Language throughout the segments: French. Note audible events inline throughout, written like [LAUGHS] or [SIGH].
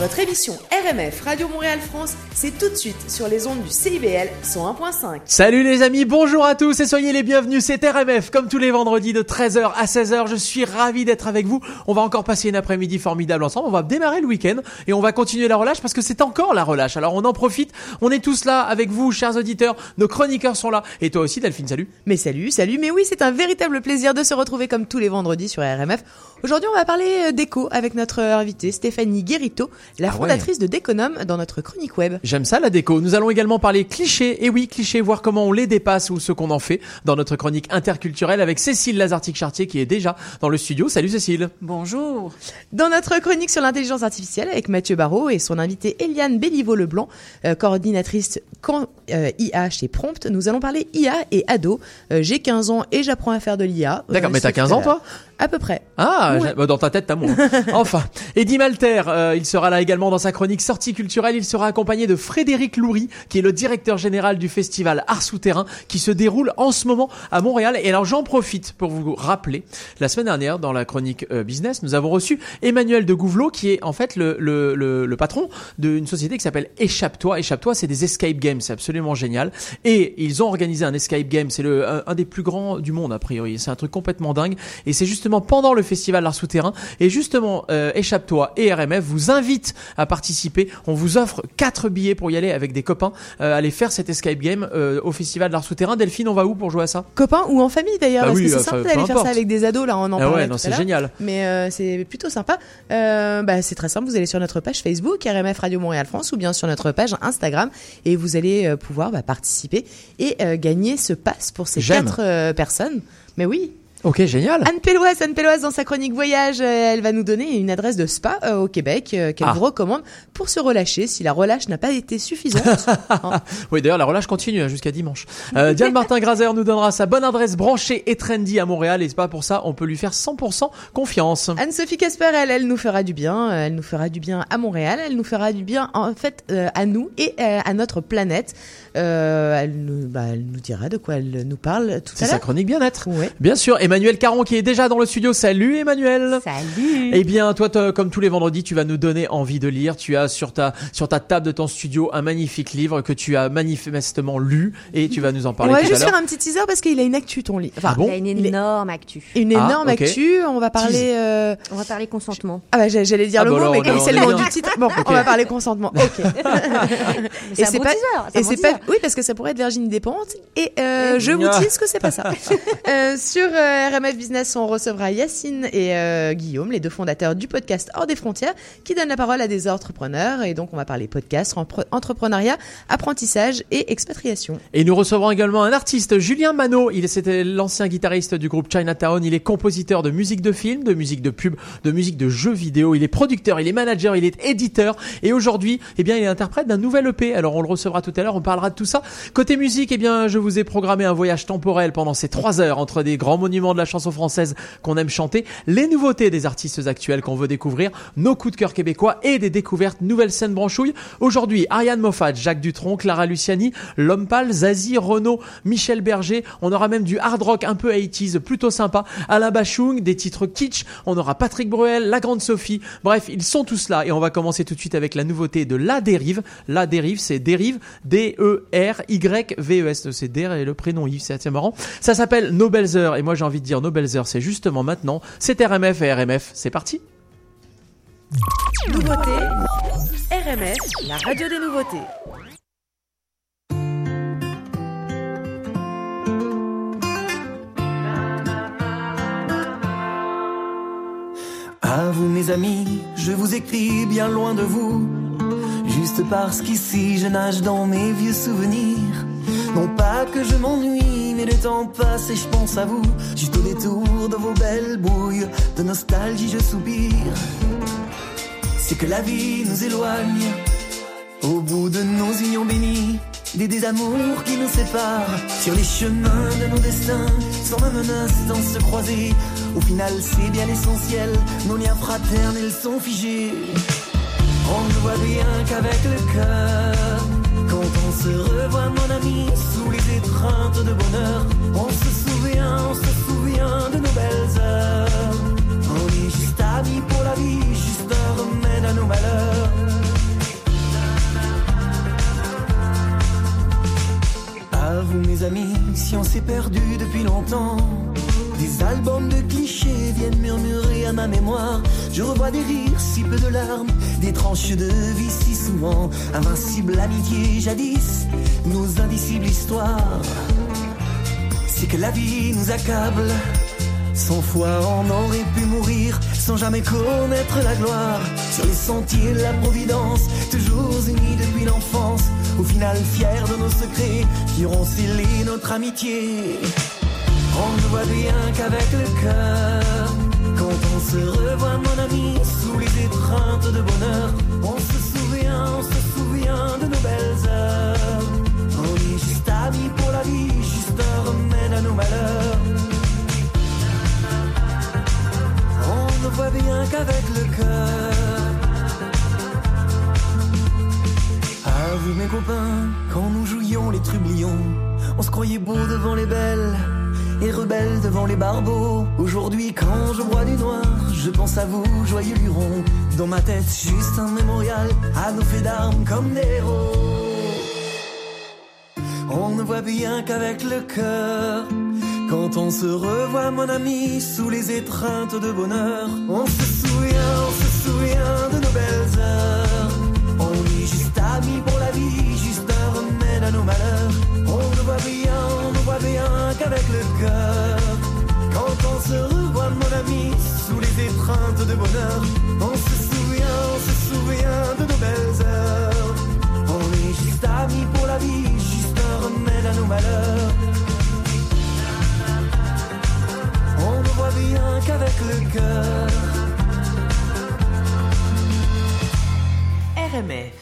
Votre émission RMF Radio Montréal France, c'est tout de suite sur les ondes du CIBL 101.5. Salut les amis, bonjour à tous et soyez les bienvenus, c'est RMF comme tous les vendredis de 13h à 16h. Je suis ravi d'être avec vous. On va encore passer une après-midi formidable ensemble. On va démarrer le week-end et on va continuer la relâche parce que c'est encore la relâche. Alors on en profite, on est tous là avec vous, chers auditeurs. Nos chroniqueurs sont là et toi aussi Delphine, salut. Mais salut, salut, mais oui, c'est un véritable plaisir de se retrouver comme tous les vendredis sur RMF. Aujourd'hui, on va parler euh, d'éco avec notre invitée Stéphanie Guérito, la Ah ouais. fondatrice de Déconome dans notre chronique web. J'aime ça la déco. Nous allons également parler clichés. Et oui, clichés, voir comment on les dépasse ou ce qu'on en fait dans notre chronique interculturelle avec Cécile Lazartique-Chartier qui est déjà dans le studio. Salut Cécile. Bonjour. Dans notre chronique sur l'intelligence artificielle avec Mathieu Barrault et son invité Eliane Béliveau-Leblanc, euh, coordinatrice camp, euh, IA chez Prompt, nous allons parler IA et ado. Euh, J'ai 15 ans et j'apprends à faire de l'IA. Euh, D'accord, mais t'as c'est 15 tout à ans toi? À peu près. Ah, Ouais. bah, dans ta tête, t'as moins. [LAUGHS] enfin, Eddie Malter, euh, il sera là également dans sa chronique sortie culturelle. Il sera accompagné de Frédéric Loury, qui est le directeur général du festival Art Souterrain, qui se déroule en ce moment à Montréal. Et alors, j'en profite pour vous rappeler, la semaine dernière, dans la chronique euh, business, nous avons reçu Emmanuel de Gouvelot, qui est en fait le, le, le, le patron d'une société qui s'appelle Échappe-toi. Échappe-toi, c'est des escape games, c'est absolument génial. Et ils ont organisé un escape game, c'est le un, un des plus grands du monde a priori. C'est un truc complètement dingue. Et c'est justement pendant le festival L'Art Souterrain. Et justement, euh, Échappe-toi et RMF vous invitent à participer. On vous offre quatre billets pour y aller avec des copains, euh, aller faire cet escape game euh, au festival L'Art Souterrain. Delphine, on va où pour jouer à ça? Copains ou en famille d'ailleurs, Bah parce oui, que c'est sympa d'aller faire ça avec des ados, là, on en Ah ouais, non, c'est génial. Mais c'est plutôt sympa. Bah, c'est très simple, vous allez sur notre page Facebook, RMF Radio Montréal France, ou bien sur notre page Instagram, et vous allez pouvoir bah, participer et gagner ce pass pour ces J'aime. quatre euh, personnes. Mais oui, Ok, génial. Anne Péloise, Anne Péloise, dans sa chronique voyage, euh, elle va nous donner une adresse de spa euh, au Québec euh, qu'elle Ah. vous recommande pour se relâcher si la relâche n'a pas été suffisante. [LAUGHS] Hein. Oui, d'ailleurs, la relâche continue hein, jusqu'à dimanche. Euh, Diane Martin-Grazer nous donnera sa bonne adresse branchée et trendy à Montréal. Et c'est pas pour ça, on peut lui faire 100% confiance. Anne-Sophie Casper, elle, elle nous fera du bien. Elle nous fera du bien à Montréal. Elle nous fera du bien, en fait, à nous et à notre planète. Elle, nous, bah, elle nous dira de quoi elle nous parle tout C'est à sa l'heure. chronique bien-être. Ouais. Bien sûr, Emmanuel Caron qui est déjà dans le studio. Salut Emmanuel. Salut. Eh bien, toi, comme tous les vendredis, tu vas nous donner envie de lire. Tu as sur ta sur ta table de ton studio un magnifique livre que tu as manifestement lu et tu vas nous en On parler va tout à juste faire un petit teaser parce qu'il a une actu ton lit. Enfin, Ah bon Il a une énorme actu. une Ah, énorme ok. actu. On va parler. euh, On va parler consentement. Ah bah j'allais dire Ah le bah mot, alors, mais on comme est- c'est on le nom du titre, bon, [LAUGHS] on va parler consentement. Ok. [LAUGHS] C'est un bon pas, teaser, c'est un et bon c'est pas, oui, parce que ça pourrait être Virginie Despentes. Et euh, je vous Ah. dis que c'est pas ça. [LAUGHS] Euh, sur RMF Business, on recevra Yacine et euh, Guillaume, les deux fondateurs du podcast Hors des frontières, qui donnent la parole à des entrepreneurs. Et donc, on va parler podcast, entrepreneuriat, apprentissage et expatriation. Et nous recevrons également un artiste, Julien Manot. Il c'était l'ancien guitariste du groupe Chinatown. Il est compositeur de musique de film, de musique de pub, de musique de jeux vidéo. Il est producteur, il est manager, il est éditeur. Et aujourd'hui, eh bien, il est interprète d'un nouvel EP. Alors, on le recevra tout à l'heure. On parlera de tout ça. Côté musique, eh bien, je vous ai programmé un voyage temporel pendant ces trois heures entre des grands monuments de la chanson française qu'on aime chanter, les nouveautés des artistes actuels qu'on veut découvrir, nos coups de cœur québécois et des découvertes nouvelles scènes branchouilles. Aujourd'hui, Ariane Moffat, Jacques Dutronc, Clara Luciani, L'Homme Pâle, Zazie, Renaud, Michel Berger. On aura même du hard rock un peu 80s, plutôt sympa. Alain Bachung, des titres kitsch. On aura Patrick Bruel, La Grande Sophie. Bref, ils sont tous là et on va commencer tout de suite avec la nouveauté de La Dérive. La Dérive, c'est Dérive, D-E-R-Y-V-E-S. C'est Der et le prénom Yves, c'est assez marrant. Ça s'appelle Nos Heures et moi j'ai envie de dire Nos Belles Heures, c'est justement maintenant. C'est RMF et RMF, c'est parti. Nouveauté, RMF, la radio des nouveautés. À vous mes amis, je vous écris bien loin de vous, juste parce qu'ici je nage dans mes vieux souvenirs. Non pas que je m'ennuie, mais le temps passe et je pense à vous, juste au détour de vos belles brouilles, de nostalgie je soupire. C'est que la vie nous éloigne, au bout de nos unions bénies, des désamours qui nous séparent, sur les chemins de nos destins, sans même un instant se croiser. Au final, c'est bien l'essentiel, nos liens fraternels sont figés. On ne voit bien qu'avec le cœur, quand on se revoit, mon ami, sous les étreintes de bonheur, on se souvient, on se souvient de nos belles heures. On est juste amis pour la vie, juste un remède à nos malheurs. À vous, mes amis, si on s'est perdu depuis longtemps. Des albums de clichés viennent murmurer à ma mémoire. Je revois des rires, si peu de larmes, des tranches de vie si souvent. Invincible amitié jadis, nos indicibles histoires. C'est que la vie nous accable. Sans foi, on aurait pu mourir sans jamais connaître la gloire. Sur les sentiers de la providence, toujours unis depuis l'enfance. Au final, fiers de nos secrets qui auront scellé notre amitié. On ne voit bien qu'avec le cœur. Quand on se revoit, mon ami, sous les étreintes de bonheur, on se souvient, on se souvient de nos belles heures. On est juste amis pour la vie, juste un remède à nos malheurs. On ne voit bien qu'avec le cœur. À vous mes copains, quand nous jouions les trublions, on se croyait beau devant les belles et rebelle devant les barbeaux. Aujourd'hui, quand je bois du noir, je pense à vous, joyeux lurons. Dans ma tête, juste un mémorial à nos faits d'armes comme des héros. On ne voit bien qu'avec le cœur. Quand on se revoit, mon ami, sous les étreintes de bonheur, on se souvient, on se souvient de nos belles heures. On est juste amis pour la vie, juste un remède à nos malheurs. On ne voit bien, qu'avec le cœur. Quand on se revoit, mon ami, sous les étreintes de bonheur, on se souvient, on se souvient de nos belles heures. On est juste amis pour la vie, juste un remède à nos malheurs. On ne voit bien qu'avec le cœur. RMF.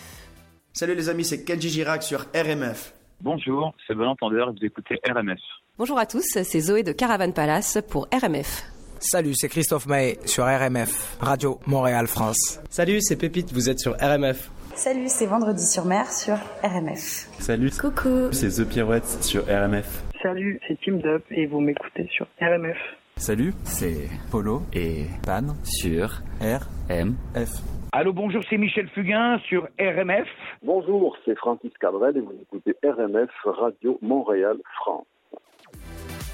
Salut les amis, c'est Kenji Girac sur RMF. Bonjour, c'est Bon Entendeur, vous écoutez RMF. Bonjour à tous, c'est Zoé de Caravan Palace pour RMF. Salut, c'est Christophe Maé sur RMF, Radio Montréal France. Salut, c'est Pépite, vous êtes sur RMF. Salut, c'est Vendredi sur mer sur RMF. Salut, coucou, c'est The Pirouette sur RMF. Salut, c'est Team Dup et vous m'écoutez sur RMF. Salut, c'est Polo et Pan sur RMF. Allô, bonjour, c'est Michel Fugain sur RMF. Bonjour, c'est Francis Cabrel et vous écoutez RMF Radio Montréal France.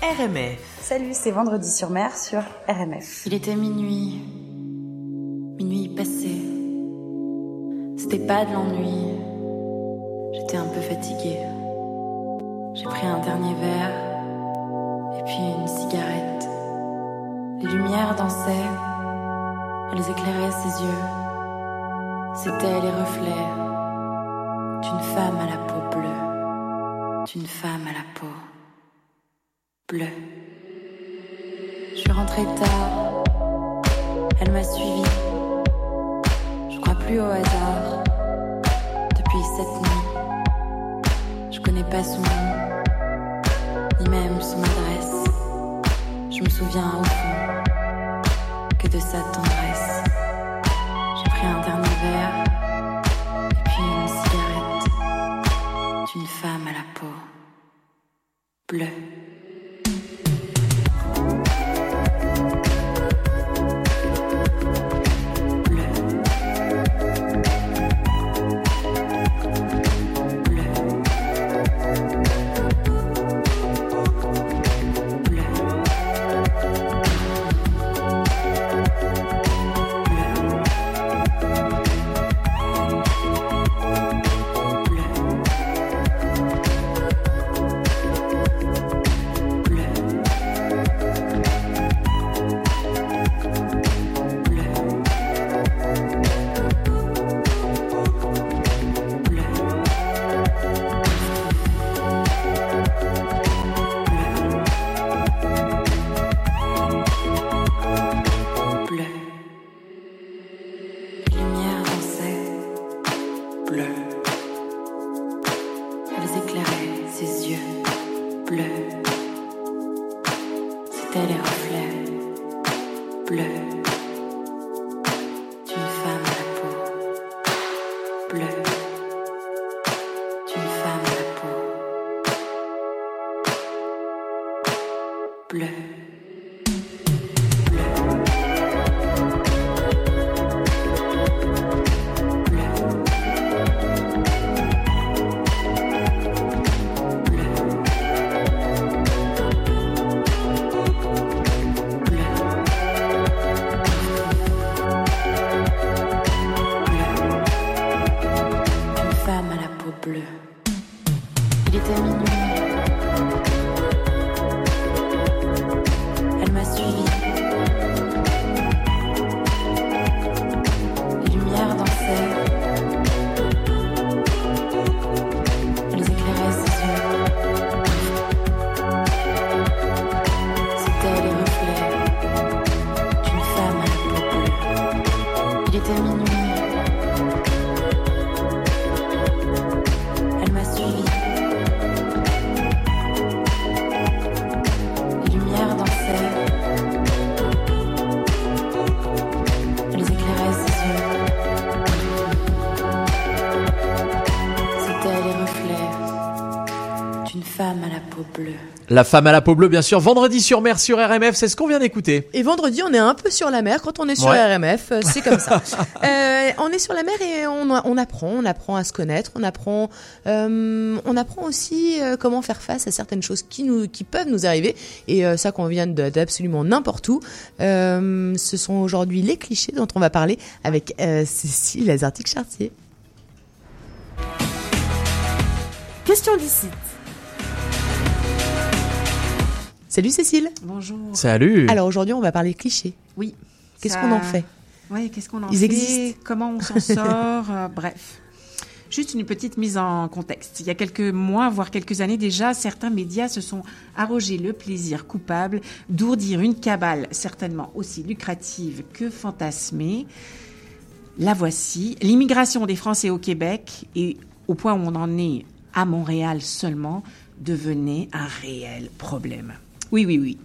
RMF. Salut, c'est Vendredi sur mer sur RMF. Il était minuit. Minuit passé. C'était pas de l'ennui. J'étais un peu fatiguée. J'ai pris un dernier verre et puis une cigarette. Les lumières dansaient. Elles éclairaient ses yeux. C'était les reflets d'une femme à la peau bleue. D'une femme à la peau bleue. Je suis rentrée tard. Elle m'a suivi. Je crois plus au hasard. Depuis cette nuit, je connais pas son nom, ni même son adresse. Je me souviens au fond que de sa tendresse. Bleue. La femme à la peau bleue, bien sûr. Vendredi sur mer sur RMF, c'est ce qu'on vient d'écouter. Et vendredi, on est un peu sur la mer quand on est sur Ouais. RMF, euh, c'est comme ça. [LAUGHS] Euh, on est sur la mer et on, on apprend, on apprend à se connaître, on apprend, euh, on apprend aussi euh, comment faire face à certaines choses qui nous, qui peuvent nous arriver. Et euh, ça, de- d'absolument n'importe où. Euh, ce sont aujourd'hui les clichés dont on va parler avec euh, Cécile Lazartic-Chartier. Question d'ici. Salut Cécile. Bonjour. Salut. Alors aujourd'hui, on va parler clichés. Oui. Qu'est-ce Ça- qu'on en fait Oui, qu'est-ce qu'on en Ils fait existent. Comment on s'en [LAUGHS] sort euh, Bref. Juste une petite mise en contexte. Il y a quelques mois, voire quelques années déjà, certains médias se sont arrogés le plaisir coupable d'ourdir une cabale certainement aussi lucrative que fantasmée. La voici, l'immigration des Français au Québec, et au point où on en est à Montréal seulement, devenait un réel problème. Oui, oui, oui.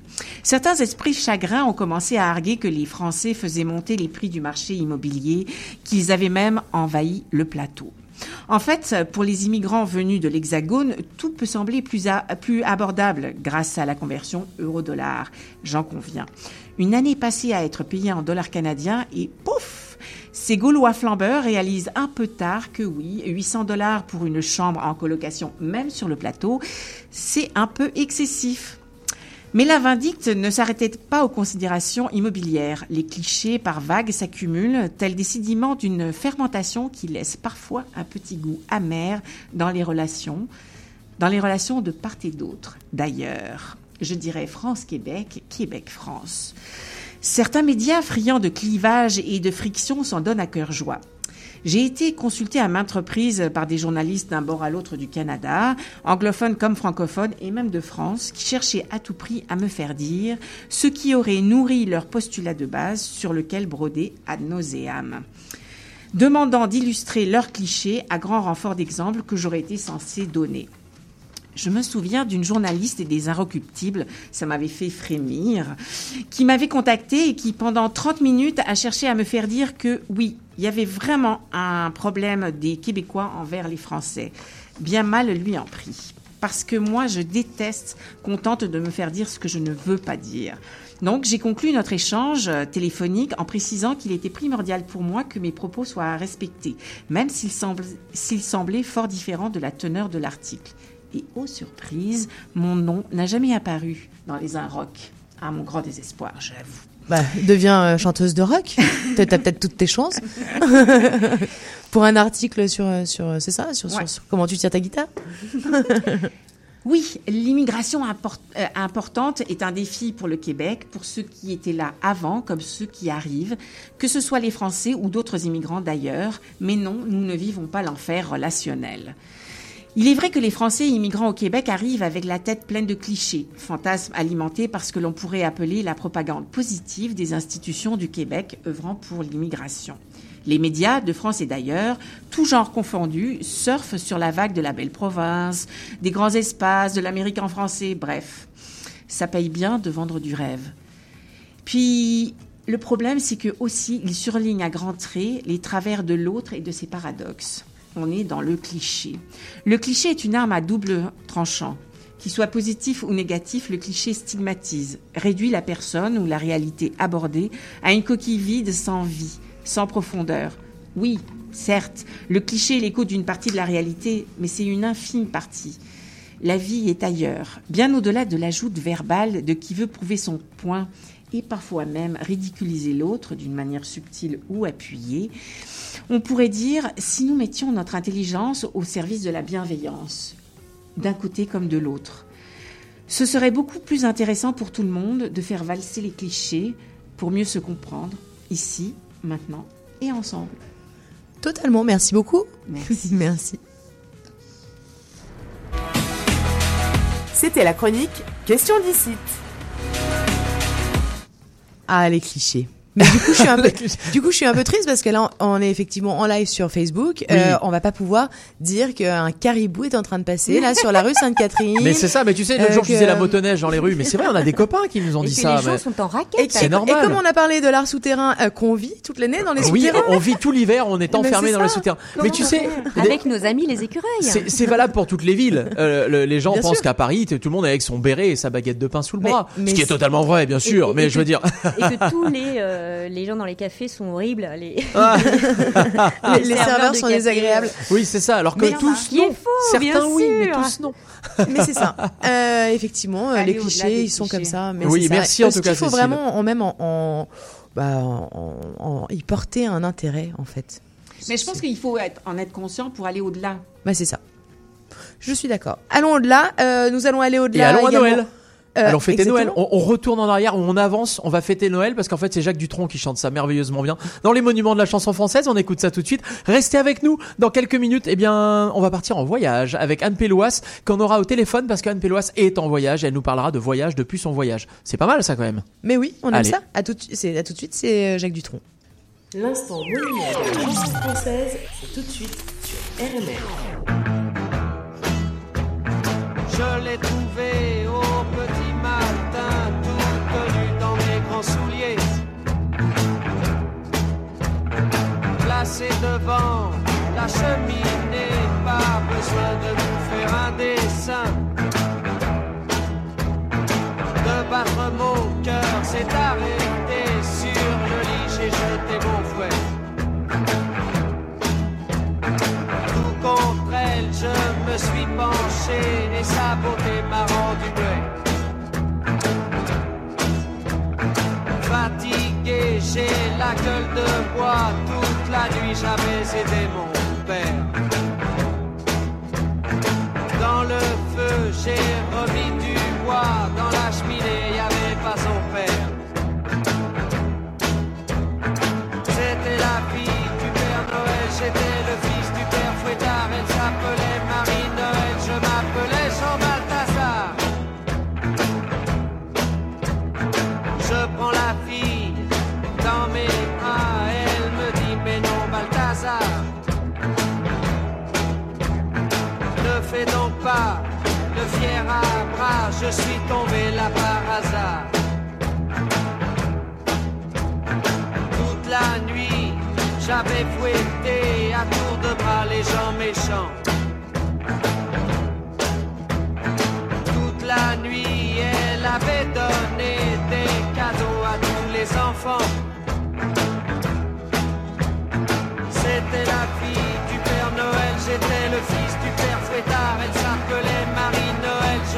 Certains esprits chagrins ont commencé à arguer que les Français faisaient monter les prix du marché immobilier, qu'ils avaient même envahi le plateau. En fait, pour les immigrants venus de l'Hexagone, tout peut sembler plus, abordable grâce à la conversion euro-dollar, j'en conviens. Une année passée à être payé en dollars canadiens et pouf Ces Gaulois flambeurs réalisent un peu tard que oui, 800 dollars pour une chambre en colocation, même sur le plateau, c'est un peu excessif. Mais la vindicte ne s'arrêtait pas aux considérations immobilières. Les clichés par vagues s'accumulent, tels des sédiments d'une fermentation qui laisse parfois un petit goût amer dans les relations, dans les relations de part et d'autre. D'ailleurs, je dirais France-Québec, Québec-France. Certains médias friands de clivage et de friction s'en donnent à cœur joie. J'ai été consultée à maintes reprises par des journalistes d'un bord à l'autre du Canada, anglophones comme francophones et même de France, qui cherchaient à tout prix à me faire dire ce qui aurait nourri leur postulat de base sur lequel broder ad nauseam demandant d'illustrer leurs clichés à grand renfort d'exemples que j'aurais été censée donner. Je me souviens d'une journaliste et des Inrecuptibles, ça m'avait fait frémir, qui m'avait contacté et qui, pendant 30 minutes, a cherché à me faire dire que oui, il y avait vraiment un problème des Québécois envers les Français. Bien mal lui en prie. Parce que moi, je déteste qu'on tente de me faire dire ce que je ne veux pas dire. Donc, j'ai conclu notre échange euh, téléphonique en précisant qu'il était primordial pour moi que mes propos soient respectés, même s'ils semblaient fort différents de la teneur de l'article. Et aux surprises, mon nom n'a jamais apparu dans les un rock, à mon grand désespoir, j'avoue. Bah, deviens euh, chanteuse de rock. [LAUGHS] T'as peut-être toutes tes chances. [LAUGHS] Pour un article sur, euh, sur c'est ça, sur, sur- comment tu tires ta guitare. [LAUGHS] Oui, l'immigration import- euh, importante est un défi pour le Québec, pour ceux qui étaient là avant comme ceux qui arrivent, que ce soit les Français ou d'autres immigrants d'ailleurs, mais non, nous ne vivons pas l'enfer relationnel. Il est vrai que les Français immigrants au Québec arrivent avec la tête pleine de clichés, fantasmes alimentés par ce que l'on pourrait appeler la propagande positive des institutions du Québec œuvrant pour l'immigration. Les médias de France et d'ailleurs, tout genre confondus, surfent sur la vague de la belle province, des grands espaces, de l'Amérique en français, bref. Ça paye bien de vendre du rêve. Puis, le problème, c'est que aussi, ils surlignent à grands traits les travers de l'autre et de ses paradoxes. On est dans le cliché. Le cliché est une arme à double tranchant. Qu'il soit positif ou négatif, le cliché stigmatise, réduit la personne ou la réalité abordée à une coquille vide sans vie, sans profondeur. Oui, certes, le cliché est l'écho d'une partie de la réalité, mais c'est une infime partie. La vie est ailleurs, bien au-delà de l'ajout verbale de qui veut prouver son point et parfois même ridiculiser l'autre d'une manière subtile ou appuyée. On pourrait dire si nous mettions notre intelligence au service de la bienveillance, d'un côté comme de l'autre. Ce serait beaucoup plus intéressant pour tout le monde de faire valser les clichés pour mieux se comprendre, ici, maintenant et ensemble. Totalement, merci beaucoup. Merci. [LAUGHS] merci. C'était la chronique Question d'ici. Ah, les clichés. Mais du coup, je suis un peu, [LAUGHS] du coup, je suis un peu triste parce que là, on est effectivement en live sur Facebook. Euh, on va pas pouvoir dire qu'un caribou est en train de passer là sur la rue Sainte-Catherine. [LAUGHS] Mais c'est ça, mais tu sais, le Euh, jour je que- faisais la motoneige dans les rues, mais c'est vrai, on a des copains qui nous ont Et dit que ça. les gens mais- sont en Et, raquette. C'est et- normal. et comme on a parlé de l'art souterrain euh, qu'on vit toute l'année dans les Oui, souterrains. on vit tout l'hiver, on est enfermé dans les souterrains. Comment Mais tu sais, fait Avec nos amis les écureuils. c'est valable pour toutes les villes. Euh, le- les gens Bien pensent qu'à Paris, tout le monde est avec son béret et sa baguette de pain sous le bras. ce qui est totalement vrai, bien sûr. mais je veux dire, Et que [LAUGHS] tous les, euh, les gens dans les cafés sont horribles. Les, Ah. [LAUGHS] les, les serveurs sont café, désagréables. oui, c'est ça. Alors que Mais tous, non. faux, certains oui, mais tous non. [LAUGHS] Mais c'est ça. Euh, effectivement, euh, les clichés, ils sont clichés. comme ça. Mais Oui, c'est ça. merci en tout cas, qu'il faut Cécile. vraiment, en même en, en, bah, en, en- y porter un intérêt en fait. Mais je pense qu'il faut être, en être conscient pour aller au-delà. Bah c'est ça. Je suis d'accord. Allons au-delà. Euh, nous allons aller Et au-delà. allons à également. Noël. Euh, Allons fêter. Noël. On, on retourne en arrière, on avance, on va fêter Noël parce qu'en fait c'est Jacques Dutronc qui chante ça merveilleusement bien dans les monuments de la chanson française. On écoute ça tout de suite. Restez avec nous. Dans quelques minutes, eh bien, on va partir en voyage avec Anne Péloas qu'on aura au téléphone parce qu'Anne Péloas est en voyage. Et elle nous parlera de voyage depuis son voyage. C'est pas mal ça quand même. Mais oui, on aime Allez. ça. À tout, de- c'est, à tout de suite, c'est euh, Jacques Dutronc. L'instant monument de la chanson française, c'est tout de suite sur RMR. Je l'ai trouvé au Placé devant la cheminée, pas besoin de nous faire un dessin. De battre mon cœur s'est arrêté sur le lit, j'ai jeté mon fouet. Tout contre elle, je me suis penché et sa beauté m'a rendu muet. J'ai la gueule de bois. Toute la nuit, j'avais aidé mon père. Dans le feu, j'ai remis du bois. Dans la cheminée, y avait pas son père. C'était la fille du Père Noël, j'étais fier à bras, je suis tombé là par hasard. toute la nuit, j'avais fouetté à tour de bras les gens méchants. Toute la nuit, elle avait donné des cadeaux à tous les enfants. C'était la fille du Père Noël, j'étais le fils du Père Fouettard. Elle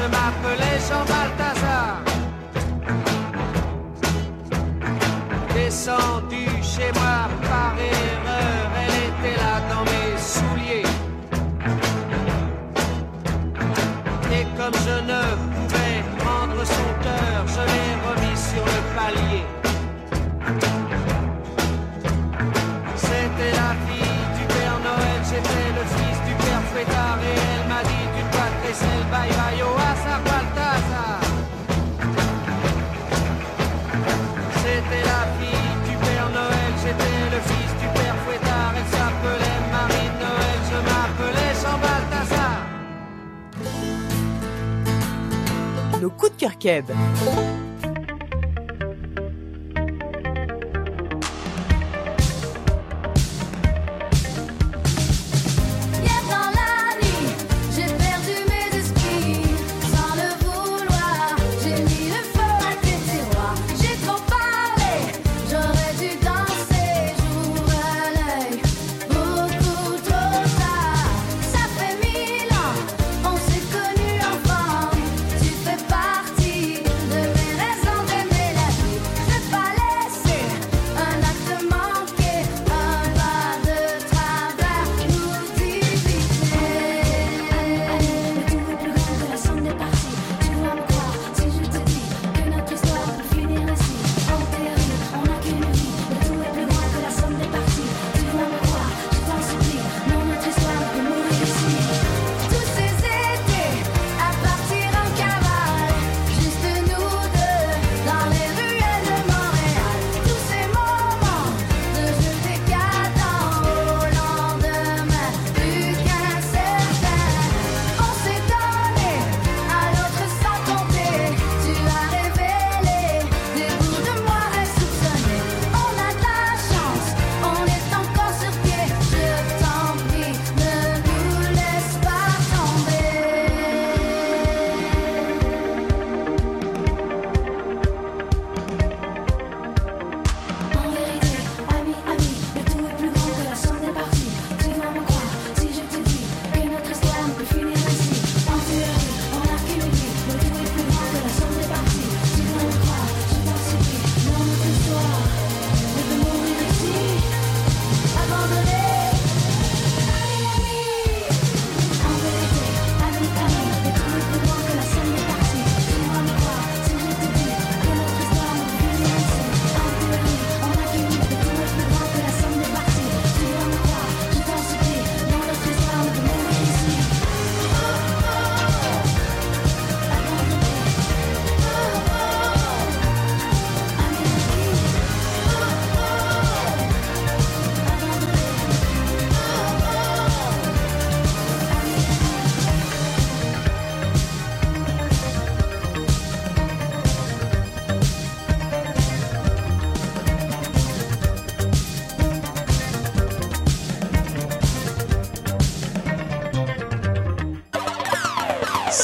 je m'appelais Jean Balthazar. descendu chez moi par erreur, elle était là dans mes souliers. Et comme je ne pouvais prendre son cœur, je l'ai remis sur le palier. C'était la fille du Père Noël, j'étais le fils du Père Fouettard et elle m'a dit d'une boîte vaisselle, bye bye, oh, Nos coups de cœur keb.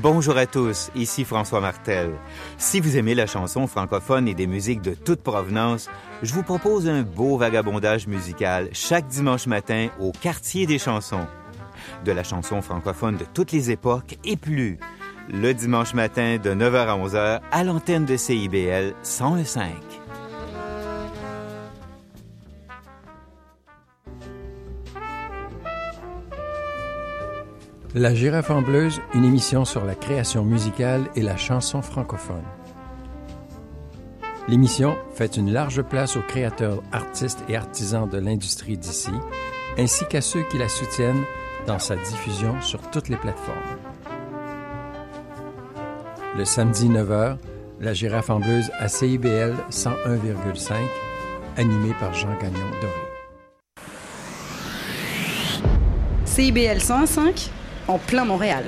Bonjour à tous, ici François Martel. Si vous aimez la chanson francophone et des musiques de toute provenance, je vous propose un beau vagabondage musical chaque dimanche matin au quartier des chansons. De la chanson francophone de toutes les époques et plus. Le dimanche matin de 9h à 11h à l'antenne de CIBL 101.5. La girafe en bleuse, une émission sur la création musicale et la chanson francophone. L'émission fait une large place aux créateurs, artistes et artisans de l'industrie d'ici, ainsi qu'à ceux qui la soutiennent dans sa diffusion sur toutes les plateformes. Le samedi 9h, la girafe en bleuse à CIBL 101,5, animé par Jean Gagnon Doré. CIBL 105 en plein Montréal.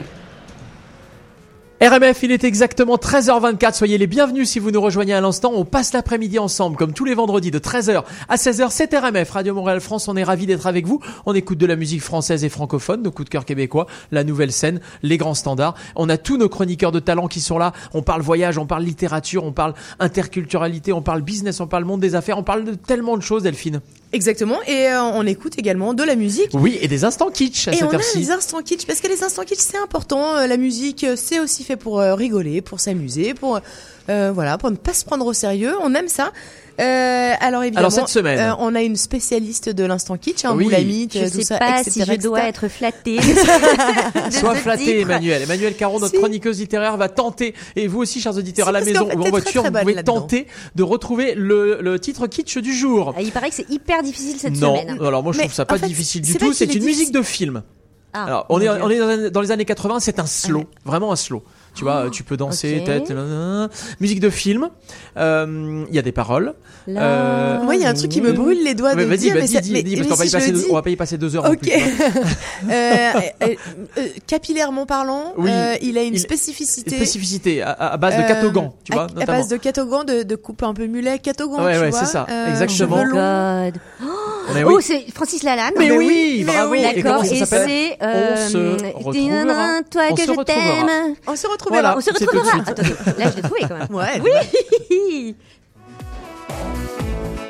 RMF, il est exactement 13h24. Soyez les bienvenus si vous nous rejoignez à l'instant. On passe l'après-midi ensemble, comme tous les vendredis de 13h à 16h. C'est RMF, Radio Montréal France. On est ravis d'être avec vous. On écoute de la musique française et francophone, nos coups de cœur québécois, la nouvelle scène, les grands standards. On a tous nos chroniqueurs de talent qui sont là. On parle voyage, on parle littérature, on parle interculturalité, on parle business, on parle monde des affaires, on parle de tellement de choses, Delphine. Exactement. Et euh, on écoute également de la musique. Oui, et des instants kitsch à Et cette on a les instants kitsch parce que les instants kitsch c'est important. Euh, La musique euh, c'est aussi fait pour euh, rigoler, pour s'amuser, pour euh, voilà, pour ne pas se prendre au sérieux. On aime ça. Euh, alors évidemment, Alors, cette semaine. euh, on a une spécialiste de l'instant kitsch, hein, Oui. Boulamite, Je tout sais ça, pas etc., si je dois etc. être flattée. [LAUGHS] Sois de ce flatté, titre. Emmanuel. Emmanuel Caron, notre Si. chroniqueuse littéraire, va tenter, et vous aussi, chers auditeurs, Si, à la maison ou en voiture, très vous pouvez tenter de retrouver le, le titre kitsch du jour. Ah, Il paraît que c'est hyper difficile cette non, semaine. alors moi je Mais trouve ça pas fait, difficile du tout. C'est une musique de film. Ah, Alors, on est, Dieu. on est dans, les- dans les années 80, c'est un slow, vraiment un slow. Tu vois, tu peux danser, ok. tête, musique de film. Euh, Il y a des paroles. Euh, Moi, il y a un truc qui me brûle les doigts de vas-y, dire, mais vas-y, ça- dis, mais- dis, parce mais qu'on va, si on va pas y passer deux heures. Ok. plus, vois. [LAUGHS] Euh, euh, euh, capillairement parlant, Oui. euh, il a une Il- spécificité. Spécificité à, à base de Euh, catogan, tu vois, à, base de catogan, de, de coupe un peu mulet, catogan, Ouais, tu ouais, c'est ça, euh, exactement. Oh longs. God. Mais Oh, oui. c'est Francis Lalanne. Mais Mais oui, bravo. D'accord, et c'est On euh, se retrouvera. Toi que je t'aime. On se retrouve Voilà. là. On se retrouvera. Attendez, là je l'ai trouvé quand même. Ouais. Oui.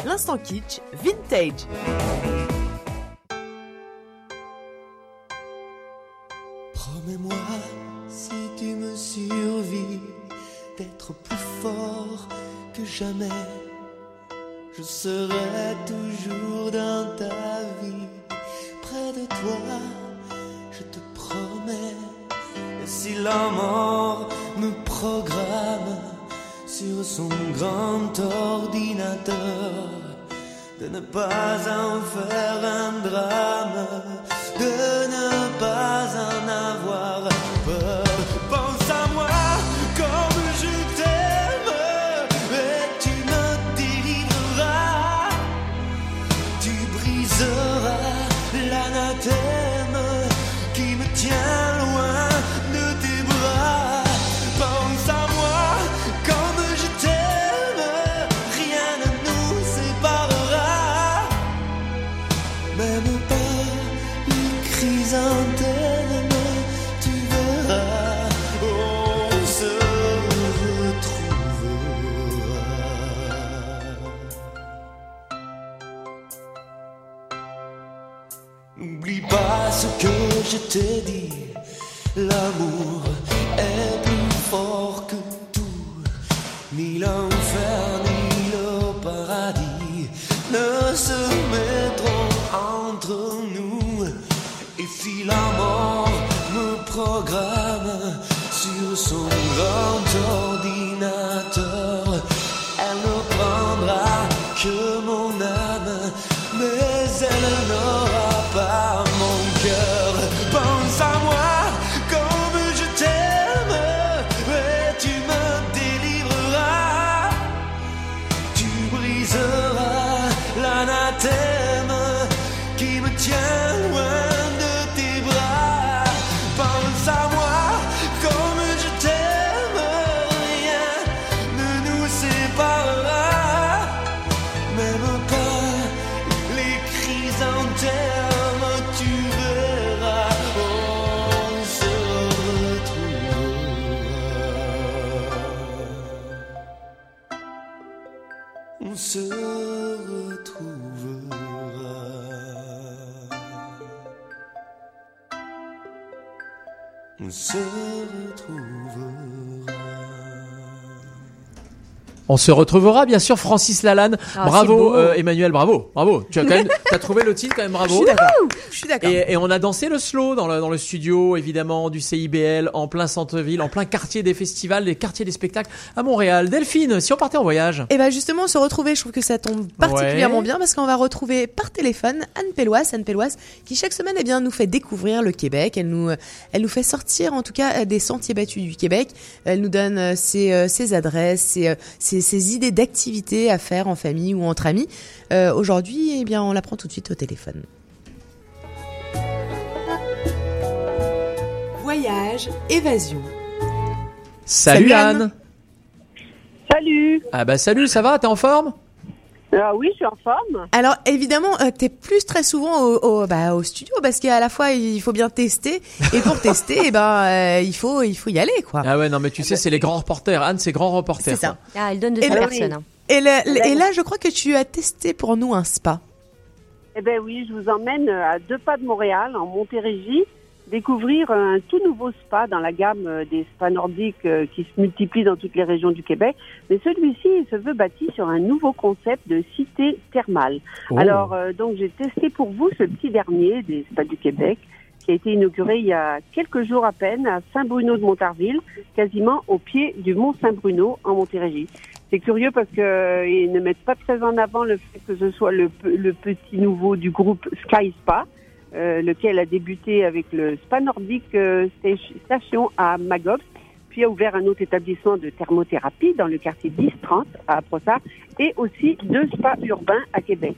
L'instant kitsch, vintage. Promets-moi, si tu me survis, d'être plus fort que jamais. Je serai toujours dans ta vie, près de toi, je te promets. Et si la mort me programme sur son grand ordinateur, de ne pas en faire un drame, de ne pas en avoir peur. Je t'ai dit, l'amour On On se retrouvera bien sûr Francis Lalanne. Ah, bravo euh, Emmanuel, bravo, bravo. Tu as quand même, t'as trouvé le titre quand même, bravo. Je suis d'accord. Je suis d'accord. Et, et on a dansé le slow dans le, dans le studio, évidemment, du CIBL, en plein centre-ville, en plein quartier des festivals, des quartiers des spectacles à Montréal. Delphine, si on partait en voyage Et bah justement, se retrouver, je trouve que ça tombe particulièrement Ouais. bien parce qu'on va retrouver par téléphone Anne Pelloise, Anne Pelloise, qui chaque semaine eh bien, nous fait découvrir le Québec. Elle nous, elle nous fait sortir en tout cas euh, des sentiers battus du Québec. Elle nous donne euh, ses, euh, ses adresses, ses, euh, ses, ses idées d'activités à faire en famille ou entre amis. Euh, Aujourd'hui, eh bien, on la prend tout de suite au téléphone. Voyage, évasion. Salut, Salut, Anne. Anne. Salut Ah bah salut, ça va T'es en forme? Ah oui, je suis en forme. Alors évidemment, euh, t'es plus très souvent au, au, bah, au studio parce qu'à la fois il faut bien tester et pour [LAUGHS] tester, eh ben euh, il faut il faut y aller quoi. Ah ouais, non mais tu sais, c'est les grands reporters. Anne, c'est grand reporter. C'est ça. Ah, elle donne de Et sa personne. hein. Et, le- et là, je crois que tu as testé pour nous un spa. Eh ben oui, je vous emmène à deux pas de Montréal, en Montérégie, découvrir un tout nouveau spa dans la gamme euh, des spas nordiques euh, qui se multiplient dans toutes les régions du Québec. Mais celui-ci, il se veut bâti sur un nouveau concept de cité thermale. Oh. Alors, euh, donc, j'ai testé pour vous ce petit dernier des spas du Québec qui a été inauguré il y a quelques jours à peine à Saint-Bruno de Montarville, quasiment au pied du Mont Saint-Bruno en Montérégie. C'est curieux parce que euh, ils ne mettent pas très en avant le fait que ce soit le petit nouveau du groupe Sky Spa, euh, lequel a débuté avec le Spa Nordique euh, sta- Station à Magog, puis a ouvert un autre établissement de thermothérapie dans le quartier 10-30 à Brossard, et aussi deux spas urbains à Québec.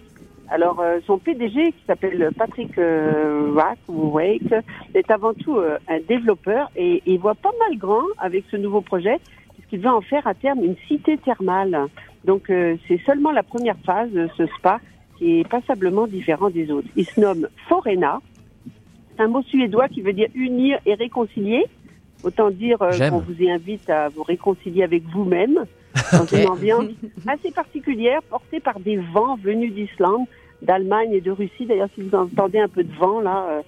Alors, euh, son PDG, qui s'appelle Patrick euh, ou Wake, est avant tout euh, un développeur et il voit pas mal grand avec ce nouveau projet, puisqu'il veut en faire à terme une cité thermale. Donc, c'est seulement la première phase de ce spa qui est passablement différent des autres. Il se nomme Forena. C'est un mot suédois qui veut dire unir et réconcilier. Autant dire euh, qu'on vous y invite à vous réconcilier avec vous-même [LAUGHS] dans une ambiance assez particulière portée par des vents venus d'Islande, d'Allemagne et de Russie. D'ailleurs, si vous entendez un peu de vent là, euh,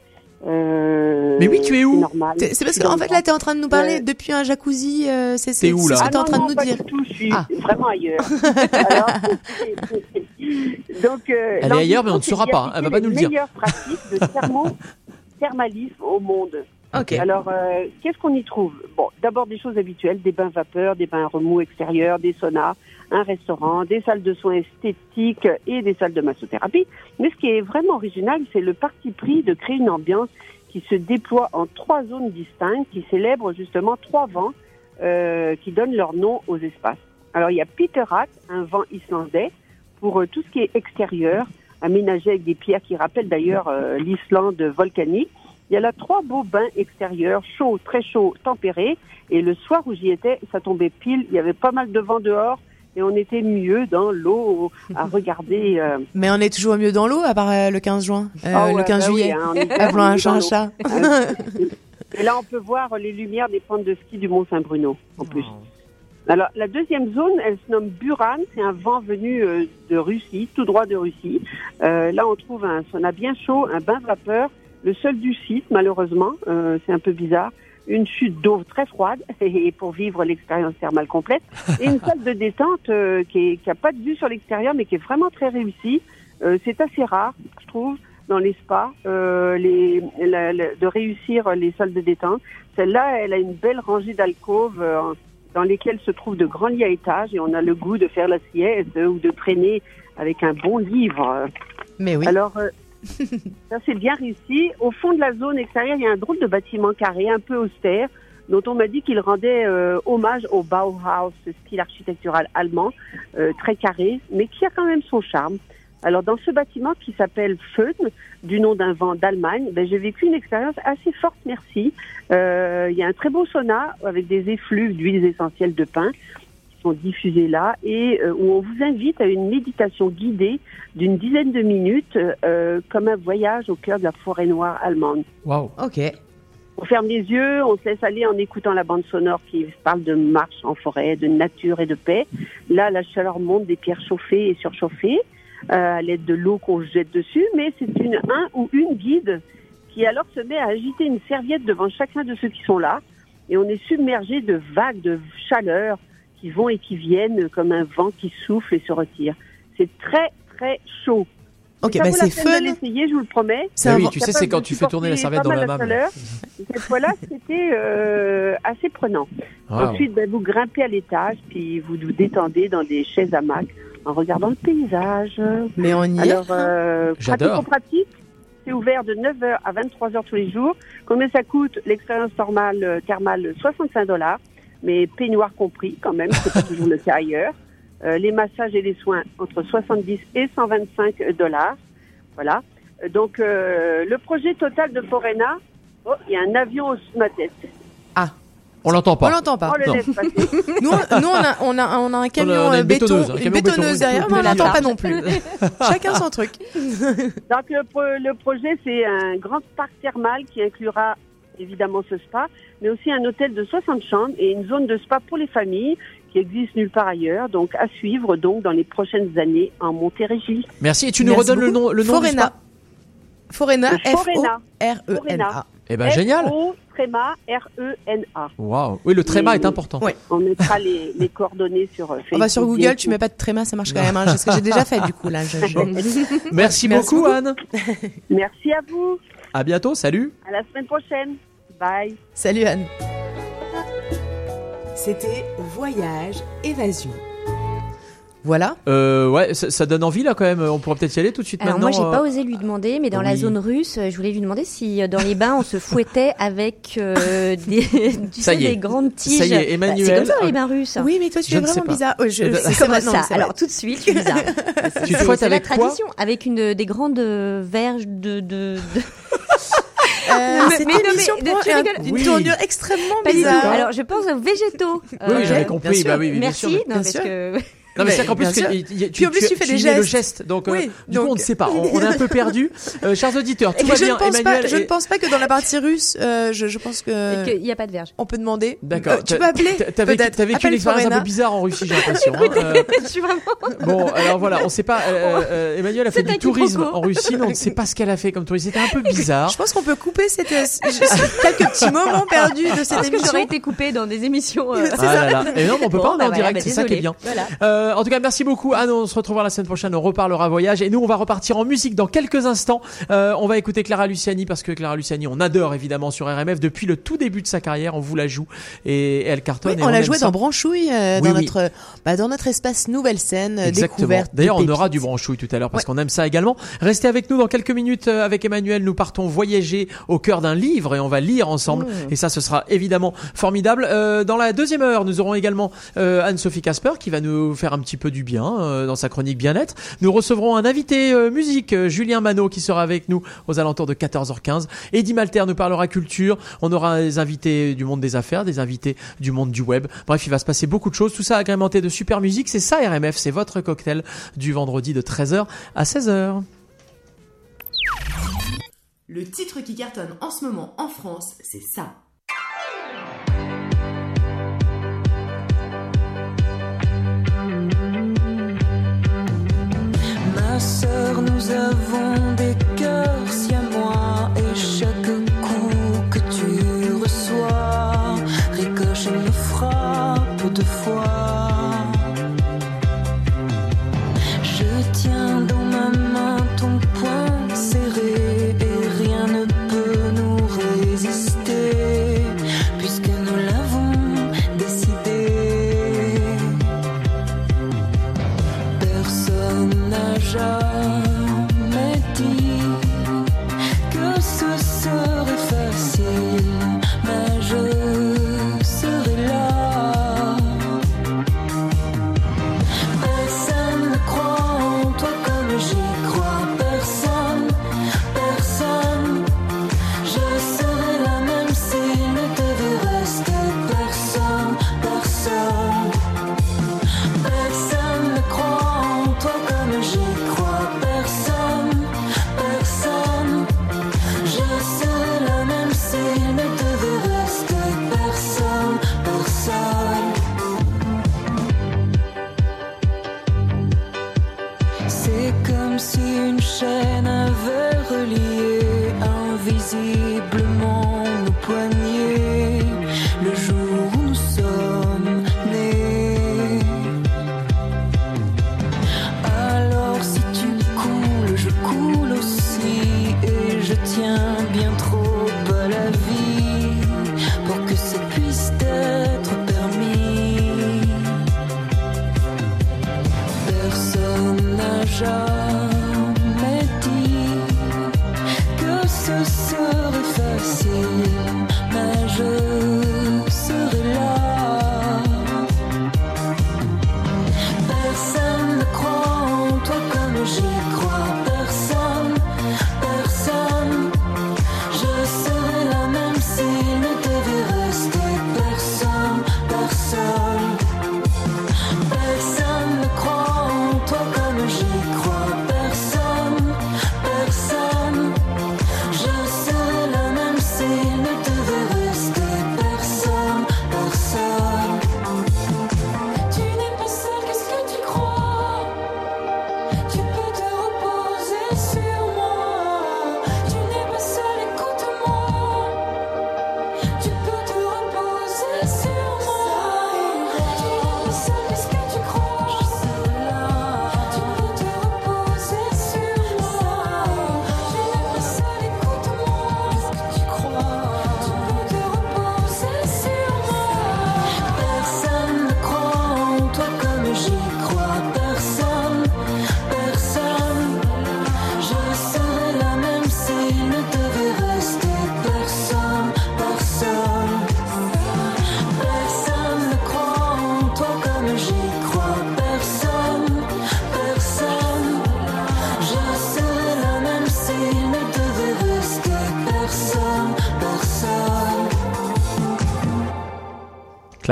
euh, Mais oui, tu es où C'est parce qu'en fait là, tu es en train de nous parler depuis un jacuzzi. euh, c'est T'es où, là ce que tu es en Ah train non, de nous pas dire. du tout, je suis Ah. vraiment ailleurs. [LAUGHS] Alors, donc, euh, Elle est ailleurs, mais on ne saura pas, hein. Elle va pas nous le dire. meilleures pratiques de thermo [LAUGHS] thermalisme au monde. Ok. Alors, euh, qu'est-ce qu'on y trouve? Bon, d'abord des choses habituelles, des bains vapeur, des bains remous extérieurs, des saunas, un restaurant, des salles de soins esthétiques et des salles de massothérapie. Mais ce qui est vraiment original, c'est le parti pris de créer une ambiance qui se déploie en trois zones distinctes, qui célèbrent justement trois vents euh, qui donnent leur nom aux espaces. Alors, il y a Peterak, un vent islandais, pour euh, tout ce qui est extérieur, aménagé avec des pierres qui rappellent d'ailleurs euh, l'Islande volcanique. Il y a là trois beaux bains extérieurs, chauds, très chauds, tempérés. Et le soir où j'y étais, ça tombait pile. Il y avait pas mal de vent dehors et on était mieux dans l'eau à [LAUGHS] regarder. euh, Mais on est toujours mieux dans l'eau à part euh, le 15 juin, euh, Ah le ouais, 15 bah oui, juillet. hein, on est [LAUGHS] Appelons un chat un chat. Et là, on peut voir les lumières des pentes de ski du Mont Saint-Bruno, en plus. Alors, la deuxième zone, elle se nomme Buran. C'est un vent venu de Russie, tout droit de Russie. Là, on trouve un sauna bien chaud, un bain vapeur, le seul du site, malheureusement. C'est un peu bizarre. Une chute d'eau très froide [LAUGHS] et pour vivre l'expérience thermale complète. Et une [LAUGHS] salle de détente euh, qui n'a pas de vue sur l'extérieur, mais qui est vraiment très réussie. Euh, c'est assez rare, je trouve, dans les spas, euh, les, la- la- de réussir les salles de détente. Celle-là, elle a une belle rangée d'alcôves euh, dans lesquelles se trouvent de grands lits à étages et on a le goût de faire la sieste ou de traîner avec un bon livre. Mais oui. Alors, euh, [LAUGHS] ça c'est bien réussi. Au fond de la zone extérieure, il y a un drôle de bâtiment carré, un peu austère, dont on m'a dit qu'il rendait euh, hommage au Bauhaus, style architectural allemand, euh, très carré, mais qui a quand même son charme. Alors, dans ce bâtiment qui s'appelle Föhn, du nom d'un vent d'Allemagne, ben, j'ai vécu une expérience assez forte, merci. Euh, Il y a un très beau sauna avec des effluves d'huiles essentielles de pin sont diffusés là et euh, où on vous invite à une méditation guidée d'une dizaine de minutes, euh, comme un voyage au cœur de la forêt noire allemande. Waouh. Ok. On ferme les yeux, on se laisse aller en écoutant la bande sonore qui parle de marche en forêt, de nature et de paix. Là, la chaleur monte des pierres chauffées et surchauffées euh, à l'aide de l'eau qu'on jette dessus, mais c'est une un ou une guide qui alors se met à agiter une serviette devant chacun de ceux qui sont là, et on est submergé de vagues de chaleur qui vont et qui viennent comme un vent qui souffle et se retire. C'est très très chaud. Ok, bah c'est de fun. l'essayer, je vous le promets. Ah oui, tu sais, c'est quand tu fais tourner la serviette dans la main. [LAUGHS] Cette fois-là, c'était euh, assez prenant. Wow. Ensuite, ben, vous grimpez à l'étage, puis vous vous détendez dans des chaises hamacs en regardant le paysage. Mais on y est. Alors, euh, J'adore. pratique c'est ouvert de 9h à 23h tous les jours. Combien ça coûte L'expérience normale euh, thermale, 65 dollars, mais peignoir compris quand même, c'est pas toujours le cas ailleurs. Euh, les massages et les soins entre 70 et 125 dollars. Voilà. Donc, euh, le projet total de Forena, oh, il y a un avion au-dessus de ma tête. On l'entend pas. On l'entend pas. On le Non. laisse passer. [LAUGHS] Nous, on- nous, on a, on a, on a un camion On a une euh, béton, bétonneuse, un camion bétonneuse derrière, mais on l'entend pas non plus. [LAUGHS] Chacun son truc. Donc le, pro- le projet, c'est un grand parc thermal qui inclura évidemment ce spa, mais aussi un hôtel de 60 chambres et une zone de spa pour les familles qui existe nulle part ailleurs. Donc à suivre donc dans les prochaines années en Montérégie. Merci. Et tu nous Merci redonnes le nom, le nom du Forena. spa Forena, Le Forena. F-O-R-E-N-A. Eh ben génial. Tréma, R-E-N-A. Waouh. Oui, le tréma est important. On mettra les, les coordonnées sur euh, Facebook. On va sur Google, tu tout. mets pas de tréma, ça marche quand même. Hein, c'est ce que j'ai déjà fait du coup là. je- je- Merci, beaucoup, Anne. Merci à vous. À bientôt. Salut. À la semaine prochaine. Bye. Salut Anne. C'était Voyage Évasion. Voilà. Euh, ouais, ça, ça donne envie là quand même. On pourra peut-être y aller tout de suite Alors maintenant. moi, j'ai euh. pas osé lui demander, mais dans la zone russe, euh, je voulais lui demander si euh, dans les bains on se fouettait [LAUGHS] avec euh, des, [LAUGHS] tu Ça sais, y est. des grandes tiges. Ça y est, Bah, Emmanuel- c'est comme ça dans les bains russes. Oui, mais toi tu Je es vraiment bizarre. Oh, je- c'est- c'est non, ça c'est vrai. Alors tout de suite, je suis bizarre. Tu te C'est- fouettes c'est la avec quoi tradition, avec une des grandes euh, verges de. de, de- [LAUGHS] Euh, Mais- cette mais mais- un- une Oui. tournure extrêmement bizarre. Alors je pense aux végétaux. Oui, Euh, j'avais compris. Bah oui, oui, bien Merci. sûr. non, bien parce sûr. que Non mais Mais c'est qu'en plus, il- il- Puis en plus, tu fais des le gestes. geste, donc, euh, Oui, du coup on ne sait pas. On, [LAUGHS] on est un peu perdu. Euh, chers auditeurs, tout va je, bien. ne pense Emmanuel pas, je ne pense pas que dans la partie russe, euh, je, je pense que qu'il n'y a pas de verge. on peut demander. D'accord. Euh, tu peux appeler T'as- vécu, t'as vécu une expérience un peu bizarre en Russie, j'ai l'impression. hein. [LAUGHS] Euh, [LAUGHS] je suis vraiment. Bon, alors voilà, on sait pas. euh, euh, Emmanuel a fait du tourisme en Russie, mais on ne sait pas ce qu'elle a fait comme tourisme. C'était un peu bizarre. Je pense qu'on peut couper cette, quelques petits moments perdus de cette émission. j'aurais été coupée dans des émissions. Ah là là. Et non, mais on peut Bon, pas en bah direct, bah c'est ça qui est bien. Euh, en tout cas, merci beaucoup Anne. On se retrouvera la semaine prochaine. On reparlera voyage et nous, on va repartir en musique dans quelques instants. Euh, on va écouter Clara Luciani parce que Clara Luciani, on adore évidemment sur RMF depuis le tout début de sa carrière. On vous la joue et elle cartonne. Oui, et on l'a ça. dans Branchouille, euh, Oui, dans oui. notre, bah, dans notre espace nouvelle scène, euh, Exactement. découverte. D'ailleurs, on aura du branchouille tout à l'heure parce qu'on aime ça également. Restez avec nous dans quelques minutes euh, avec Emmanuel. Nous partons voyager au cœur d'un livre et on va lire ensemble. Mmh. Et ça, ce sera évidemment formidable. Euh, dans la deuxième heure, nous aurons également euh, Anne-Sophie Casper qui va nous faire un petit peu du bien euh, dans sa chronique bien-être. Nous recevrons un invité euh, musique, euh, Julien Manot, qui sera avec nous aux alentours de 14h15. Eddie Malter nous parlera culture. On aura des invités du monde des affaires, des invités du monde du web. Bref, il va se passer beaucoup de choses. Tout ça agrémenté de super musique. C'est ça RMF, c'est votre cocktail du vendredi de 13h à 16h. Le titre qui cartonne en ce moment en France, c'est ça. Ma sœur, nous avons des cœurs si à moi et chaque coup que tu reçois ricoche et me frappe deux fois.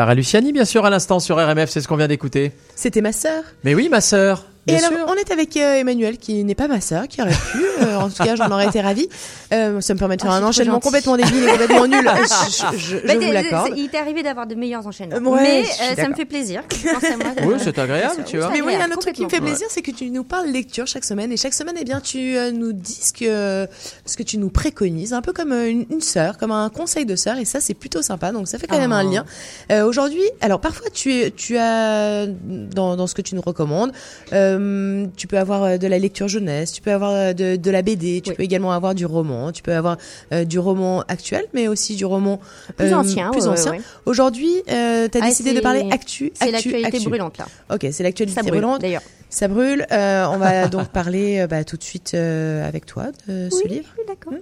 Clara Luciani, bien sûr, à l'instant sur RMF, c'est ce qu'on vient d'écouter. C'était ma sœur. Mais oui, ma sœur. Et Bien sûr. Avec euh, Emmanuel, qui n'est pas ma sœur, qui aurait pu. euh, en tout cas, j'en aurais été ravie. Euh, ça me permet de faire Oh, un enchaînement gentil. complètement débile et complètement nul. [LAUGHS] Je, je- je- je vous l'accorde. Il t'est arrivé d'avoir de meilleurs enchaînements. Ouais, mais euh, ça me fait plaisir. Moi. Oui, c'est agréable, tu vois. Mais oui, il y a un autre truc qui me fait plaisir, c'est que tu nous parles lecture chaque semaine. Et chaque semaine, eh bien, tu euh, nous dis ce que, ce que tu nous préconises, un peu comme une, une sœur, comme un conseil de sœur. Et ça, c'est plutôt sympa. Donc, ça fait quand même un Oh. lien. Euh, Aujourd'hui, alors parfois, tu, es- tu as, dans, dans ce que tu nous recommandes, euh, tu peux avoir euh, de la lecture jeunesse, tu peux avoir euh, de, de la BD, tu peux également avoir du roman, tu peux avoir euh, du roman actuel, mais aussi du roman Plus ancien, Plus ancien. ouais. Aujourd'hui, euh, tu as Ah, décidé de parler actu. c'est actu, l'actualité actu. brûlante, là. Ok, c'est l'actualité Ça brûle, brûlante. d'ailleurs. Ça brûle. Euh, on va [LAUGHS] donc parler bah, tout de suite euh, avec toi de ce livre. Oui, d'accord.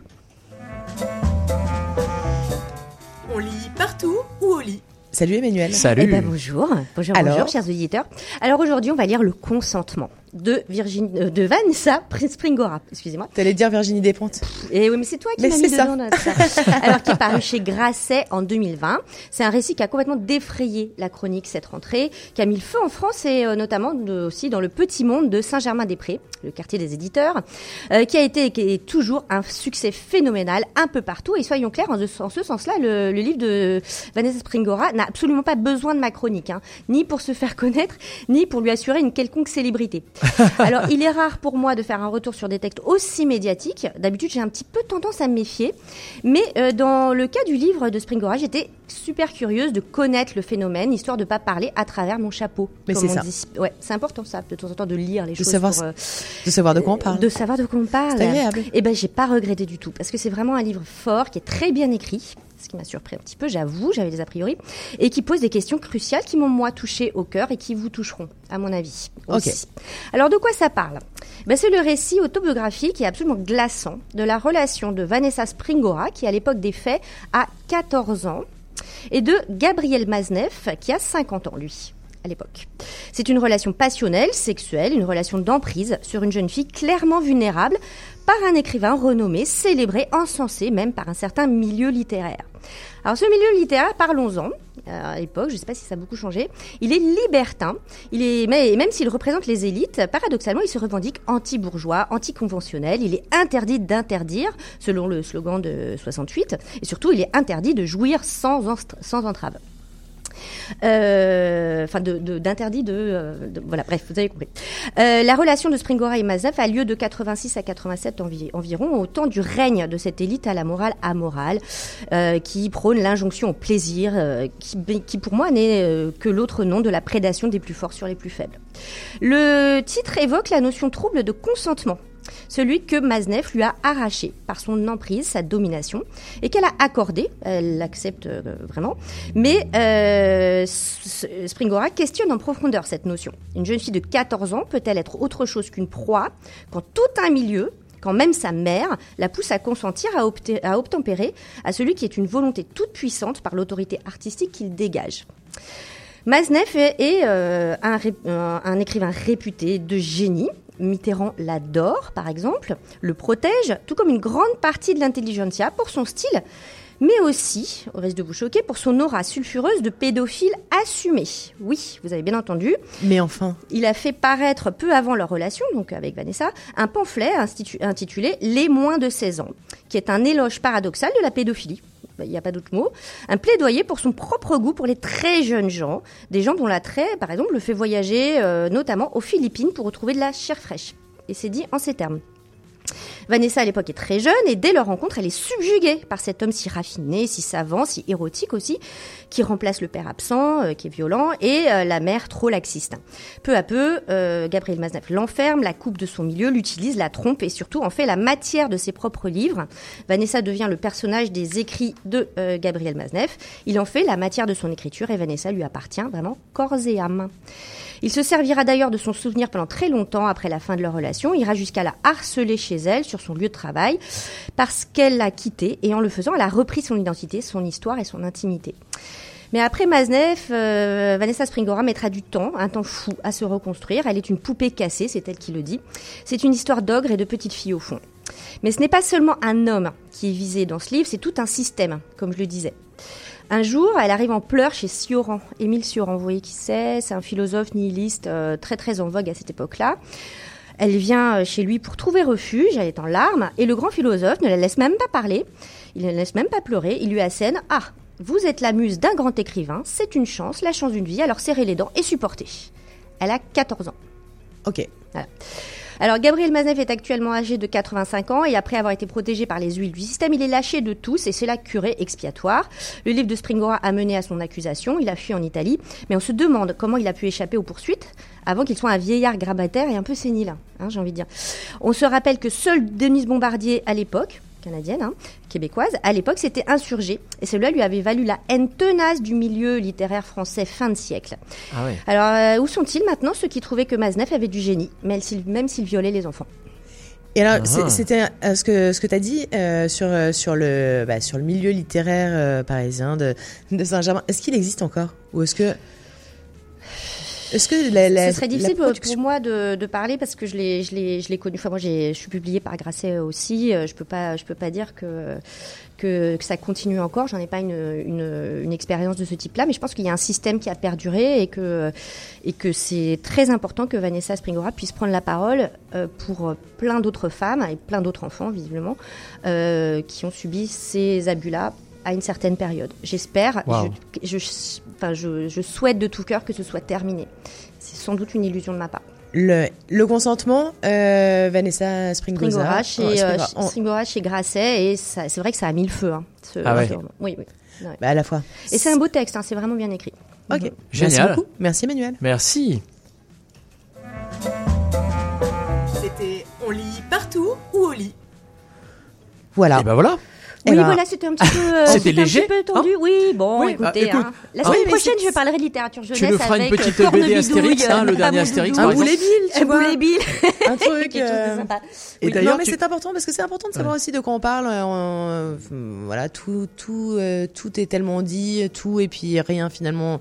On lit partout ou au lit Salut Emmanuel. Eh ben, bonjour, bonjour, Alors bonjour, chers auditeurs. Alors aujourd'hui, on va lire Le consentement de Virginie, euh, de Vanessa Springora. Excusez-moi. T'allais dire Virginie Despentes. Et oui, mais c'est toi qui m'as mis dedans. [LAUGHS] Alors qui est paru chez Grasset en 2020. C'est un récit qui a complètement défrayé la chronique cette rentrée, qui a mis le feu en France et euh, notamment de- aussi dans le petit monde de Saint-Germain-des-Prés, le quartier des éditeurs, euh, qui a été et qui est toujours un succès phénoménal un peu partout. Et soyons clairs, en, ce- en ce sens-là, le, le livre de Vanessa Springora n'a absolument pas besoin de ma chronique, hein, ni pour se faire connaître, ni pour lui assurer une quelconque célébrité. [LAUGHS] Alors, il est rare pour moi de faire un retour sur des textes aussi médiatiques. D'habitude, j'ai un petit peu tendance à me méfier. Mais euh, dans le cas du livre de Springora, j'étais super curieuse de connaître le phénomène, histoire de pas parler à travers mon chapeau. Mais c'est ça. dit. Ouais, c'est important ça, de temps en temps, de lire les De choses. savoir, pour, euh, de savoir de quoi on parle. de savoir de quoi on parle. C'est agréable. Et ben, j'ai pas regretté du tout parce que c'est vraiment un livre fort qui est très bien écrit. Ce qui m'a surpris un petit peu, j'avoue, j'avais des a priori, et qui pose des questions cruciales qui m'ont moi touché au cœur et qui vous toucheront, à mon avis. Aussi. Alors de quoi ça parle? Ben, C'est le récit autobiographique et absolument glaçant de la relation de Vanessa Springora, qui à l'époque des faits a 14 ans, et de Gabriel Maznev, qui a 50 ans, lui à l'époque. C'est une relation passionnelle, sexuelle, une relation d'emprise sur une jeune fille clairement vulnérable par un écrivain renommé, célébré, encensé même par un certain milieu littéraire. Alors ce milieu littéraire, parlons-en. Euh, à l'époque, je ne sais pas si ça a beaucoup changé. Il est libertin. Il est, même s'il représente les élites, paradoxalement, il se revendique anti-bourgeois, anti-conventionnel. Il est interdit d'interdire, selon le slogan de 68, et surtout, il est interdit de jouir sans, sans entrave. Euh, Enfin, d'interdit euh, de- Voilà, bref, vous avez compris. Euh, la relation de Springora et Maznev a lieu de 86 à 87 envi- environ, au temps du règne de cette élite à la morale amorale, qui prône l'injonction au plaisir, qui, pour moi n'est que l'autre nom de la prédation des plus forts sur les plus faibles. Le titre évoque la notion trouble de consentement celui que Maznev lui a arraché par son emprise, sa domination, et qu'elle a accordé, elle l'accepte euh, vraiment, mais euh, Springora questionne en profondeur cette notion. Une jeune fille de 14 ans peut-elle être autre chose qu'une proie quand tout un milieu, quand même sa mère, la pousse à consentir, à, obtempérer à celui qui est une volonté toute puissante par l'autorité artistique qu'il dégage? Maznev est, euh, un écrivain réputé de génie. Mitterrand l'adore, par exemple, le protège, tout comme une grande partie de l'intelligentsia pour son style, mais aussi, au risque de vous choquer, pour son aura sulfureuse de pédophile assumé. Oui, vous avez bien entendu. Mais enfin. Il a fait paraître peu avant leur relation, donc avec Vanessa, un pamphlet intitulé Les moins de 16 ans, qui est un éloge paradoxal de la pédophilie. Bah, Il n'y a pas d'autre mot. Un plaidoyer pour son propre goût pour les très jeunes gens, des gens dont l'attrait, par exemple, le fait voyager euh, notamment aux Philippines pour retrouver de la chair fraîche. Et c'est dit en ces termes. Vanessa à l'époque est très jeune et dès leur rencontre, elle est subjuguée par cet homme si raffiné, si savant, si érotique aussi, qui remplace le père absent, euh, qui est violent, et euh, la mère trop laxiste. Peu à peu, euh, Gabriel Maznev l'enferme, la coupe de son milieu, l'utilise, la trompe et surtout en fait la matière de ses propres livres. Vanessa devient le personnage des écrits de Gabriel Maznev. Il en fait la matière de son écriture et Vanessa lui appartient vraiment corps et âme. Il se servira d'ailleurs de son souvenir pendant très longtemps après la fin de leur relation, ira jusqu'à la harceler chez elle son lieu de travail parce qu'elle l'a quitté et en le faisant, elle a repris son identité, son histoire et son intimité. Mais après Maznev, euh, Vanessa Springora mettra du temps, un temps fou, à se reconstruire. Elle est une poupée cassée, c'est elle qui le dit. C'est une histoire d'ogre et de petite fille au fond. Mais ce n'est pas seulement un homme qui est visé dans ce livre, c'est tout un système, comme je le disais. Un jour, elle arrive en pleurs chez Sioran, Émile Sioran, vous voyez qui c'est, c'est un philosophe nihiliste euh, très très en vogue à cette époque-là. Elle vient euh, chez lui pour trouver refuge, elle est en larmes, et le grand philosophe ne la laisse même pas parler, il ne la laisse même pas pleurer, il lui assène « Ah, vous êtes la muse d'un grand écrivain, c'est une chance, la chance d'une vie, alors serrez les dents et supportez. » Elle a 14 ans. Ok. Voilà. Alors Gabriel Maznev est actuellement âgé de 85 ans et après avoir été protégé par les huiles du système, il est lâché de tous et c'est la curée expiatoire. Le livre de Springora a mené à son accusation, il a fui en Italie, mais on se demande comment il a pu échapper aux poursuites avant qu'il soit un vieillard grabataire et un peu sénile, hein, j'ai envie de dire. On se rappelle que seule Denise Bombardier à l'époque, canadienne, hein, québécoise, à l'époque s'était insurgée et cela lui avait valu la haine tenace du milieu littéraire français fin de siècle. Ah ouais. Alors, euh, où sont-ils maintenant ceux qui trouvaient que Maznev avait du génie, même s'il, même s'il violait les enfants? Et alors, Ah. c'était euh, ce que ce que t'as dit euh, sur sur le bah, sur le milieu littéraire euh, parisien de de Saint-Germain. Est-ce qu'il existe encore? Ou est-ce que est-ce que la, la, Ce serait difficile pour, production- pour moi de, de parler parce que je l'ai, je l'ai, je l'ai connu. Enfin, moi, j'ai, je suis publiée par Grasset aussi. Euh, Je peux pas, je peux pas dire que, que, que ça continue encore. J'en ai pas une, une, une expérience de ce type-là, mais je pense qu'il y a un système qui a perduré et que, et que c'est très important que Vanessa Springora puisse prendre la parole euh, pour plein d'autres femmes et plein d'autres enfants, visiblement, euh, qui ont subi ces abus-là à une certaine période. J'espère. Wow. Je, je, enfin, je, je souhaite de tout cœur que ce soit terminé. C'est sans doute une illusion de ma part. le le consentement euh, Vanessa Springora chez, Oh, euh, Springora, chez- on- Springora chez Grasset et c'est vrai que ça a mis le feu. hein, ce- Ah ouais. ce. Oui, oui. Ouais. bah, à la fois. Et c'est un beau texte, hein, c'est vraiment bien écrit. Ok. Mhm. Merci Génial. beaucoup. Merci Emmanuel. Merci. C'était On lit partout ou au lit? Voilà. Et ben voilà. Oui, ben- voilà, c'était un petit peu, euh, [LAUGHS] C'était un léger, petit peu tendu. oui, bon, Oui, écoutez, bah, écoute. hein. la Ah semaine oui, prochaine, je parlerai littérature jeunesse Tu nous feras une avec petite euh, BD Astérix, hein, le dernier un Astérix, par de exemple. Boulet tu Un vois. [LAUGHS] un truc. De euh. Et d'ailleurs, non, mais c'est important parce que c'est important de savoir aussi de quoi on parle. voilà, tout, tout, tout est tellement dit, tout et puis rien finalement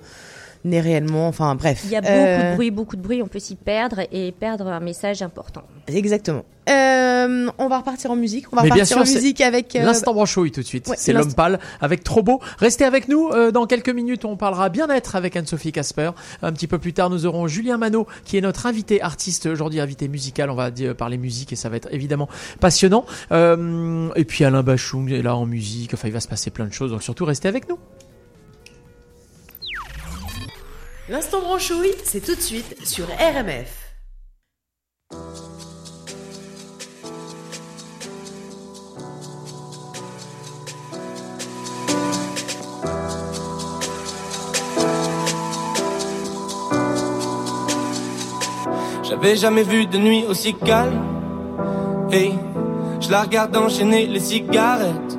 n'est réellement. Enfin, bref. Il y a beaucoup Euh, de bruit, beaucoup de bruit, on peut s'y perdre et perdre un message important. Exactement. Euh, on va repartir en musique. On va Mais bien repartir sûr, en musique avec. euh, L'instant branchouille tout de suite. Ouais, c'est l'homme pâle avec trop beau. Restez avec nous. euh, dans quelques minutes, on parlera bien-être avec Anne-Sophie Casper. Un petit peu plus tard, nous aurons Julien Manot, qui est notre invité artiste aujourd'hui, invité musical. On va dire, parler musique et ça va être évidemment passionnant. Euh, et puis Alain Bachung est là en musique. Enfin, il va se passer plein de choses. Donc surtout, restez avec nous. L'instant branchouille, c'est tout de suite sur RMF. J'avais jamais vu de nuit aussi calme. Et je la regarde enchaîner les cigarettes.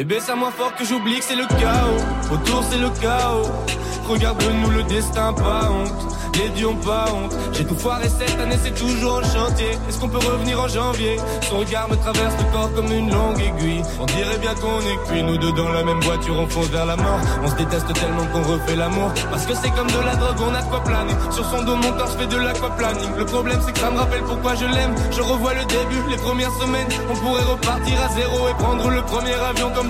Bébé, c'est à moi fort que j'oublie que c'est le chaos. Autour, c'est le chaos. Regarde-nous le destin, pas honte. Les dieux pas honte. J'ai tout foiré cette année, c'est toujours en chantier. Est-ce qu'on peut revenir en janvier? Son regard me traverse le corps comme une longue aiguille. On dirait bien qu'on est cuit, nous deux dans la même voiture, on fonce vers la mort. On se déteste tellement qu'on refait l'amour. Parce que c'est comme de la drogue, on a quoi planer. Sur son dos, mon corps, je fais de l'aquaplaning. Le problème, c'est que ça me rappelle pourquoi je l'aime. Je revois le début, les premières semaines. On pourrait repartir à zéro et prendre le premier avion comme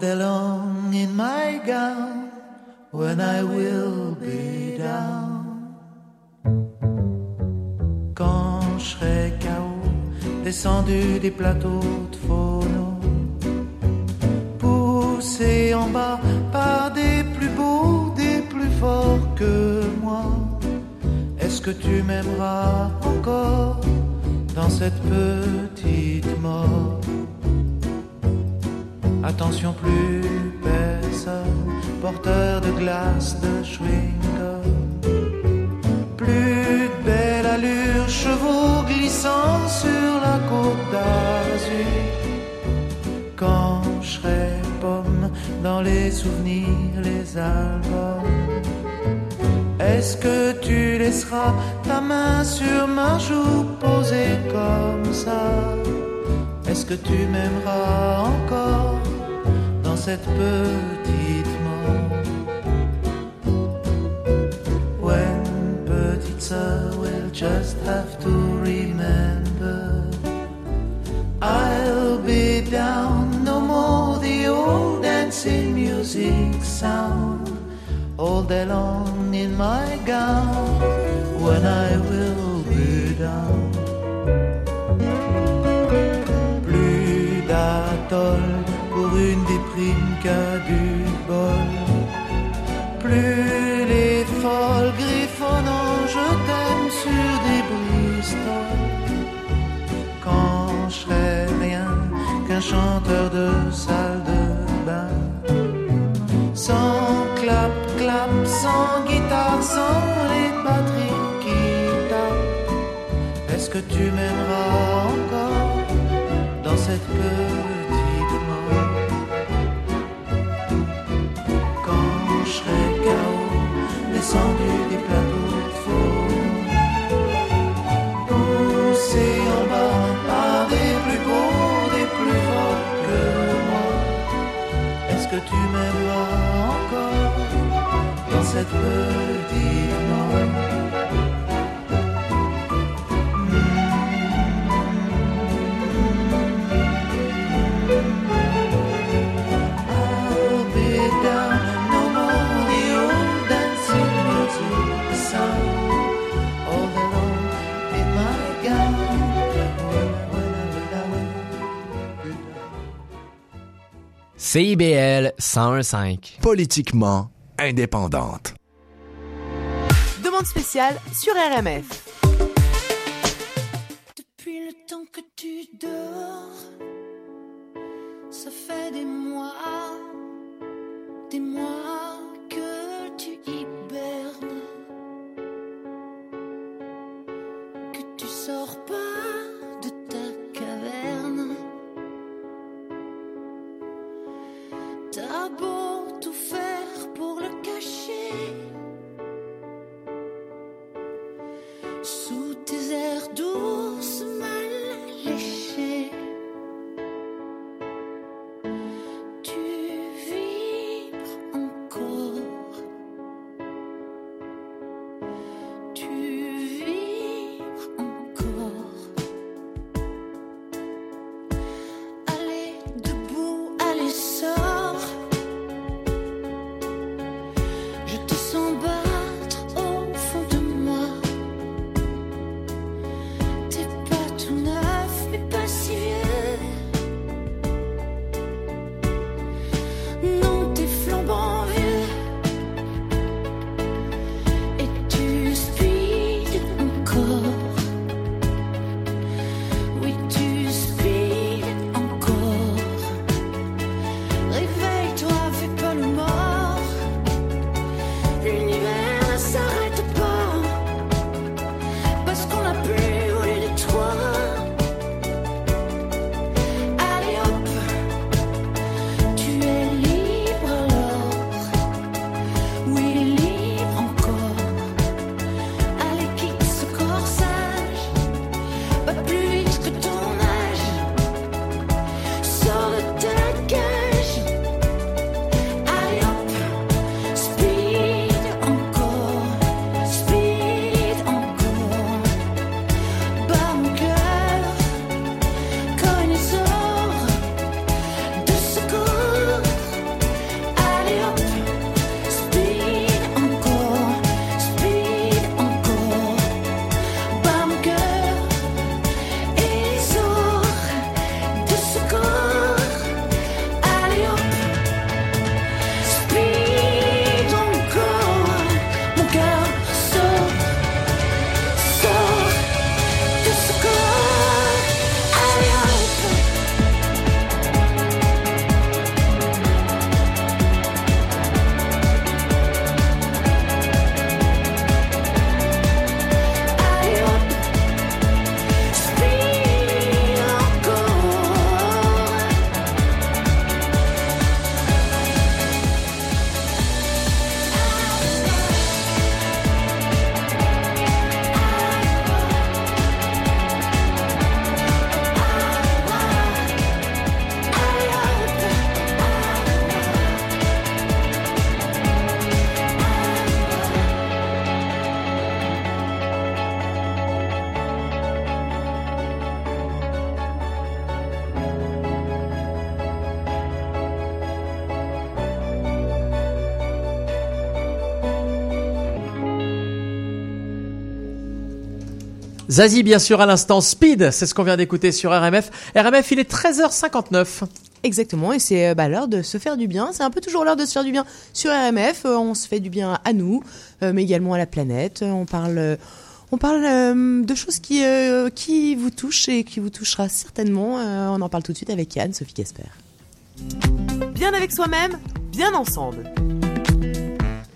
Day in my gown when I will be down quand je serai KO descendu des plateaux de phono poussé en bas par des plus beaux, des plus forts que moi. Est-ce que tu m'aimeras encore dans cette petite mort? Attention, plus personne, porteur de glace, de chewing-gum. Plus de belle allure, chevaux glissant sur la côte d'Azur. Quand je serai pomme dans les souvenirs, les albums. Est-ce que tu laisseras ta main sur ma joue posée comme ça? Est-ce que tu m'aimeras encore? Cette petite mort. When petite sœur will just have to remember I'll be down no more. The old dancing music sound all day long in my gown. When I will be down. Plus d'atoll qu'à du bol. Plus les folles griffonnant je t'aime sur des Bristol. Quand je serai rien qu'un chanteur de salle de bain sans clap, clap, sans guitare, sans les batteries qui tapent. Est-ce que tu m'aimeras encore dans cette petite que tu m'aimeras encore dans cette petite CIBL 101.5. Politiquement indépendante. Demande spéciale sur RMF. Depuis le temps que tu dors, ça fait des mois, des mois que tu hibernes, que tu sors pas Beau tout faire pour le cacher. Zazie, bien sûr, à l'instant. Speed, c'est ce qu'on vient d'écouter sur RMF. RMF, il est 13h59. Exactement, et c'est euh, bah, l'heure de se faire du bien. C'est un peu toujours l'heure de se faire du bien sur RMF. Euh, on se fait du bien à nous, euh, mais également à la planète. On parle, on parle de choses qui, qui vous touchent et qui vous touchera certainement. On en parle tout de suite avec Yann, Sophie Casper. Bien avec soi-même, bien ensemble.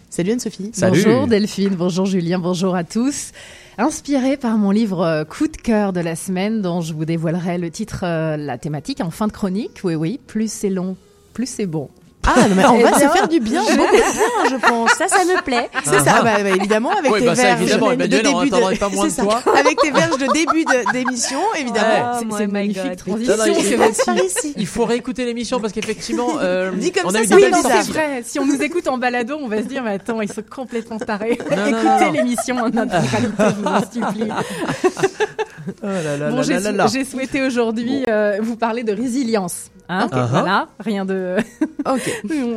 Salut Anne-Sophie. Bonjour Delphine, bonjour Julien, bonjour à tous. Inspiré par mon livre euh, Coup de cœur de la semaine, dont je vous dévoilerai le titre, euh, la thématique en fin de chronique. Oui, oui, plus c'est long, plus c'est bon. Ah, non, mais on va se faire du bien, beaucoup de bien, je pense. Ça, ça me plaît. [LAUGHS] C'est ça, bah, bah, évidemment, avec Oui, tes bah, verges évidemment, de Emmanuel, début pas [LAUGHS] moins de toi. Avec tes verges de début de- d'émission, évidemment. C'est- Oh c'est magnifique God. transition Non, non, il faut-. Il réécouter l'émission parce qu'effectivement, [LAUGHS] euh, on ça, a eu des c'est vrai. Si on nous écoute en balado, on va se dire, mais attends, ils sont complètement tarés. Non, non, Écoutez l'émission en intégralité, je vous en supplie. Oh là là Bon, j'ai souhaité aujourd'hui euh, vous parler de résilience. Hein, Ok. Voilà, rien de. [LAUGHS] Ok.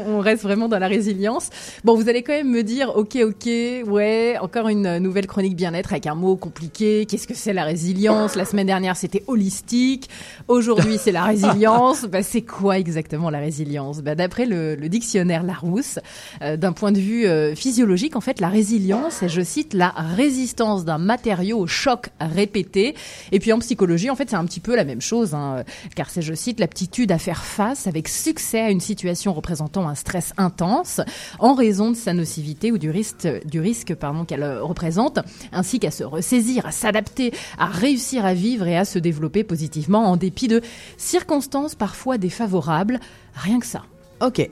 on, reste vraiment dans la résilience. Bon, vous allez quand même me dire, ok, ok, ouais, encore une nouvelle chronique bien-être avec un mot compliqué. Qu'est-ce que c'est la résilience? La semaine dernière, c'était holistique. Aujourd'hui, c'est la résilience. [LAUGHS] Bah, c'est quoi exactement la résilience? Bah, D'après le, le dictionnaire Larousse, euh, d'un point de vue euh, physiologique, en fait, la résilience, est, je cite, la résistance d'un matériau au choc répété. Et puis en psychologie, en fait, c'est un petit peu la même chose, hein, car c'est, je cite, l'aptitude à faire face avec succès à une situation représentant un stress intense en raison de sa nocivité ou du risque, du risque qu'elle euh, représente, ainsi qu'à se ressaisir, à s'adapter, à réussir à vivre et à se développer positivement en dépit de circonstances parfois défavorables. Rien que ça. Ok.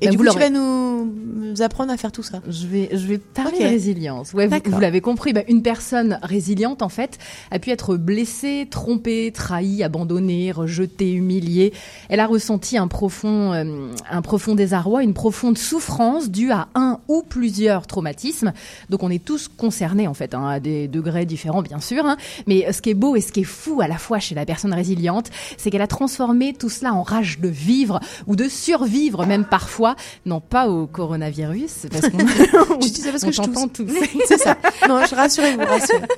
Et Bah, du coup, tu vas nous nous apprendre à faire tout ça. Je vais, je vais parler de résilience. Ouais, vous, l'avez compris. Bah, une personne résiliente, en fait, a pu être blessée, trompée, trahie, abandonnée, rejetée, humiliée. Elle a ressenti un profond, euh, un profond désarroi, une profonde souffrance due à un ou plusieurs traumatismes. Donc, on est tous concernés, en fait, hein, à des degrés différents, bien sûr. hein. Mais ce qui est beau et ce qui est fou à la fois chez la personne résiliente, c'est qu'elle a transformé tout cela en rage de vivre ou de survivre, même parfois. Non, pas au coronavirus, parce qu'on [LAUGHS] [LAUGHS] parce que on t'entend tous. [LAUGHS] C'est ça. Non, je rassurez-vous, rassurez.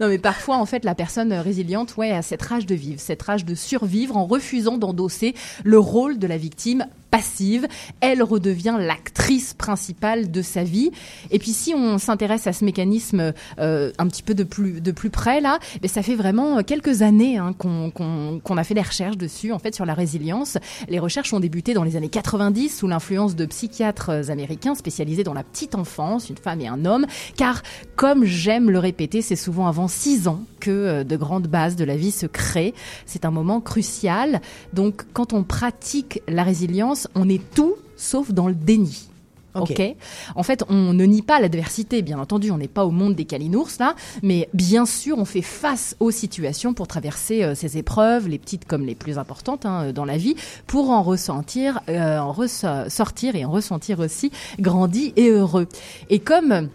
non, mais parfois, en fait, la personne résiliente, ouais, a cette rage de vivre, cette rage de survivre en refusant d'endosser le rôle de la victime passive. Elle redevient l'actrice principale de sa vie. Et puis, si on s'intéresse à ce mécanisme euh, un petit peu de plus, de plus près, là, ben, ça fait vraiment quelques années hein, qu'on a fait des recherches dessus, en fait, sur la résilience. Les recherches ont débuté dans les années 90 sous l'influence de psychiatres américains spécialisés dans la petite enfance, une femme et un homme, car, comme j'aime le répéter, c'est souvent avant 6 ans que euh, de grandes bases de la vie se créent. C'est un moment crucial. Donc, quand on pratique la résilience, on est tout sauf dans le déni. Ok. Ok. En fait, on ne nie pas l'adversité, bien entendu. On n'est pas au monde des calinours là, mais bien sûr, on fait face aux situations pour traverser euh, ces épreuves, les petites comme les plus importantes hein, dans la vie, pour en ressentir, euh, en resso- sortir et en ressentir aussi grandi et heureux. Et comme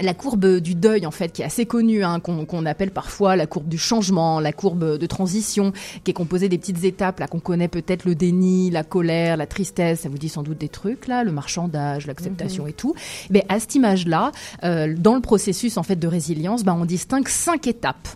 la courbe du deuil, en fait, qui est assez connue, hein, qu'on appelle parfois la courbe du changement, la courbe de transition, qui est composée des petites étapes, là, qu'on connaît peut-être le déni, la colère, la tristesse, ça vous dit sans doute des trucs, là, le marchandage, l'acceptation Mhm. et tout. Mais à cette image-là, euh, dans le processus, en fait, de résilience, bah, on distingue cinq étapes.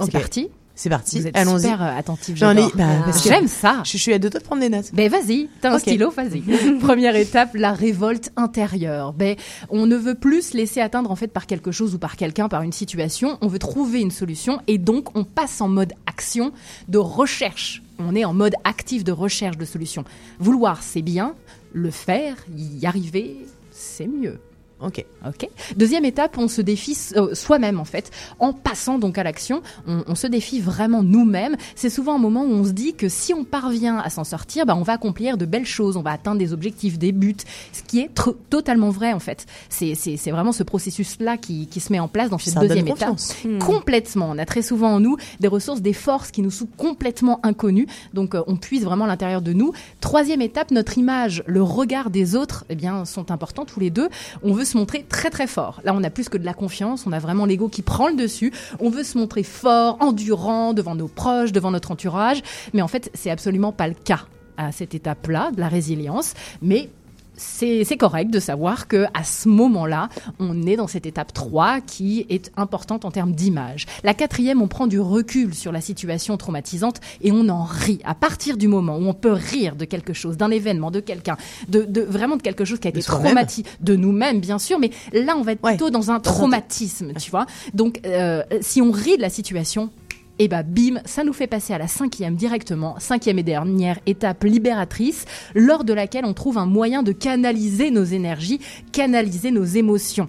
C'est parti C'est parti. Vous êtes Allons-y. super euh, attentif, J'en ai- bah, parce que J'aime ça. Je suis à deux doigts de prendre des notes. Ben vas-y, t'as un stylo, vas-y. [LAUGHS] Première étape, la révolte intérieure. Ben, on ne veut plus se laisser atteindre en fait par quelque chose ou par quelqu'un, par une situation. On veut trouver une solution et donc on passe en mode action de recherche. On est en mode actif de recherche de solutions. Vouloir, c'est bien. Le faire, y arriver, c'est mieux. Ok. Ok. Deuxième étape, on se défie euh, soi-même en fait, en passant donc à l'action. On, on se défie vraiment nous-mêmes. C'est souvent un moment où on se dit que si on parvient à s'en sortir, bah, on va accomplir de belles choses, on va atteindre des objectifs, des buts, ce qui est totalement vrai en fait. C'est c'est- c'est vraiment ce processus-là qui, qui se met en place dans cette deuxième étape. Hmm. Complètement. On a très souvent en nous des ressources, des forces qui nous sont complètement inconnues. Donc euh, on puise vraiment à l'intérieur de nous. Troisième étape, notre image, le regard des autres, eh bien, sont importants tous les deux. On veut se montrer très très fort. Là, on a plus que de la confiance, on a vraiment l'ego qui prend le dessus. On veut se montrer fort, endurant devant nos proches, devant notre entourage. Mais en fait, c'est absolument pas le cas à cette étape-là de la résilience. Mais c'est correct de savoir que à ce moment-là, on est dans cette étape 3 qui est importante en termes d'image. La quatrième, on prend du recul sur la situation traumatisante et on en rit. À partir du moment où on peut rire de quelque chose, d'un événement, de quelqu'un, de, de vraiment de quelque chose qui a été traumatisé, de nous-mêmes bien sûr, mais là on va être plutôt dans un traumatisme, tu vois. Donc euh, si on rit de la situation, et bah bim, ça nous fait passer à la cinquième directement, cinquième et dernière étape libératrice, lors de laquelle on trouve un moyen de canaliser nos énergies, canaliser nos émotions.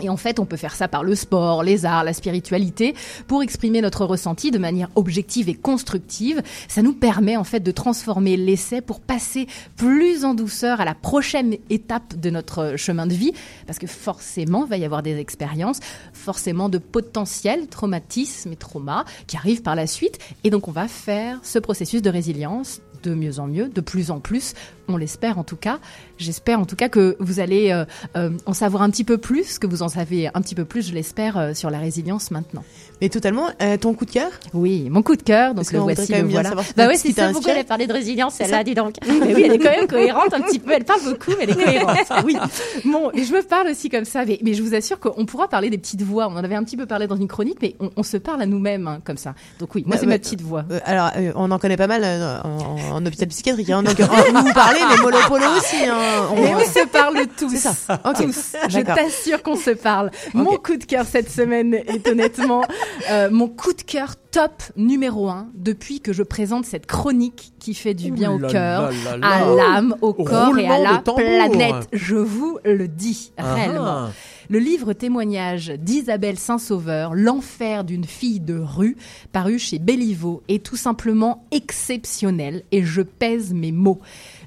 Et en fait, on peut faire ça par le sport, les arts, la spiritualité, pour exprimer notre ressenti de manière objective et constructive. Ça nous permet en fait de transformer l'essai pour passer plus en douceur à la prochaine étape de notre chemin de vie, parce que forcément, il va y avoir des expériences, forcément de potentiels traumatismes et traumas qui arrivent par la suite. Et donc, on va faire ce processus de résilience de mieux en mieux, de plus en plus, on l'espère en tout cas. J'espère en tout cas que vous allez euh, euh, en savoir un petit peu plus, que vous en savez un petit peu plus, je l'espère, euh, sur la résilience maintenant. Mais totalement, euh, ton coup de cœur? Oui, mon coup de cœur, donc le voici, le voilà. Bah ouais, c'est ça, pourquoi elle a parlé de résilience, celle-là, dis donc. [LAUGHS] Mais oui, elle est quand même cohérente un petit peu, elle parle beaucoup, mais elle est [LAUGHS] cohérente. Oui. Bon, et je me parle aussi comme ça, mais, mais je vous assure qu'on pourra parler des petites voix. On en avait un petit peu parlé dans une chronique, mais on, on se parle à nous-mêmes hein, comme ça. Donc oui, moi Ouais, c'est ma petite voix. Euh, alors, euh, on en connaît pas mal euh, en, en hôpital psychiatrique. Hein, donc, on- vous parlez, mais Molopolo aussi. Hein, Mais on se parle tous. C'est ça. Ok. Tous. Je t'assure qu'on se parle. Mon coup de cœur cette semaine est honnêtement euh, mon coup de cœur top numéro un depuis que je présente cette chronique qui fait du bien Ouh au cœur, à l'âme, au corps et à la planète. Je vous le dis Ah réellement. ah. Le livre témoignage d'Isabelle Saint-Sauveur, L'enfer d'une fille de rue, paru chez Béliveau, est tout simplement exceptionnel et je pèse mes mots.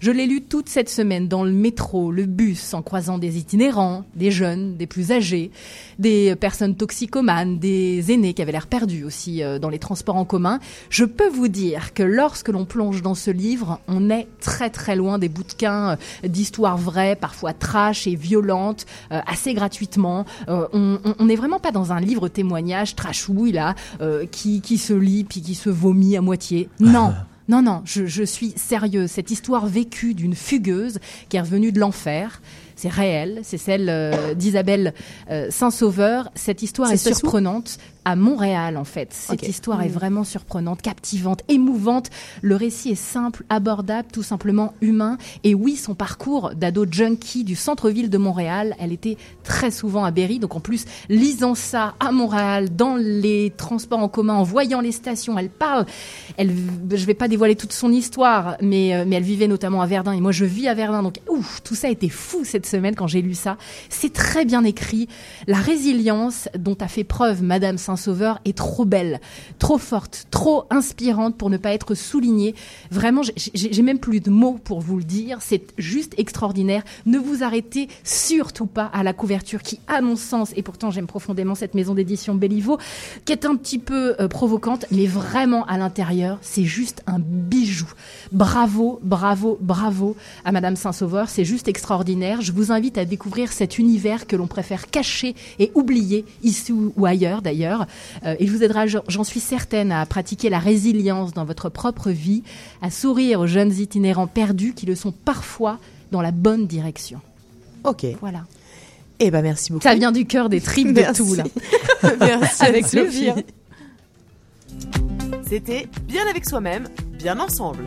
Je l'ai lu toute cette semaine dans le métro, le bus, en croisant des itinérants, des jeunes, des plus âgés, des personnes toxicomanes, des aînés qui avaient l'air perdus aussi euh, dans les transports en commun. Je peux vous dire que lorsque l'on plonge dans ce livre, on est très très loin des bouquins euh, d'histoires vraies, parfois trash et violentes, euh, assez gratuitement. On n'est vraiment pas dans un livre témoignage trashouille là, qui, qui se lit puis qui se vomit à moitié. Non. [LAUGHS] Non, non, je, je suis sérieuse. Cette histoire vécue d'une fugueuse qui est revenue de l'enfer, c'est réel. C'est celle euh, d'Isabelle euh, Saint-Sauveur. Cette histoire est surprenante à Montréal, en fait. Cette histoire est Mm. vraiment surprenante, captivante, émouvante. Le récit est simple, abordable, tout simplement humain. Et oui, son parcours d'ado junkie du centre-ville de Montréal, elle était très souvent à Berry. Donc en plus, lisant ça à Montréal, dans les transports en commun, en voyant les stations, elle parle. Elle, je vais pas dévoiler toute son histoire, mais, euh, mais elle vivait notamment à Verdun. Et moi, je vis à Verdun. Donc, ouf, tout ça a été fou cette semaine quand j'ai lu ça. C'est très bien écrit. La résilience dont a fait preuve Madame Saint-Sauveur est trop belle, trop forte, trop inspirante pour ne pas être soulignée. Vraiment, j'ai- même plus de mots pour vous le dire. C'est juste extraordinaire. Ne vous arrêtez surtout pas à la couverture qui, à mon sens, et pourtant j'aime profondément cette maison d'édition Béliveau, qui est un petit peu euh, provocante, mais vraiment à l'intérieur, c'est juste un bijou. Bravo, bravo, bravo à Madame Saint-Sauveur. C'est juste extraordinaire. Je vous invite à découvrir cet univers que l'on préfère cacher et oublier ici ou ailleurs d'ailleurs. Euh, il vous aidera, j'en- suis certaine, à pratiquer la résilience dans votre propre vie, à sourire aux jeunes itinérants perdus qui le sont parfois dans la bonne direction. Ok. Voilà. Eh ben, merci beaucoup. Ça vient du cœur des tripes de tout là. [LAUGHS] Merci. Avec Sophie. plaisir. C'était bien avec soi-même, bien ensemble.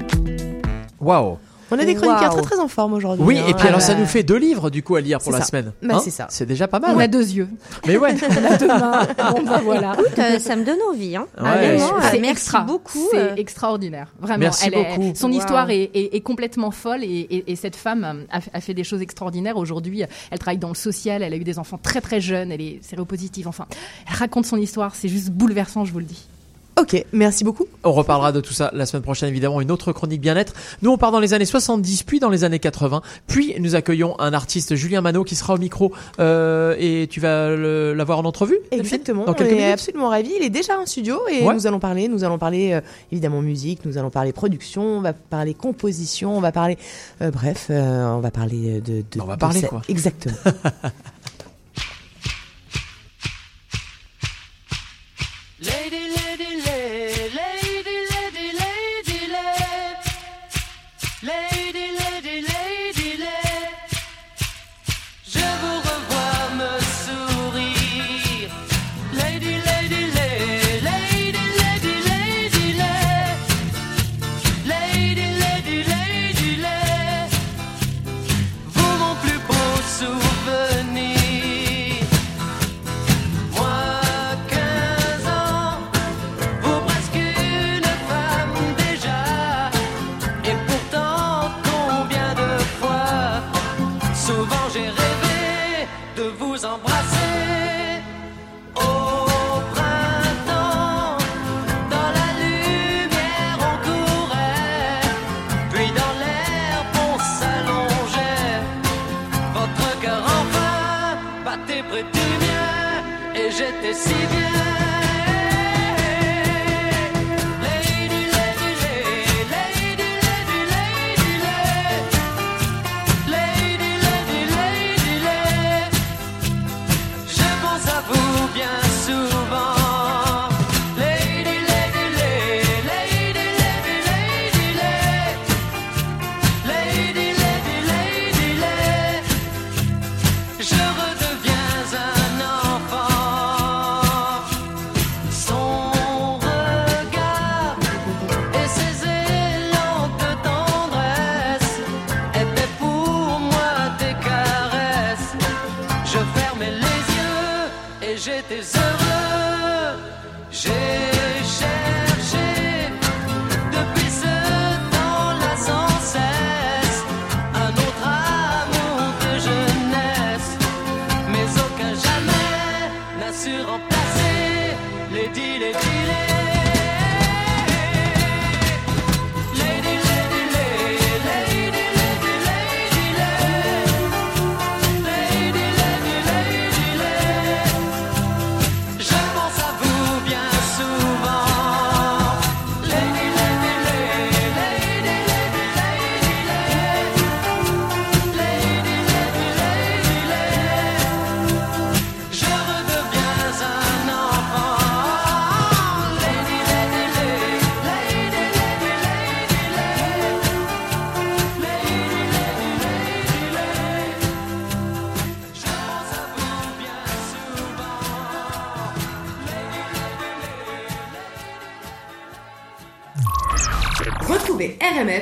Waouh. On a des chroniqueurs très très en forme aujourd'hui. Oui, hein. et puis alors Ah ça nous fait deux livres du coup à lire pour C'est la ça. semaine. Bah, Hein c'est ça. C'est déjà pas mal. On a deux yeux. Mais ouais. [LAUGHS] On a deux mains. Bon, bah voilà. Écoute, euh, ça me donne envie. Hein. Ouais. Vraiment, euh, C'est merci extra. beaucoup. C'est euh. extraordinaire. Vraiment. Merci Elle est- beaucoup. son Wow. histoire est, est- est complètement folle et, et- et cette femme a, a fait des choses extraordinaires. Aujourd'hui, elle travaille dans le social. Elle a eu des enfants très très jeunes. Elle est séropositive. Enfin, elle raconte son histoire. C'est juste bouleversant, je vous le dis. Ok, merci beaucoup. On reparlera de tout ça la semaine prochaine, évidemment, une autre chronique bien-être. Nous, on part dans les années 70, puis dans les années 80, puis nous accueillons un artiste, Julien Manot, qui sera au micro, euh, et tu vas l'avoir en entrevue Exactement. Dans on est minutes absolument ravis. Il est déjà en studio et Ouais. nous allons parler. Nous allons parler euh, évidemment musique. Nous allons parler production. On va parler composition. On va parler. euh, bref, on va parler de. de On va de parler, ça. quoi. Exactement. [LAUGHS]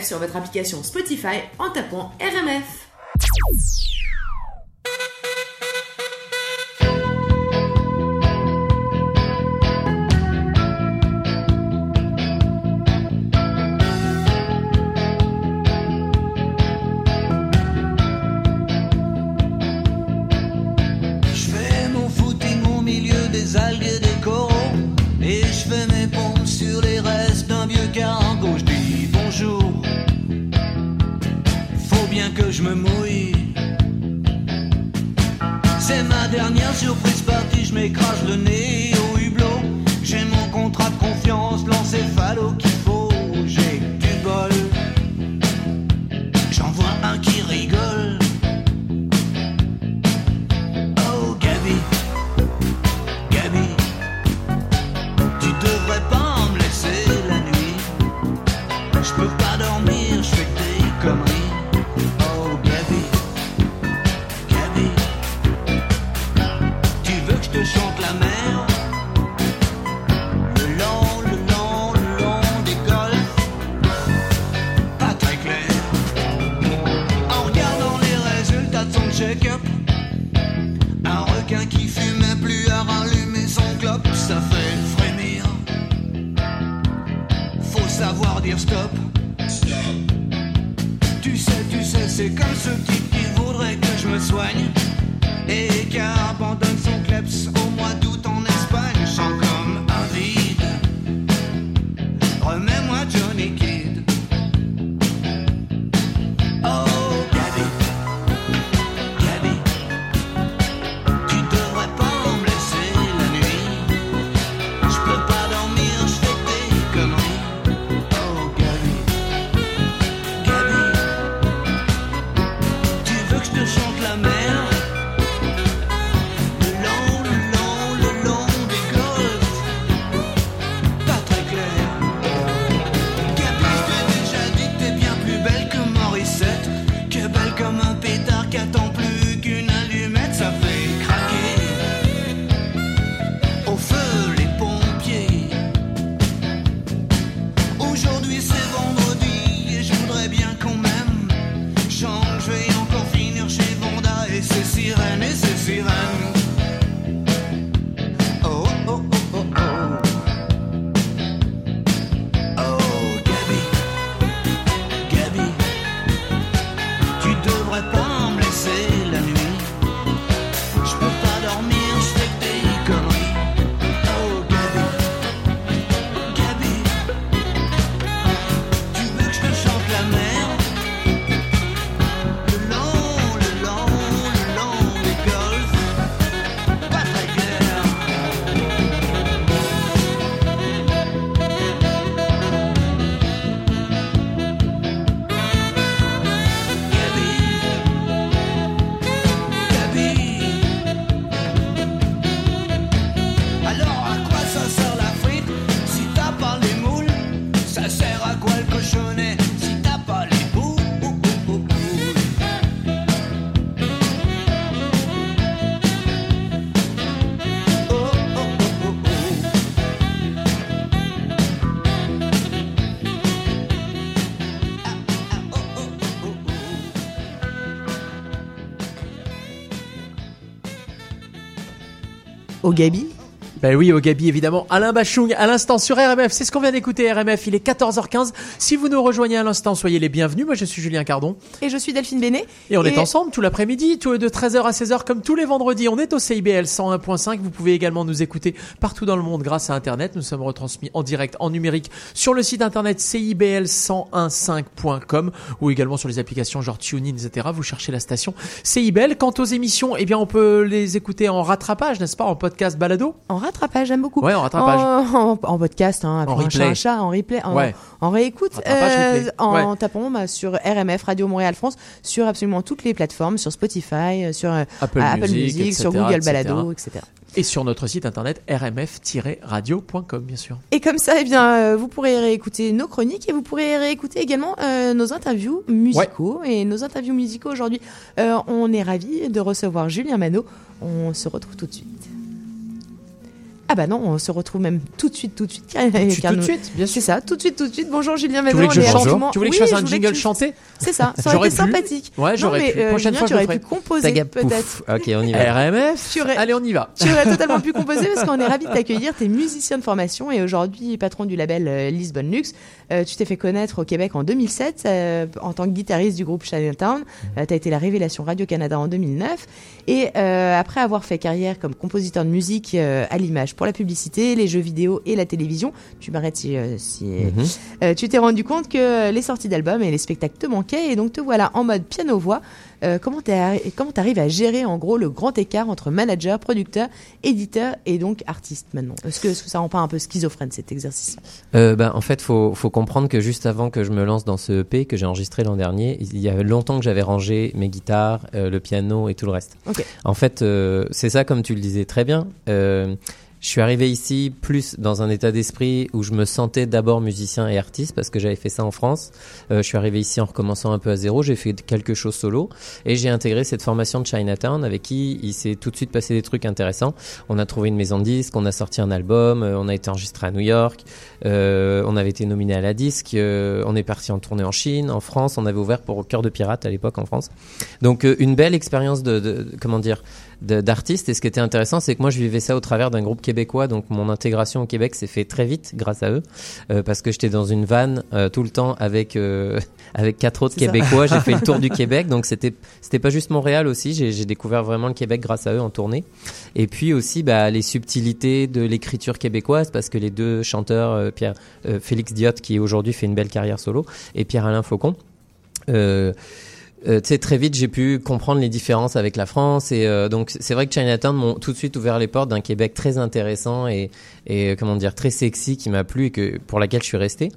sur votre application Spotify en tapant RMF. Au Gabi Ben oui, au Gabi, évidemment. Alain Bachung, à l'instant sur RMF. C'est ce qu'on vient d'écouter, RMF. Il est 14h15. Si vous nous rejoignez à l'instant, soyez les bienvenus. Moi, je suis Julien Cardon. Et je suis Delphine Bénet. Et on est ensemble tout l'après-midi, de 13h à 16h, comme tous les vendredis. On est au CIBL 101.5. Vous pouvez également nous écouter partout dans le monde grâce à Internet. Nous sommes retransmis en direct, en numérique, sur le site internet CIBL1015.com ou également sur les applications genre TuneIn, etc. Vous cherchez la station CIBL. Quant aux émissions, eh bien, on peut les écouter en rattrapage, n'est-ce pas, en podcast balado? En rattrapage, j'aime beaucoup. Ouais, en rattrapage. En, en- en podcast, hein, En replay. un chat, en replay, en, Ouais. en réécoute, euh, replay. en Ouais. tapant bah, sur RMF Radio Montréal France, sur absolument toutes les plateformes, sur Spotify, euh, sur euh, Apple, Music, sur Google etc. Balado, etc. Et sur notre site internet rmf-radio.com, bien sûr. Et comme ça, eh bien, euh, vous pourrez réécouter nos chroniques et vous pourrez réécouter également euh, nos interviews musicaux. Et nos interviews musicaux aujourd'hui, euh, on est ravis de recevoir Julien Manot. On se retrouve tout de suite. Ah bah non, on se retrouve même tout de suite, tout de suite. car tout de suite, bien sûr. C'est ça, tout de suite, tout de suite. Bonjour Julien Manot. Tu voulais que je on est chante Tu voulais que Oui, je fasse un jingle tu- chanté C'est ça, ça aurait J'aurais été pu. sympathique. Ouais, j'aurais non, mais, pu. euh, Prochaine Julien, fois, tu je le aurais ferai. pu composer peut-être. Ok, on y va. RMF Tu aurais- Allez, on y va. Tu aurais totalement pu [LAUGHS] composer parce qu'on est ravis de t'accueillir. Tu es musicien de formation et aujourd'hui patron du label euh, Lisbonne Luxe. Euh, tu t'es fait connaître au Québec en 2007 euh, en tant que guitariste du groupe Chinatown. tu as été la révélation Radio-Canada en 2009. Et euh, après avoir fait carrière comme compositeur de musique euh, à l'image pour la publicité, les jeux vidéo et la télévision, tu m'arrêtes si, euh, si Mhm. euh, tu t'es rendu compte que les sorties d'albums et les spectacles te manquaient et donc te voilà en mode piano-voix. Euh, comment tu t'arrives à gérer en gros le grand écart entre manager, producteur, éditeur et donc artiste maintenant? Est-ce que, est-ce que ça rend pas un peu schizophrène cet exercice? Euh, ben, en fait, faut, faut comprendre que juste avant que je me lance dans ce EP que j'ai enregistré l'an dernier, il y a longtemps que j'avais rangé mes guitares, euh, le piano et tout le reste. En fait, euh, c'est ça comme tu le disais très bien. Je suis arrivé ici plus dans un état d'esprit où je me sentais d'abord musicien et artiste parce que j'avais fait ça en France. Euh, je suis arrivé ici en recommençant un peu à zéro. J'ai fait quelque chose solo et j'ai intégré cette formation de Chinatown avec qui il s'est tout de suite passé des trucs intéressants. On a trouvé une maison de disques, on a sorti un album, euh, on a été enregistré à New York, euh, on avait été nominé à la disque, euh, on est parti en tournée en Chine, en France, on avait ouvert pour Cœur de Pirate à l'époque en France. Donc euh, une belle expérience de- de- comment dire de- d'artiste et ce qui était intéressant c'est que moi je vivais ça au travers d'un groupe québécois. Donc mon intégration au Québec s'est fait très vite grâce à eux euh, parce que j'étais dans une vanne euh, tout le temps avec euh, [LAUGHS] avec quatre autres. Québécois. J'ai fait le tour du [LAUGHS] Québec. Donc c'était c'était pas juste Montréal aussi. J'ai j'ai découvert vraiment le Québec grâce à eux en tournée. Et puis aussi bah, les subtilités de l'écriture québécoise parce que les deux chanteurs Pierre Félix Diot qui aujourd'hui fait une belle carrière solo et Pierre Alain Faucon euh, euh, tu sais, très vite, j'ai pu comprendre les différences avec la France et euh, donc c'est vrai que Chinatown m'ont tout de suite ouvert les portes d'un Québec très intéressant et, et euh, comment dire très sexy qui m'a plu et que pour laquelle je suis resté.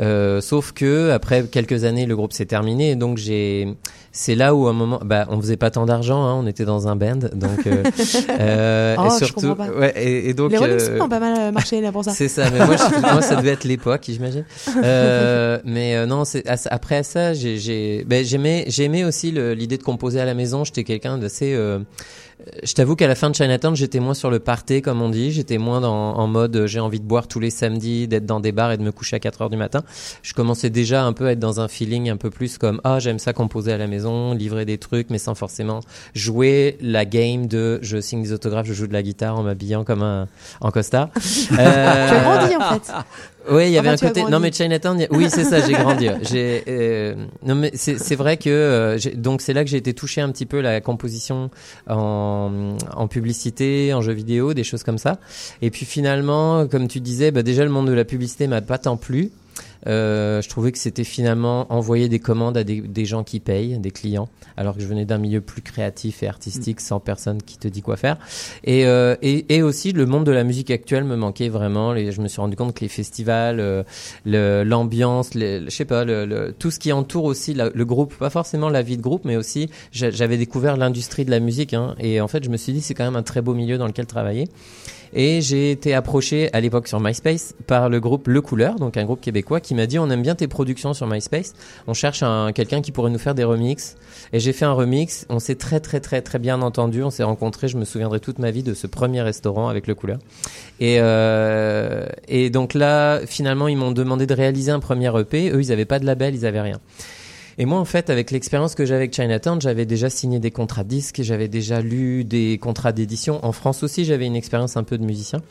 Euh, sauf que après quelques années, le groupe s'est terminé et donc j'ai c'est là où à un moment, bah, on faisait pas tant d'argent, hein, on était dans un band, donc euh, [LAUGHS] euh, Oh, et je surtout, pas. ouais, et, et donc Les ont pas mal marché là pour ça. c'est ça, mais moi, je- [LAUGHS] moi, ça devait être l'époque, j'imagine. Euh, mais euh, non, c'est après ça, j'ai, j'ai, ben, j'aimais, aussi l'idée de composer à la maison. J'étais quelqu'un d'assez. Euh, je t'avoue qu'à la fin de Chinatown, j'étais moins sur le party, comme on dit. J'étais moins dans, en mode euh, j'ai envie de boire tous les samedis, d'être dans des bars et de me coucher à 4 heures du matin. Je commençais déjà un peu à être dans un feeling un peu plus comme ah j'aime ça composer à la maison, livrer des trucs, mais sans forcément jouer la game de je signe des autographes, je joue de la guitare en m'habillant comme un en costard. [LAUGHS] Tu as grandi, en fait. Oui, il y avait Enfin, un côté. Non, mais Chinatown. y Oui, c'est ça. J'ai grandi. [LAUGHS] J'ai. euh, Non, mais c'est c'est vrai que euh, donc c'est là que j'ai été touché un petit peu la composition en en publicité, en jeux vidéo, des choses comme ça. Et puis finalement, comme tu disais, bah, déjà le monde de la publicité m'a pas tant plu. Euh, je trouvais que c'était finalement envoyer des commandes à des, des gens qui payent, des clients, alors que je venais d'un milieu plus créatif et artistique, sans personne qui te dit quoi faire. Et, euh, et, et aussi, le monde de la musique actuelle me manquait vraiment. Les, je me suis rendu compte que les festivals, euh, l'ambiance, je sais pas, le, le- tout ce qui entoure aussi la- le groupe, pas forcément la vie de groupe, mais aussi j'a- j'avais découvert l'industrie de la musique. Hein, et en fait, je me suis dit, c'est quand même un très beau milieu dans lequel travailler. Et j'ai été approché à l'époque sur MySpace par le groupe Le Couleur, donc un groupe québécois, qui m'a dit on aime bien tes productions sur MySpace, on cherche un, quelqu'un qui pourrait nous faire des remixes. Et j'ai fait un remix, on s'est très très très très bien entendu, on s'est rencontrés, je me souviendrai toute ma vie de ce premier restaurant avec Le Couleur. Et, euh, et donc là, finalement, ils m'ont demandé de réaliser un premier EP, eux ils avaient pas de label, ils avaient rien. Et moi, en fait, avec l'expérience que j'avais avec Chinatown, j'avais déjà signé des contrats disques, j'avais déjà lu des contrats d'édition. En France aussi, j'avais une expérience un peu de musicien.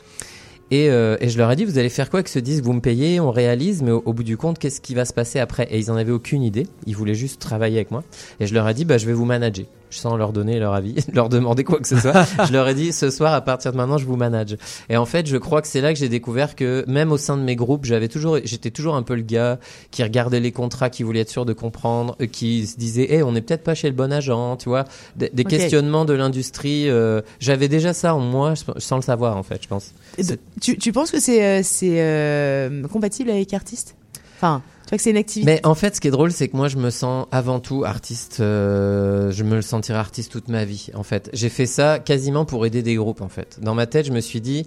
Et, euh, et je leur ai dit, vous allez faire quoi avec ce disque? Vous me payez, on réalise, mais au, au bout du compte, qu'est-ce qui va se passer après? Et ils en avaient aucune idée. Ils voulaient juste travailler avec moi. Et je leur ai dit, bah, je vais vous manager. Sans leur donner leur avis, [LAUGHS] leur demander quoi que ce soit. [LAUGHS] je leur ai dit, ce soir, à partir de maintenant, je vous manage. Et en fait, je crois que c'est là que j'ai découvert que même au sein de mes groupes, j'avais toujours, j'étais toujours un peu le gars qui regardait les contrats, qui voulait être sûr de comprendre, euh, qui se disait, eh, on n'est peut-être pas chez le bon agent, tu vois. Des, questionnements de l'industrie. euh, j'avais déjà ça en moi, sans le savoir, en fait, je pense. Tu, tu penses que c'est euh, c'est euh, compatible avec artiste? Enfin, tu vois que c'est une activité. Mais en fait, ce qui est drôle, c'est que moi, je me sens avant tout artiste. euh, je me sentirai artiste toute ma vie. En fait, j'ai fait ça quasiment pour aider des groupes. En fait, dans ma tête, je me suis dit.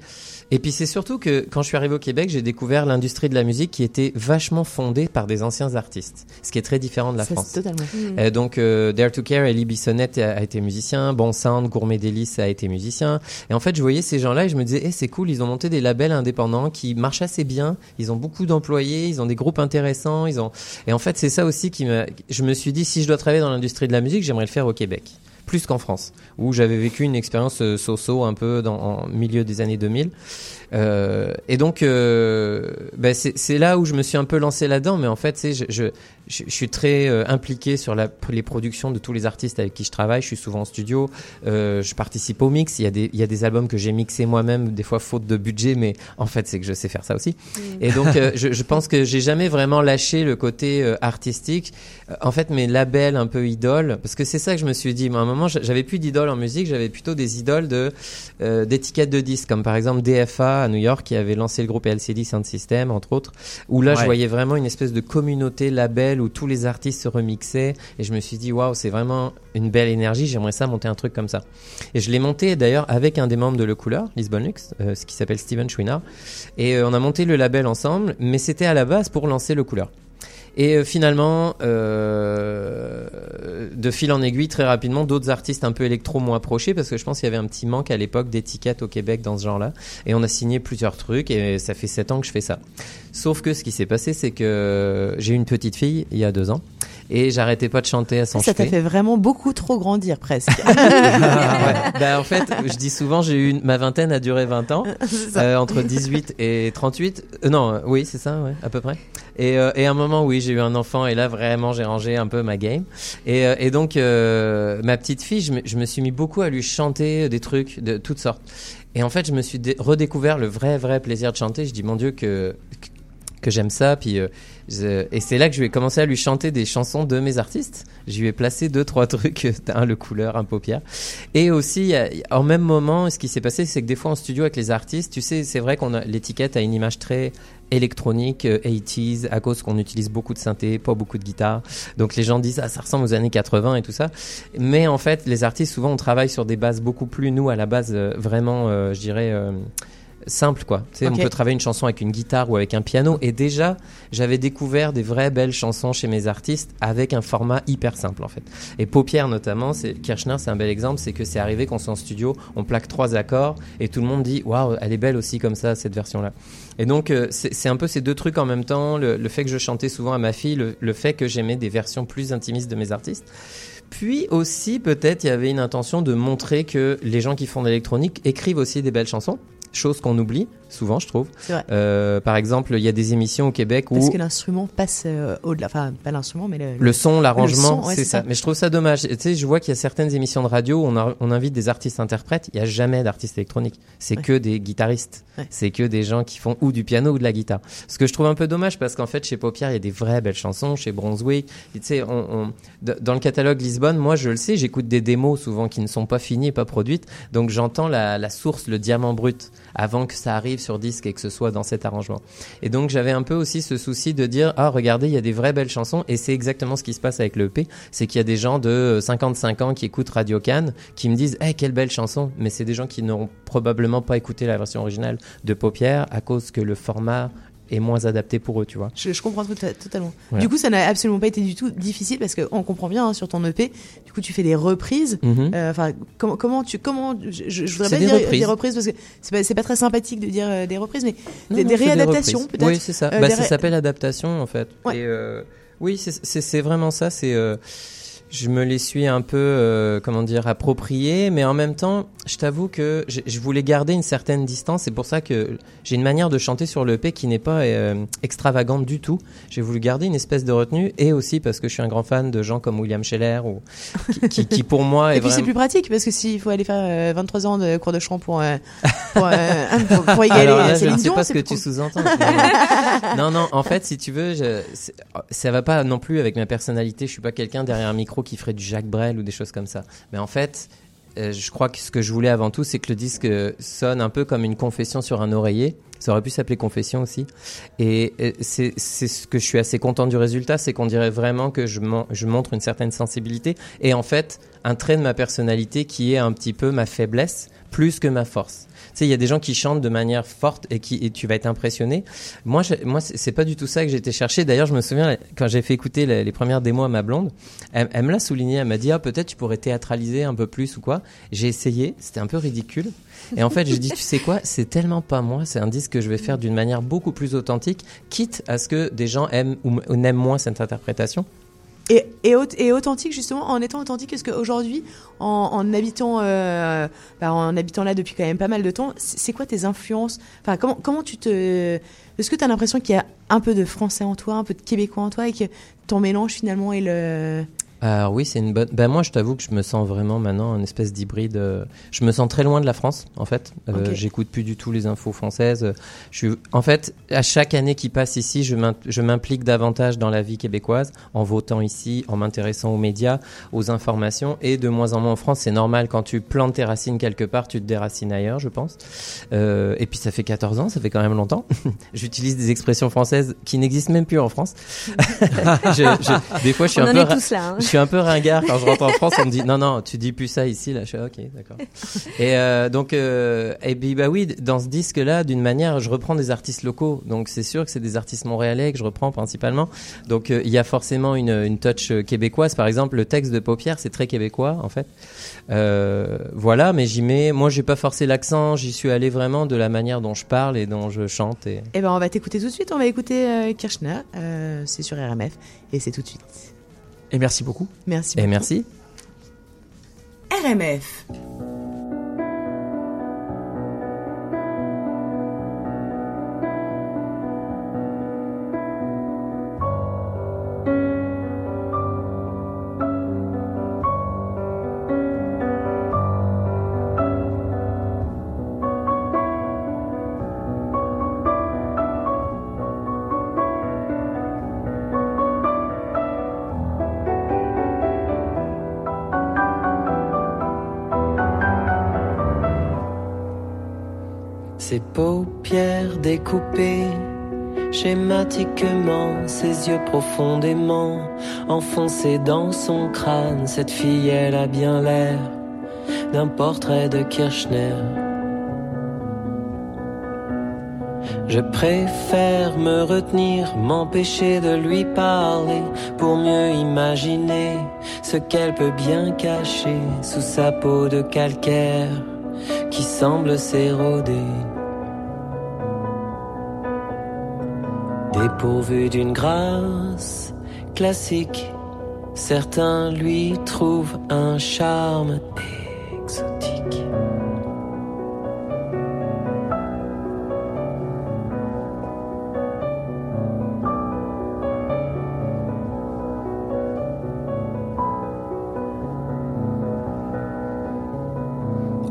Et puis c'est surtout que quand je suis arrivé au Québec, j'ai découvert l'industrie de la musique qui était vachement fondée par des anciens artistes, ce qui est très différent de la Ça, France. totalement. Euh, donc euh, Dare to Care, Ellie Bissonnette a, a été musicien, Bon Sound, Gourmet Délice a été musicien. Et en fait, je voyais ces gens-là et je me disais, eh, c'est cool, ils ont monté des labels indépendants qui marchent assez bien. Ils ont beaucoup d'employés, ils ont des groupes intéressants, ils ont. Et en fait, c'est ça aussi qui me. Je me suis dit, si je dois travailler dans l'industrie de la musique, j'aimerais le faire au Québec. Plus qu'en France, où j'avais vécu une expérience euh, so-so un peu dans en milieu des années 2000. Euh, et donc, euh, ben, c'est là où je me suis un peu lancé là-dedans. Mais en fait, je, je, je, je suis très euh, impliqué sur la, les productions de tous les artistes avec qui je travaille. Je suis souvent en studio. Euh, je participe au mix. Il y a des, il y a des albums que j'ai mixés moi-même, des fois faute de budget, mais en fait, c'est que je sais faire ça aussi. Et donc, [LAUGHS] euh, je, je pense que j'ai jamais vraiment lâché le côté euh, artistique. Euh, En fait, mes labels un peu idoles, parce que c'est ça que je me suis dit. Moi, à un moment, j'a- j'avais plus d'idoles en musique, j'avais plutôt des idoles de euh, d'étiquettes de disques, comme par exemple DFA à New York, qui avait lancé le groupe LCD Sound System, entre autres, où là, je voyais vraiment une espèce de communauté label où tous les artistes se remixaient, et je me suis dit, waouh, c'est vraiment une belle énergie, j'aimerais ça monter un truc comme ça. Et je l'ai monté d'ailleurs avec un des membres de Le Couleur, Lisbon Lux, euh, ce qui s'appelle Steven Chouinard, et euh, on a monté le label ensemble, mais c'était à la base pour lancer Le Couleur. Et euh, finalement, euh, de fil en aiguille, très rapidement, d'autres artistes un peu électro m'ont approché parce que je pense qu'il y avait un petit manque à l'époque d'étiquettes au Québec dans ce genre-là. Et on a signé plusieurs trucs et ça fait sept ans que je fais ça. Sauf que ce qui s'est passé, c'est que j'ai eu une petite fille il y a deux ans et j'arrêtais pas de chanter à son Ça t'a fait vraiment beaucoup trop grandir presque. [LAUGHS] Ouais. Bah, en fait, je dis souvent, j'ai eu une- ma vingtaine a duré 20 ans, [LAUGHS] euh, entre 18 et 38. Euh, non, euh, oui, c'est ça, ouais, à peu près. Et, euh, et à un moment, oui, j'ai eu un enfant et là, vraiment, j'ai rangé un peu ma game. Et, euh, et donc, ma petite fille, je me, je me suis mis beaucoup à lui chanter des trucs de toutes sortes. Et en fait, je me suis dé- redécouvert le vrai, vrai plaisir de chanter. Je dis, mon Dieu, que que j'aime ça. Puis, euh, et c'est là que je vais commencer à lui chanter des chansons de mes artistes. Je lui ai placé deux, trois [LAUGHS] trucs, un le couleur, un paupière. Et aussi, en même moment, ce qui s'est passé, c'est que des fois en studio avec les artistes, tu sais, c'est vrai qu'on a l'étiquette a une image très électronique, euh, 80s, à cause qu'on utilise beaucoup de synthé, pas beaucoup de guitare. Donc les gens disent, ah, ça ressemble aux années 80 et tout ça. Mais en fait, les artistes, souvent, on travaille sur des bases beaucoup plus, nous, à la base, euh, vraiment, euh, je dirais, euh, simple quoi. Tu sais, Ok. on peut travailler une chanson avec une guitare ou avec un piano et déjà j'avais découvert des vraies belles chansons chez mes artistes avec un format hyper simple en fait. Et Paupière notamment, c'est Kirchner, c'est un bel exemple, c'est que c'est arrivé qu'on soit en studio, on plaque trois accords et tout le monde dit waouh, elle est belle aussi comme ça cette version là. Et donc euh, c'est c'est un peu ces deux trucs en même temps, le, le fait que je chantais souvent à ma fille, le, le fait que j'aimais des versions plus intimistes de mes artistes. Puis aussi, peut-être, il y avait une intention de montrer que les gens qui font de l'électronique écrivent aussi des belles chansons, chose qu'on oublie souvent, je trouve. Vrai. Euh, par exemple, il y a des émissions au Québec où Parce que l'instrument passe euh, au-delà. Enfin, pas l'instrument, mais le, le son, l'arrangement, ouais, c'est ça. Mais je trouve ça dommage. Tu sais, je vois qu'il y a certaines émissions de radio où on, a- on invite des artistes interprètes. Il y a jamais d'artistes électroniques. C'est Ouais. que des guitaristes. Ouais. C'est que des gens qui font ou du piano ou de la guitare. Ce que je trouve un peu dommage parce qu'en fait, chez Paupière, il y a des vraies belles chansons. Chez Brunswick, tu sais, on, on- d- dans le catalogue Lisbonne, moi, je le sais, j'écoute des démos souvent qui ne sont pas finies pas produites. Donc, j'entends la, la source, le diamant brut, avant que ça arrive sur disque et que ce soit dans cet arrangement. Et donc, j'avais un peu aussi ce souci de dire, ah, regardez, il y a des vraies belles chansons. Et c'est exactement ce qui se passe avec le EP. C'est qu'il y a des gens de 55 ans qui écoutent Radio Cannes, qui me disent, eh, quelle belle chanson. Mais c'est des gens qui n'auront probablement pas écouté la version originale de Paupière à cause que le format est moins adapté pour eux, tu vois. Je, je comprends tout- totalement. Du coup, ça n'a absolument pas été du tout difficile parce qu'on comprend bien hein, sur ton EP. Du coup, tu fais des reprises. Mhm. Euh, Enfin, comment, comment tu, comment, je, je, voudrais pas des dire reprises. des reprises parce que c'est pas, pas très sympathique de dire euh, des reprises, mais Non, des, non, des réadaptations peut-être. Oui, c'est ça. Euh, bah, ça s'appelle adaptation en fait. Ouais. Et, euh, Oui, c'est- vraiment ça. C'est euh, je me les suis un peu, euh, comment dire, appropriés, mais en même temps, je t'avoue que je, voulais garder une certaine distance. C'est pour ça que j'ai une manière de chanter sur le P qui n'est pas euh, extravagante du tout. J'ai voulu garder une espèce de retenue, et aussi parce que je suis un grand fan de gens comme William Scheller, ou qui, qui, qui, pour moi [LAUGHS] est Et puis c'est plus pratique parce que s'il faut aller faire euh, 23 ans de cours de chant pour euh, pour, euh, [LAUGHS] pour, pour égaler Alors là, euh, je Céline ne sais pas ce que tu sous-entends. non, non, en fait, si tu veux, je, ça va pas non plus avec ma personnalité. Je suis pas quelqu'un derrière un micro qui ferait du Jacques Brel ou des choses comme ça. Mais en fait, euh, je crois que ce que je voulais avant tout, c'est que le disque sonne un peu comme une confession sur un oreiller. Ça aurait pu s'appeler confession aussi. Et c'est ce que je suis assez content du résultat, c'est qu'on dirait vraiment que je montre une certaine sensibilité et en fait un trait de ma personnalité qui est un petit peu ma faiblesse plus que ma force. Sais, il y a des gens qui chantent de manière forte et qui et tu vas être impressionné. Moi, je, moi, c'est pas du tout ça que j'étais cherché. D'ailleurs, je me souviens quand j'ai fait écouter les, premières démos à ma blonde, elle, elle me l'a souligné. Elle m'a dit ah peut-être tu pourrais théâtraliser un peu plus ou quoi. J'ai essayé, c'était un peu ridicule. Et en fait, je dis tu sais quoi, c'est tellement pas moi. C'est un disque que je vais faire d'une manière beaucoup plus authentique, quitte à ce que des gens aiment ou n'aiment moins cette interprétation. Et, et, et authentique justement en étant authentique est-ce qu'aujourd'hui en, en habitant euh, bah, en habitant là depuis quand même pas mal de temps c'est c'est quoi tes influences? Enfin comment comment tu te est-ce que tu as l'impression qu'il y a un peu de français en toi un peu de québécois en toi et que ton mélange finalement est le Alors oui, c'est une bonne. Ben moi, je t'avoue que je me sens vraiment maintenant une espèce d'hybride. euh, Je me sens très loin de la France, en fait. Euh. J'écoute plus du tout les infos françaises. Je suis, en fait, à chaque année qui passe ici, je m'im- je m'implique davantage dans la vie québécoise, en votant ici, en m'intéressant aux médias, aux informations, et de moins en moins en France. C'est normal quand tu plantes tes racines quelque part, tu te déracines ailleurs, je pense. Euh, et puis ça fait 14 ans, ça fait quand même longtemps. [LAUGHS] J'utilise des expressions françaises qui n'existent même plus en France. [LAUGHS] Je- je- des fois, je suis On un en peu est tous là, hein. Je suis un peu ringard quand je rentre en France. On me dit non, non, tu dis plus ça ici. Là, je suis ok, d'accord. Et euh, donc, euh, et bah oui, dans ce disque-là, d'une manière, je reprends des artistes locaux. Donc c'est sûr que c'est des artistes montréalais que je reprends principalement. Donc euh, il y a forcément une, une touch euh, québécoise. Par exemple, le texte de Paupière, c'est très québécois en fait. Euh, voilà, mais j'y mets. Moi, j'ai pas forcé l'accent. J'y suis allé vraiment de la manière dont je parle et dont je chante. Et... Eh ben, on va t'écouter tout de suite. On va écouter euh, Kirchner. Euh, c'est sur RMF. Et c'est tout de suite. Et merci beaucoup. Merci Et beaucoup. merci. RMF. Ses yeux profondément enfoncés dans son crâne. Cette fille, elle a bien l'air d'un portrait de Kirchner. Je préfère me retenir, m'empêcher de lui parler pour mieux imaginer ce qu'elle peut bien cacher sous sa peau de calcaire qui semble s'éroder. Dépourvu d'une grâce classique, certains lui trouvent un charme.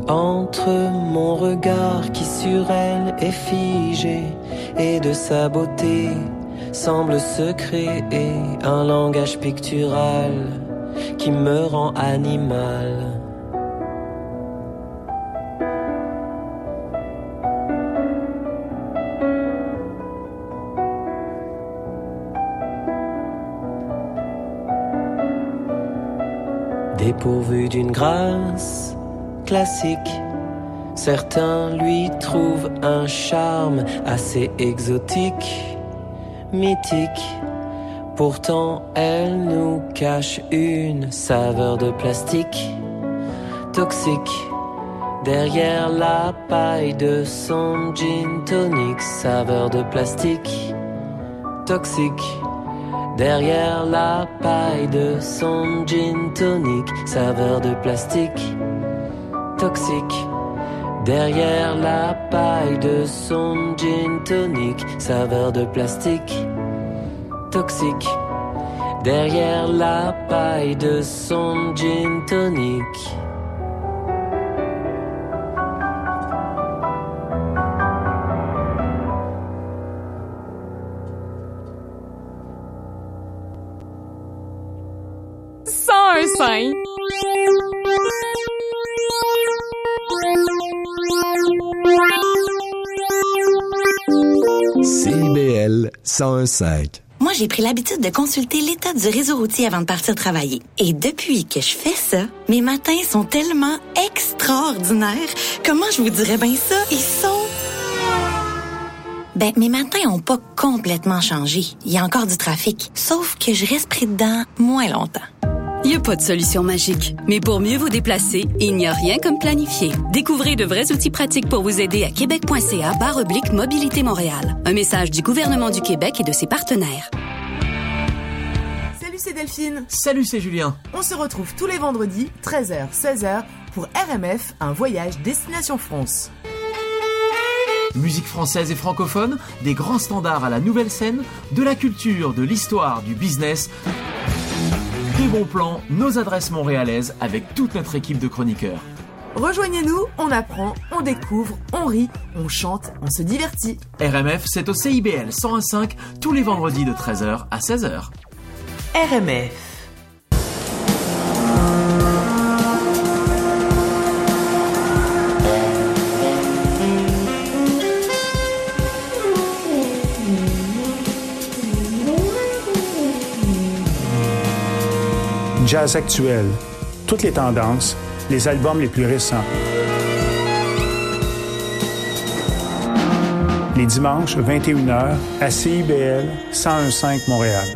Entre mon regard qui sur elle est figé et de sa beauté semble se créer un langage pictural qui me rend animal. Dépourvu d'une grâce classique, certains lui trouvent un charme assez exotique, mythique. Pourtant, elle nous cache une saveur de plastique toxique. Derrière la paille de son gin tonic, saveur de plastique toxique. Derrière la paille de son gin tonic, saveur de plastique toxique. Derrière la paille de son gin tonic, saveur de plastique toxique. Derrière la paille de son gin tonic. 101.5. Moi, j'ai pris l'habitude de consulter l'état du réseau routier avant de partir travailler. Et depuis que je fais ça, mes matins sont tellement extraordinaires. Comment je vous dirais bien ça? Ils sont... Ben, mes matins ont pas complètement changé. Il y a encore du trafic. Sauf que je reste pris dedans moins longtemps. Il n'y a pas de solution magique, mais pour mieux vous déplacer, il n'y a rien comme planifier. Découvrez de vrais outils pratiques pour vous aider à québec.ca barre oblique Mobilité Montréal. Un message du gouvernement du Québec et de ses partenaires. Salut, c'est Delphine. Salut, c'est Julien. On se retrouve tous les vendredis, 13h, 16h, pour RMF, un voyage Destination France. Musique française et francophone, des grands standards à la nouvelle scène, de la culture, de l'histoire, du business. Des bons plans, nos adresses montréalaises avec toute notre équipe de chroniqueurs. Rejoignez-nous, on apprend, on découvre, on rit, on chante, on se divertit. RMF, c'est au CIBL 101.5 tous les vendredis de 13h à 16h. RMF. Jazz actuel, toutes les tendances, les albums les plus récents. Les dimanches, 21h, à CIBL 1015 Montréal.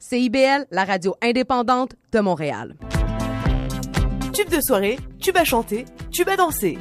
CIBL, la radio indépendante de Montréal. Tube de soirée, tube à chanter, tube à danser.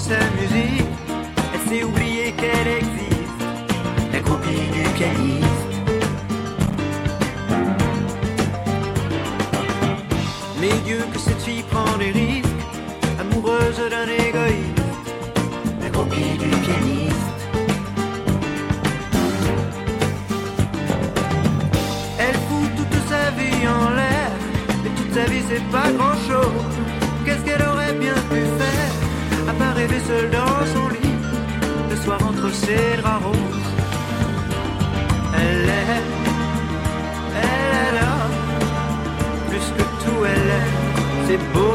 Comprendre sa musique, rêver seule dans son lit, le soir entre ses draps roses. Elle est, elle est là, plus que tout elle est, c'est beau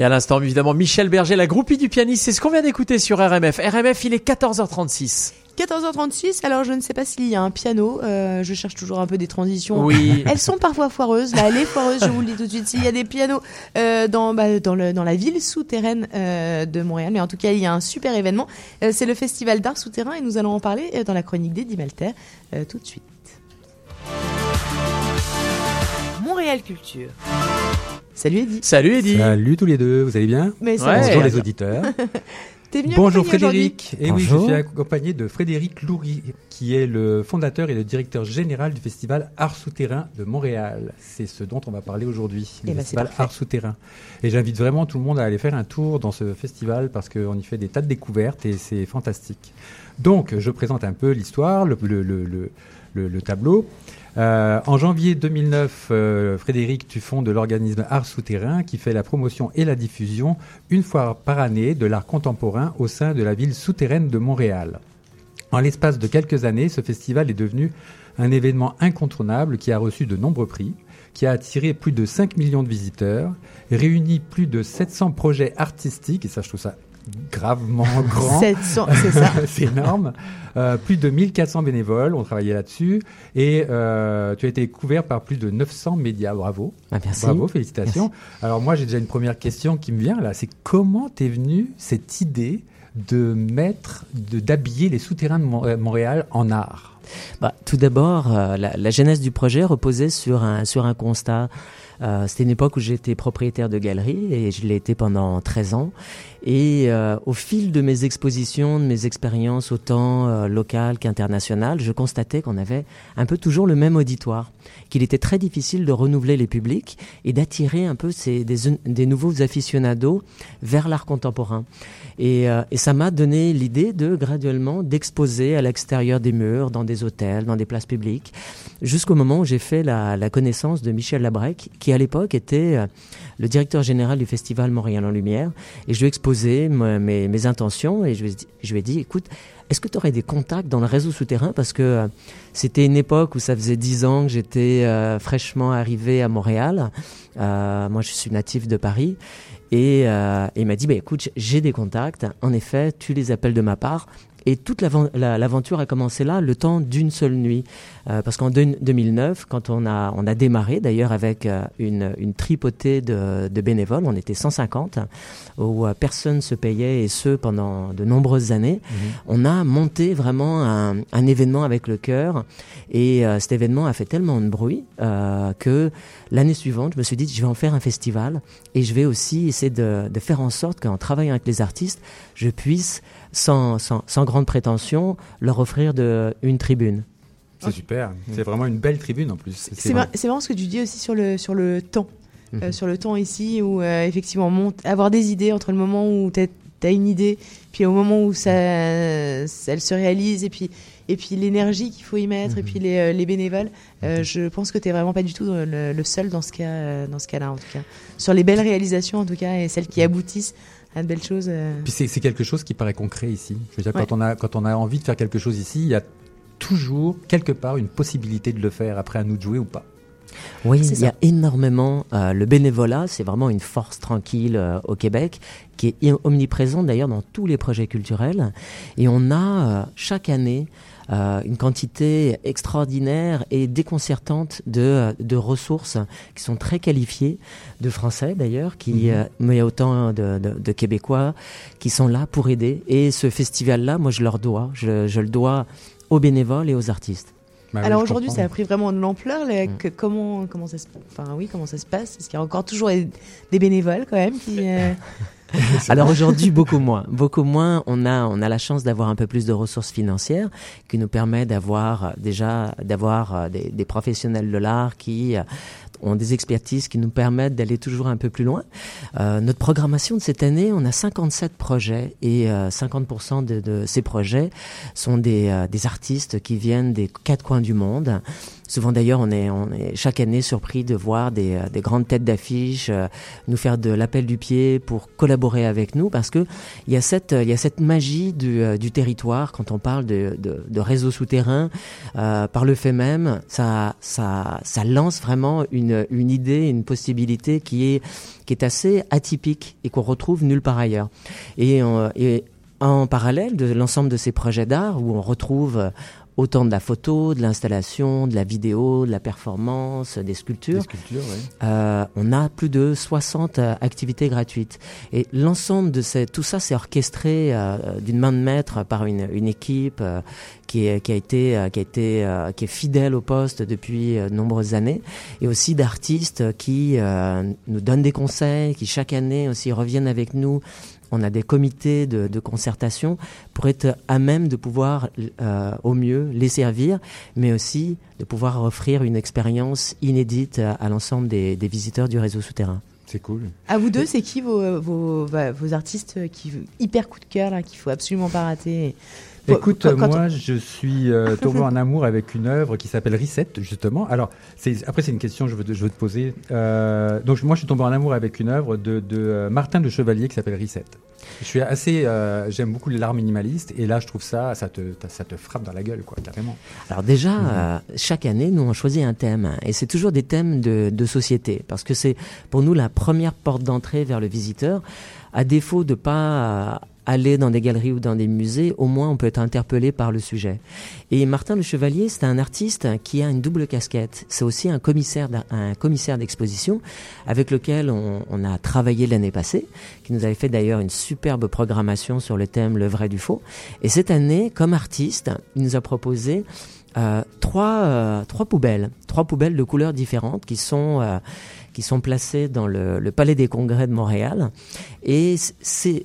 Et à l'instant, évidemment, Michel Berger, la groupie du pianiste, c'est ce qu'on vient d'écouter sur RMF. RMF, il est 14h36. 14h36, alors je ne sais pas s'il y a un piano, euh, je cherche toujours un peu des transitions. Oui. [LAUGHS] Elles sont parfois foireuses, là elle est foireuse, je vous le dis tout de suite. S'il y a des pianos euh, dans, bah, dans, le, dans la ville souterraine euh, de Montréal, mais en tout cas il y a un super événement, Euh, c'est le Festival d'art souterrain et nous allons en parler euh, dans la chronique d'Eddie Malter euh, tout de suite. Montréal Culture. Salut Eddie. Salut Eddie. Salut tous les deux, vous allez bien? Mais ça. Bonjour les auditeurs. [LAUGHS] T'es venu Bonjour Frédéric. Et oui, je suis accompagné de Frédéric Loury, qui est le fondateur et le directeur général du festival Art Souterrain de Montréal. C'est ce dont on va parler aujourd'hui, Eh le ben, c'est festival. Art Souterrain. Et j'invite vraiment tout le monde à aller faire un tour dans ce festival parce qu'on y fait des tas de découvertes et c'est fantastique. Donc, je présente un peu l'histoire, le, le- le- le- le- le tableau. Euh, en janvier 2009, euh, Frédéric, tu fondes l'organisme Art Souterrain qui fait la promotion et la diffusion une fois par année de l'art contemporain au sein de la ville souterraine de Montréal. En l'espace de quelques années, ce festival est devenu un événement incontournable qui a reçu de nombreux prix, qui a attiré plus de 5 millions de visiteurs, réuni plus de 700 projets artistiques, et ça je trouve ça gravement [LAUGHS] grand. 700, c'est ça. [LAUGHS] c'est énorme. Euh, plus de 1400 bénévoles ont travaillé là-dessus et euh, tu as été couvert par plus de 900 médias. Bravo. Ah, merci. Bravo, félicitations. Alors moi j'ai déjà une première question qui me vient là, c'est comment t'es venue cette idée de mettre, de d'habiller les souterrains de euh, Montréal en art? Bah, tout d'abord, euh, la, la genèse du projet reposait sur un, sur un constat. Euh, C'était une époque où j'étais propriétaire de galerie et je l'ai été pendant 13 ans. Et euh, au fil de mes expositions, de mes expériences autant euh, locales qu'internationales, je constatais qu'on avait un peu toujours le même auditoire, qu'il était très difficile de renouveler les publics et d'attirer un peu ces, des, des nouveaux aficionados vers l'art contemporain. Et, euh, et ça m'a donné l'idée de graduellement d'exposer à l'extérieur des murs, dans des hôtels, dans des places publiques, jusqu'au moment où j'ai fait la, la connaissance de Michel Labrec, qui à l'époque était euh, le directeur général du festival Montréal en Lumière. Et je lui ai exposé me- mes, intentions et je lui ai dit, écoute, est-ce que tu aurais des contacts dans le réseau souterrain? Parce que euh, c'était une époque où ça faisait dix ans que j'étais euh, fraîchement arrivé à Montréal. Euh, moi, je suis natif de Paris. Et il m'a dit, bah, écoute, j'ai des contacts. En effet, tu les appelles de ma part. Et toute l'aven- la- l'aventure a commencé là, le temps d'une seule nuit. Euh, parce qu'en deux- 2009, quand on a, on a démarré, d'ailleurs avec euh, une, une tripotée de, de bénévoles, on était 150, où euh, personne se payait, et ce pendant de nombreuses années, on a monté vraiment un, un événement avec le cœur. Et euh, cet événement a fait tellement de bruit euh, que l'année suivante, je me suis dit, je vais en faire un festival et je vais aussi essayer de, de faire en sorte qu'en travaillant avec les artistes, je puisse, sans, sans, sans grande prétention, leur offrir de, une tribune. C'est super. C'est vraiment une belle tribune en plus. C'est mar- marrant ce que tu dis aussi sur le, sur le temps. Euh, Mhm. sur le temps ici, où euh, effectivement, avoir des idées entre le moment où t'es t'as une idée, puis au moment où ça, ça- elle se réalise, et puis, et puis l'énergie qu'il faut y mettre, et puis les, euh, les bénévoles, euh, je pense que t'es vraiment pas du tout le, le seul dans ce cas, euh, dans ce cas-là en tout cas. Sur les belles réalisations en tout cas, et celles qui aboutissent à de belles choses. euh, Puis c'est quelque chose qui paraît concret ici. Je veux dire, Ouais. quand, on a, quand on a envie de faire quelque chose ici, il y a toujours, quelque part, une possibilité de le faire. Après, à nous de jouer ou pas. Oui, il y a énormément. euh, le bénévolat, c'est vraiment une force tranquille euh, au Québec, qui est omniprésente d'ailleurs dans tous les projets culturels. Et on a euh, chaque année euh, une quantité extraordinaire et déconcertante de, euh, de ressources qui sont très qualifiées, de Français d'ailleurs, qui Mhm. euh, mais il y a autant de, de- de Québécois qui sont là pour aider. Et ce festival-là, moi, je leur dois. Je, je le dois aux bénévoles et aux artistes. Bah Alors aujourd'hui, ça a pris vraiment de l'ampleur. là, que- comment, comment ça se, enfin oui, comment ça se passe? Est-ce qu'il y a encore toujours des bénévoles quand même qui euh, [LAUGHS] [LAUGHS] Alors aujourd'hui, beaucoup moins. Beaucoup moins. On a, on a la chance d'avoir un peu plus de ressources financières qui nous permet d'avoir euh, déjà d'avoir euh, des, des professionnels de l'art qui euh, ont des expertises qui nous permettent d'aller toujours un peu plus loin. Euh, notre programmation de cette année, on a 57 projets et euh, 50% de, de ces projets sont des, euh, des artistes qui viennent des quatre coins du monde. Souvent d'ailleurs, on est, chaque année surpris de voir des, euh, des grandes têtes d'affiche euh, nous faire de l'appel du pied pour collaborer avec nous parce que il y a cette, magie du, euh, du territoire quand on parle de, de, de réseaux souterrains. Par le fait même, ça, lance vraiment une, idée, une possibilité qui est, assez atypique et qu'on retrouve nulle part ailleurs. Et, en parallèle de l'ensemble de ces projets d'art où on retrouve autant de la photo, de l'installation, de la vidéo, de la performance, des sculptures. Des sculptures. Euh, on a plus de 60 euh, activités gratuites. Et l'ensemble de ces, tout ça, c'est orchestré euh, d'une main de maître par une, une équipe euh, qui, est, qui a été, qui a été, qui est fidèle au poste depuis de nombreuses années, et aussi d'artistes qui nous donnent des conseils, qui chaque année aussi reviennent avec nous. On a des comités de, de concertation pour être à même de pouvoir euh, au mieux les servir, mais aussi de pouvoir offrir une expérience inédite à, à l'ensemble des, des visiteurs du réseau souterrain. C'est cool. À vous deux, c'est qui vos, vos, bah, vos artistes qui hyper coup de cœur là qu'il faut absolument pas rater Écoute, quand- quand moi, on- je suis euh, [LAUGHS] tombé en amour avec une œuvre qui s'appelle Reset, justement. Alors, après, c'est une question que je veux, te- je veux te poser. Euh, donc, moi, je suis tombé en amour avec une œuvre de, de euh, Martin de Chevalier qui s'appelle Reset. Je suis assez, euh, j'aime beaucoup l'art minimaliste, et là, je trouve ça, ça te, ça te frappe dans la gueule, quoi, carrément. Alors déjà, Mhm. euh, chaque année, nous on choisit un thème et c'est toujours des thèmes de, de société parce que c'est pour nous la première porte d'entrée vers le visiteur. À défaut de pas aller dans des galeries ou dans des musées, au moins on peut être interpellé par le sujet. Et Martin Le Chevalier, c'est un artiste qui a une double casquette. C'est aussi un commissaire, d'exposition avec lequel on, a travaillé l'année passée, qui nous avait fait d'ailleurs une superbe programmation sur le thème le vrai du faux. Et cette année, comme artiste, il nous a proposé euh, trois, euh, trois poubelles, trois poubelles de couleurs différentes qui sont euh, qui sont placées dans le, Palais des Congrès de Montréal. Et c'est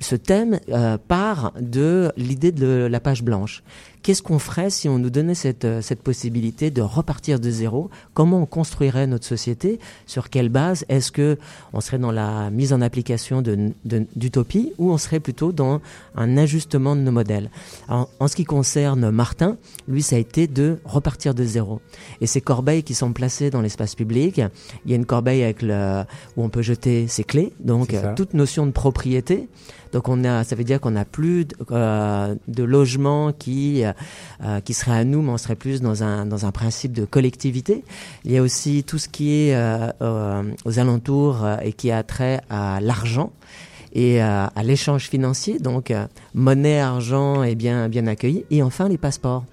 ce thème euh, part de l'idée de la page blanche. Qu'est-ce qu'on ferait si on nous donnait cette, euh, cette possibilité de repartir de zéro? Comment on construirait notre société? Sur quelle base? Est-ce que on serait dans la mise en application d'utopie ou on serait plutôt dans un ajustement de nos modèles? En, en ce qui concerne Martin, lui, ça a été de repartir de zéro. Et ces corbeilles qui sont placées dans l'espace public, il y a une corbeille avec le, où on peut jeter ses clés, donc euh, toute notion de propriété. Donc on a, ça veut dire qu'on n'a plus de, euh, de logement qui euh, qui serait à nous, mais on serait plus dans un dans un principe de collectivité. Il y a aussi tout ce qui est euh, euh, aux alentours euh, et qui a trait à l'argent et euh, à l'échange financier, donc euh, monnaie, argent est bien bien accueilli. Et enfin les passeports.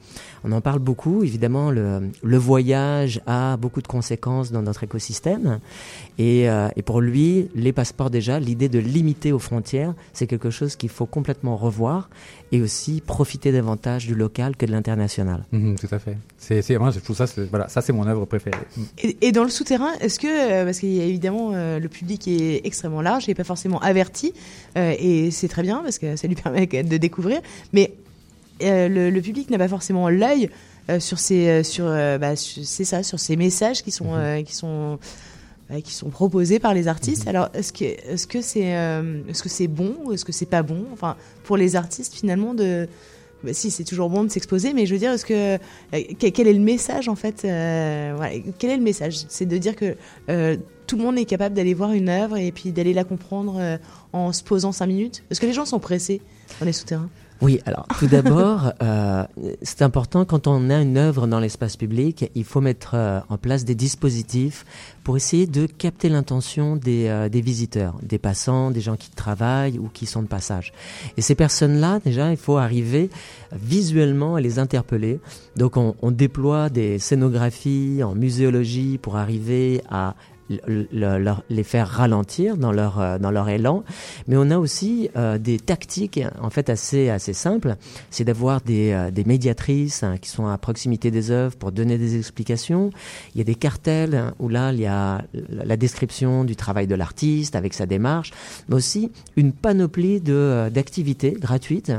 On en parle beaucoup, évidemment, le, le voyage a beaucoup de conséquences dans notre écosystème. Et, euh, et pour lui, les passeports déjà, l'idée de limiter aux frontières, c'est quelque chose qu'il faut complètement revoir et aussi profiter davantage du local que de l'international. Mhm, tout à fait. C'est, moi, je trouve ça, c'est- voilà, ça, c'est mon œuvre préférée. Mhm. Et, et dans le souterrain, est-ce que, euh, parce qu'il y a évidemment euh, le public est extrêmement large et pas forcément averti, euh, et c'est très bien parce que ça lui [LAUGHS] permet de découvrir, mais le, le public n'a pas forcément l'œil euh, sur ces, euh, sur, euh, bah, c'est ça, sur ces messages qui sont, euh, qui sont euh, qui sont proposés par les artistes. Alors, est-ce que est-ce que c'est euh, est-ce que c'est bon ou est-ce que c'est pas bon? Enfin, pour les artistes finalement de bah, si c'est toujours bon de s'exposer, mais je veux dire, est-ce que euh, quel quel est le message en fait euh, voilà, Quel est le message? C'est de dire que euh, tout le monde est capable d'aller voir une œuvre et puis d'aller la comprendre euh, en se posant cinq minutes? Est-ce que les gens sont pressés dans les souterrains Oui, alors tout d'abord, euh, c'est important quand on a une œuvre dans l'espace public, il faut mettre euh, en place des dispositifs pour essayer de capter l'intention des, euh, des visiteurs, des passants, des gens qui travaillent ou qui sont de passage. Et ces personnes-là, déjà, il faut arriver visuellement à les interpeller. Donc on, on déploie des scénographies en muséologie pour arriver à les faire ralentir dans leur euh, dans leur élan. Mais on a aussi euh, des tactiques en fait assez assez simples. C'est d'avoir des euh, des médiatrices hein, qui sont à proximité des œuvres pour donner des explications. Il y a des cartels hein, où là il y a la description du travail de l'artiste avec sa démarche mais aussi une panoplie de d'activités gratuites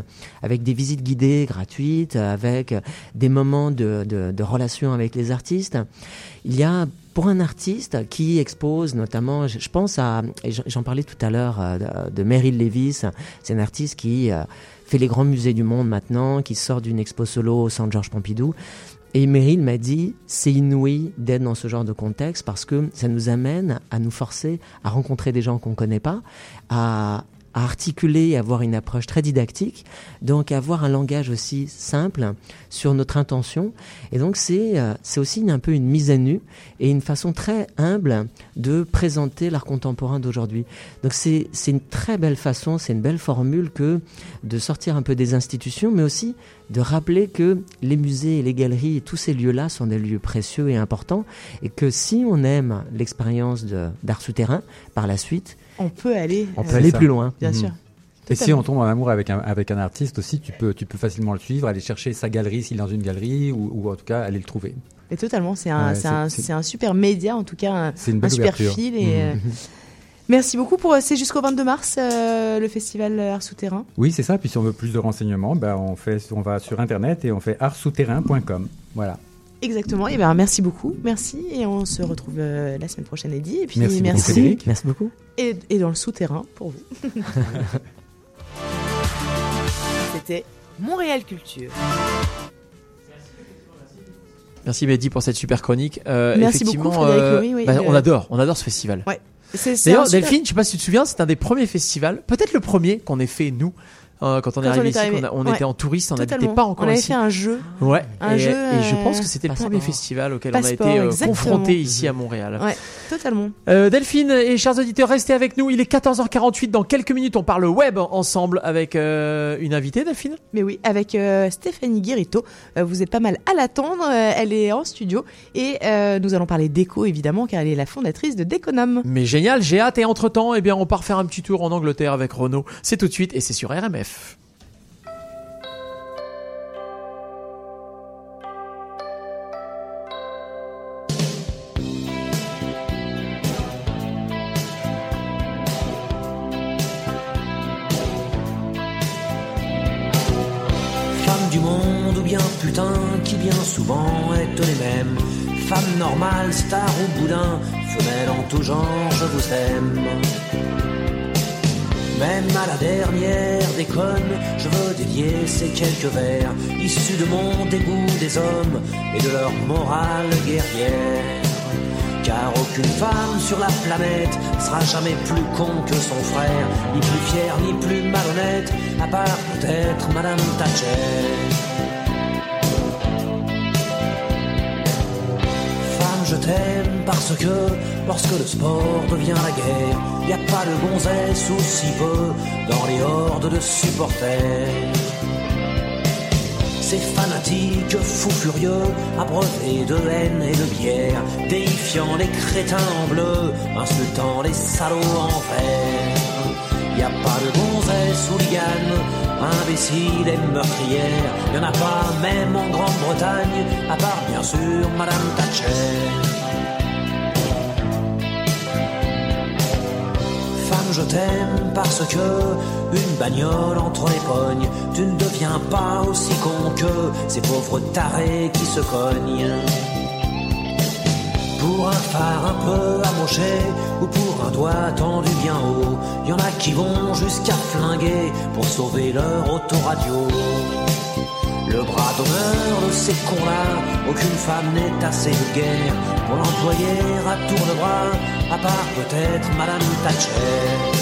avec des visites guidées gratuites avec des moments de de, de relation avec les artistes. Il y a pour un artiste qui expose notamment, je, pense à, j'en- parlais tout à l'heure euh, de, de Meryl Levis, c'est un artiste qui euh, fait les grands musées du monde maintenant, qui sort d'une expo solo au Centre Georges Pompidou. Et Meryl m'a dit, c'est inouï d'être dans ce genre de contexte parce que ça nous amène à nous forcer à rencontrer des gens qu'on connaît pas, à, à articuler et avoir une approche très didactique, donc avoir un langage aussi simple sur notre intention. Et donc c'est euh, c'est aussi un peu une mise à nu et une façon très humble de présenter l'art contemporain d'aujourd'hui. Donc c'est c'est une très belle façon, c'est une belle formule que de sortir un peu des institutions, mais aussi de rappeler que les musées et les galeries et tous ces lieux-là sont des lieux précieux et importants et que si on aime l'expérience d'art souterrain, par la suite, On peut aller, on euh, peut aller ça. plus loin. Bien Mhm. sûr. Et si on tombe en amour avec un, avec un artiste aussi, tu peux, tu peux facilement le suivre, aller chercher sa galerie s'il est dans une galerie, ou, ou en tout cas aller le trouver. Et totalement, c'est un, Ouais, un, un super média, en tout cas, un, C'est une un super fil. Et, Mhm. euh, Merci beaucoup pour. C'est jusqu'au 22 mars euh, le festival Art Souterrain. Oui, c'est ça. Puis si on veut plus de renseignements, ben on, fait, on va sur Internet et on fait artsouterrain.com. Voilà. Exactement. Et ben merci beaucoup, merci et on se retrouve euh, la semaine prochaine, Eddie. Et puis Merci beaucoup, merci. Frédéric. Merci beaucoup. Et, et dans le souterrain pour vous. [LAUGHS] C'était Montréal Culture. Merci Mehdi pour cette super chronique. Euh, Merci beaucoup, effectivement, Frédéric euh, oui, bah, on adore, on adore ce festival. Ouais. D'ailleurs, un super- Delphine, je sais pas si tu te souviens, c'est un des premiers festivals, peut-être le premier qu'on ait fait nous. Euh, quand on est Quand arrivé ici, a- on ouais. était en touriste, on n'habitait pas encore On avait ici. fait un jeu. Ouais. Un et, jeu, et je pense euh, que c'était le premier festival auquel on a été euh, confronté ici à Montréal. Ouais, totalement. Euh, Delphine et chers auditeurs, restez avec nous. Il est 14h48. Dans quelques minutes, on parle web ensemble avec euh, une invitée, Delphine. Mais oui, avec euh, Stéphanie Guérito. Euh, vous êtes pas mal à l'attendre. Euh, elle est en studio et euh, nous allons parler d'éco évidemment car elle est la fondatrice de Déconome. Mais génial, j'ai hâte. Et entre-temps, eh bien, on part faire un petit tour en Angleterre avec Renaud. C'est tout de suite et c'est sur RMF. Femme du monde ou bien putain qui bien souvent est les mêmes. Femme normale, star ou boudin, femelle en tout genre, je vous aime. Je veux dédier ces quelques vers issus de mon dégoût des hommes et de leur morale guerrière. Car aucune femme sur la planète sera jamais plus con que son frère, ni plus fière, ni plus malhonnête, à part peut-être Madame Thatcher. Je t'aime parce que lorsque le sport devient la guerre, y a pas de gonzesse ou si peu dans les hordes de supporters. Ces fanatiques fous furieux, abreuvés de haine et de bière, déifiant les crétins en bleu, insultant les salauds en vert. Y a pas de gonzesse ou ligane, imbécile et meurtrière, y en a pas même en Grande-Bretagne, à part bien sûr Madame Thatcher. Femme, je t'aime parce que une bagnole entre les pognes, tu ne deviens pas aussi con que ces pauvres tarés qui se cognent. Pour un phare un peu amoché ou pour un doigt tendu bien haut, y en a qui vont jusqu'à flinguer pour sauver leur autoradio. Le bras d'honneur de ces cons-là, aucune femme n'est assez guerre pour l'employer à tour de bras, à part peut-être Madame Thatcher.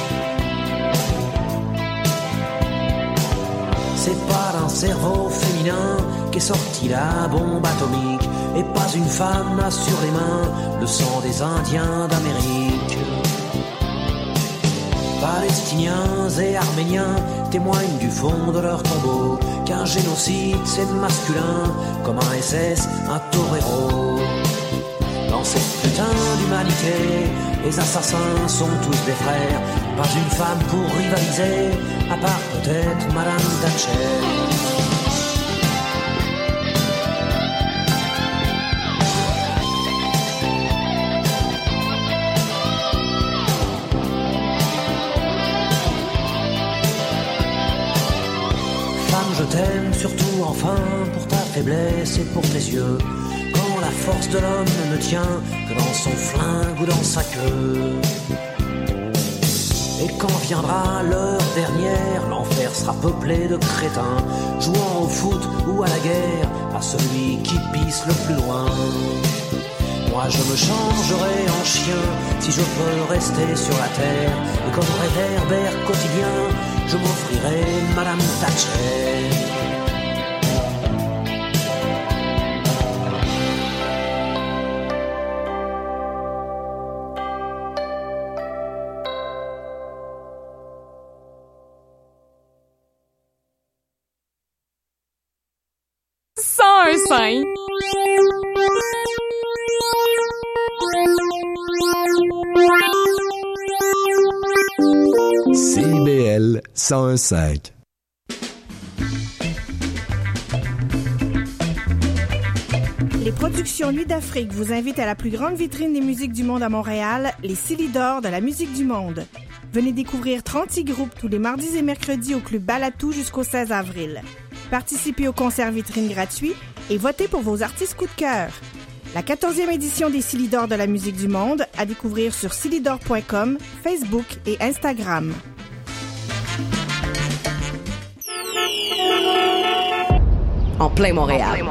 C'est pas d'un cerveau féminin qu'est sortie la bombe atomique et pas une femme n'a sur les mains le sang des Indiens d'Amérique. Palestiniens et Arméniens témoignent du fond de leur tombeau qu'un génocide c'est masculin comme un SS, un torero. Dans cette putain d'humanité, les assassins sont tous des frères. Pas une femme pour rivaliser, à part peut-être Madame je t'aime surtout enfin pour ta faiblesse et pour tes yeux. Quand la force de l'homme ne tient que dans son flingue ou dans sa queue. Et quand viendra l'heure dernière, l'enfer sera peuplé de crétins, jouant au foot ou à la guerre, à celui qui pisse le plus loin. Moi je me changerai en chien si je peux rester sur la terre. Et comme réverbère quotidien, je m'offrirai Madame Thatcher. Cinq. CIBL 101.5. Les productions Nuit d'Afrique vous invitent à la plus grande vitrine des musiques du monde à Montréal, les Silidor de la musique du monde. Venez découvrir 36 groupes tous les mardis et mercredis au Club Balatou jusqu'au 16 avril. Participez au concert vitrine gratuit et votez pour vos artistes coup de cœur. La 14e édition des Silidor de la musique du monde à découvrir sur silidor.com, Facebook et Instagram. En plein Montréal.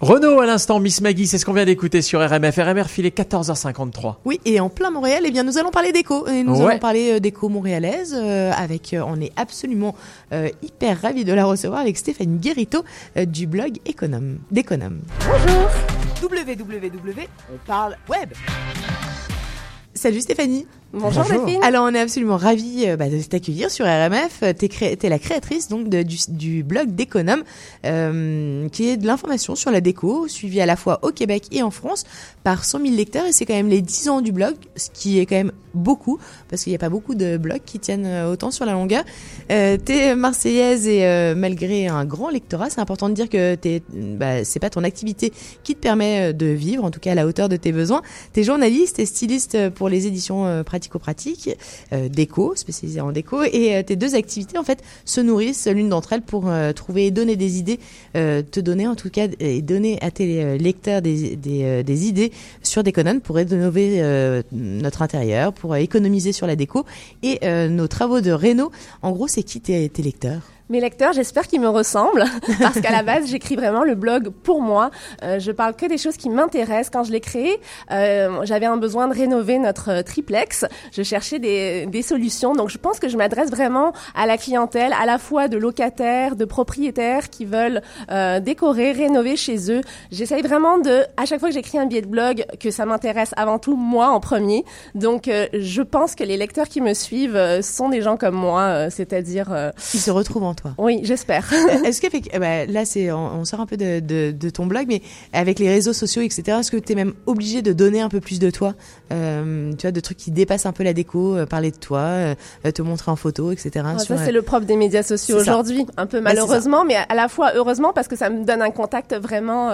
Renault à l'instant, Miss Maggie, c'est ce qu'on vient d'écouter sur RMF. RMR filé 14h53. Oui, et en plein Montréal, eh bien, nous allons parler d'éco. Et nous Ouais. allons parler euh, d'éco montréalaise euh, avec, euh, on est absolument euh, hyper ravis de la recevoir avec Stéphanie Guérito euh, du blog Économe, d'Économe. Bonjour www, on parle web. Salut Stéphanie. Bonjour, Bonjour. Delphine. Alors on est absolument ravis euh, bah, de t'accueillir sur RMF. Euh, T'es, cré- la créatrice donc de- du, du blog d'Économe, euh, qui est de l'information sur la déco, suivi à la fois au Québec et en France par 100 000 lecteurs. Et c'est quand même les 10 ans du blog, ce qui est quand même beaucoup, parce qu'il n'y a pas beaucoup de blogs qui tiennent euh, autant sur la longueur. Euh, t'es marseillaise et euh, malgré un grand lectorat, c'est important de dire que t'es, bah, c'est pas ton activité qui te permet de vivre, en tout cas à la hauteur de tes besoins. T'es journaliste et styliste pour les éditions pratico-pratiques, euh, déco, spécialisée en déco, et euh, tes deux activités en fait se nourrissent l'une d'entre elles pour euh, trouver et donner des idées, te donner en tout cas et donner à tes lecteurs des, idées sur des colonnes pour rénover notre intérieur, pour économiser sur la déco et nos travaux de réno. En gros, c'est qui tes lecteurs? Mes lecteurs, j'espère qu'ils me ressemblent, [LAUGHS] parce qu'à la base, j'écris vraiment le blog pour moi. Euh, je parle que des choses qui m'intéressent. Quand je l'ai créé, euh, j'avais un besoin de rénover notre triplex. Je cherchais des, des solutions. Donc, je pense que je m'adresse vraiment à la clientèle, à la fois de locataires, de propriétaires qui veulent euh, décorer, rénover chez eux. J'essaye vraiment de, à chaque fois que j'écris un billet de blog, que ça m'intéresse avant tout moi en premier. Donc, euh, je pense que les lecteurs qui me suivent euh, sont des gens comme moi, euh, c'est-à-dire... Ils se retrouvent en toi. oui, j'espère. [LAUGHS] Est-ce que eh ben, là, c'est on, on sort un peu de, de, de ton blog, mais avec les réseaux sociaux, etc. Est-ce que tu es même obligé de donner un peu plus de toi, euh, tu vois, de trucs qui dépassent un peu la déco, euh, parler de toi, euh, te montrer en photo, etc. Ah, sur, ça, c'est le propre des médias sociaux aujourd'hui, un peu Bah, malheureusement, mais à la fois heureusement parce que ça me donne un contact vraiment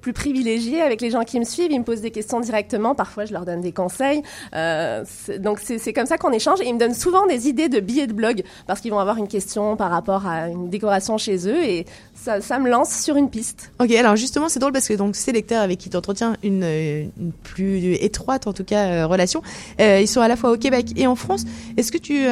plus privilégié avec les gens qui me suivent. Ils me posent des questions directement, parfois je leur donne des conseils. C'est- donc c'est c'est comme ça qu'on échange et ils me donnent souvent des idées de billets de blog parce qu'ils vont avoir une question par rapport à une décoration chez eux et ça, me lance sur une piste. Ok, alors justement, c'est drôle parce que donc ces lecteurs avec qui tu entretiens une, euh, plus étroite, en tout cas, euh, relation, euh, ils sont à la fois au Québec et en France. Est-ce que tu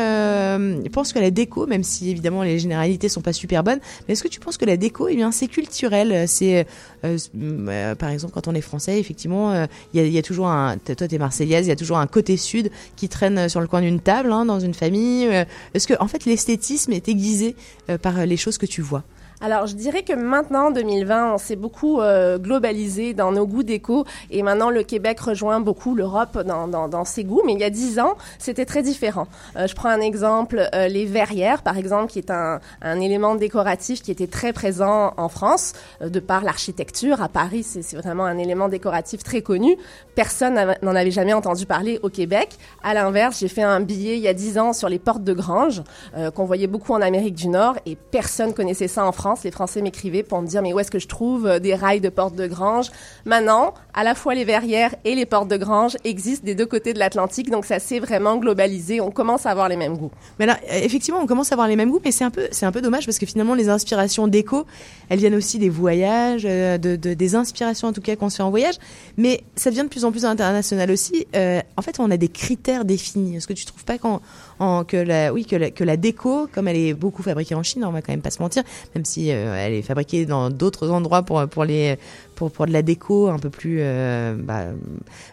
penses que la déco, même si évidemment les généralités sont pas super bonnes, mais est-ce que tu penses que la déco, eh bien, c'est culturel? C'est, par exemple, quand on est français, effectivement, il y, a, toujours un, toi t'es marseillaise, il y a toujours un côté sud qui traîne sur le coin d'une table, hein, dans une famille. Est-ce que, en fait, l'esthétisme est aiguisé par les choses que tu vois? Alors, je dirais que maintenant, 2020, on s'est beaucoup euh, globalisé dans nos goûts déco et maintenant le Québec rejoint beaucoup l'Europe dans, dans, dans ses goûts. Mais il y a dix ans, c'était très différent. Euh, je prends un exemple, euh, les verrières, par exemple, qui est un, un élément décoratif qui était très présent en France, de par l'architecture. À Paris, c'est vraiment un élément décoratif très connu. Personne n'en avait jamais entendu parler au Québec. À l'inverse, j'ai fait un billet il y a dix ans sur les portes de grange, qu'on voyait beaucoup en Amérique du Nord, et personne connaissait ça en France. Les Français m'écrivaient pour me dire mais où est-ce que je trouve euh, des rails de portes de grange Maintenant, à la fois les verrières et les portes de grange existent des deux côtés de l'Atlantique, donc ça s'est vraiment globalisé. On commence à avoir les mêmes goûts. Mais là, euh, effectivement, on commence à avoir les mêmes goûts, mais c'est un peu, c'est un peu dommage parce que finalement, les inspirations déco, elles viennent aussi des voyages, euh, de, de- des inspirations en tout cas qu'on se fait en voyage, mais ça devient de plus en plus international aussi. Euh, en fait, on a des critères définis. Est-ce que tu trouves pas que la, déco, comme elle est beaucoup fabriquée en Chine, on va quand même pas se mentir, même si elle est fabriquée dans d'autres endroits pour pour les pour pour de la déco un peu plus, euh, bah,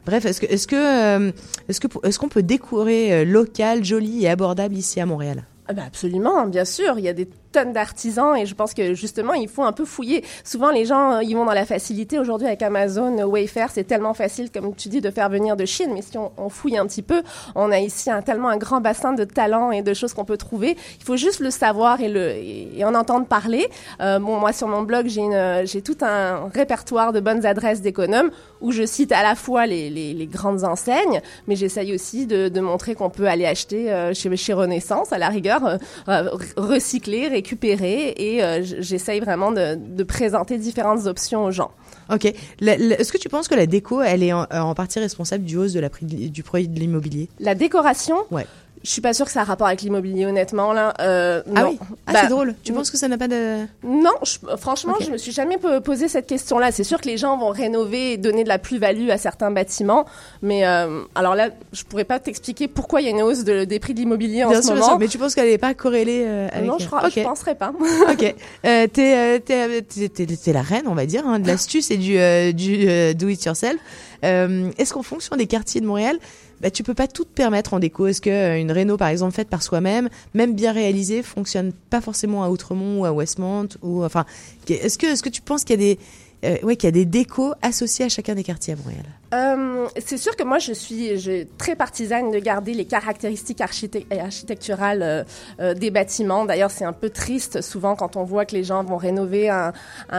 bref, est-ce que est-ce euh, qu'on peut décorer euh, local, joli et abordable ici à Montréal? Ah bah absolument, bien sûr. Il y a des tonnes d'artisans et je pense que justement il faut un peu fouiller. Souvent les gens euh, ils vont dans la facilité. Aujourd'hui avec Amazon, euh, Wayfair, c'est tellement facile comme tu dis de faire venir de Chine. Mais si on, fouille un petit peu, on a ici un, tellement un grand bassin de talents et de choses qu'on peut trouver. Il faut juste le savoir et, en entendre parler. Euh, bon moi sur mon blog j'ai tout un répertoire de bonnes adresses d'économes où je cite à la fois les, grandes enseignes, mais j'essaye aussi de, montrer qu'on peut aller acheter chez, chez Renaissance à la rigueur, euh, recycler, récupérer et euh, j'essaye vraiment de, de présenter différentes options aux gens. Ok. Est-ce que tu penses que la déco, elle est en, en partie responsable du hausse de la prix du prix de l'immobilier? La décoration, Ouais. Je suis pas sûre que ça a rapport avec l'immobilier honnêtement là. Euh, Ah non. oui. Ah, Bah, c'est drôle. Tu penses que ça n'a pas de Non, je- franchement, Ok. je me suis jamais po- posé cette question-là. C'est sûr que les gens vont rénover et donner de la plus-value à certains bâtiments, mais euh, alors là, je pourrais pas t'expliquer pourquoi il y a une hausse de- des prix de l'immobilier en Bien ce sûr, bien moment. sûr, mais tu penses qu'elle n'est pas corrélée euh, avec Non, je, crois, Ok. je penserais pas. [LAUGHS] ok. Euh, t'es, euh, euh, la reine, on va dire, hein, de l'astuce et du, euh, du euh, do it yourself. Euh, est-ce qu'en fonction des quartiers de Montréal, bah, tu peux pas tout te permettre en déco. Est-ce que euh, réno, par exemple, faite par soi-même, même bien réalisée, fonctionne pas forcément à Outremont ou à Westmont ou enfin, est-ce que, est-ce que tu penses qu'il y a des euh, ouais, qu'il y a des décos associés à chacun des quartiers à Montréal Euh, c'est sûr que moi, je suis très partisane de garder les caractéristiques architecturales euh, euh, des bâtiments. D'ailleurs, c'est un peu triste souvent quand on voit que les gens vont rénover un,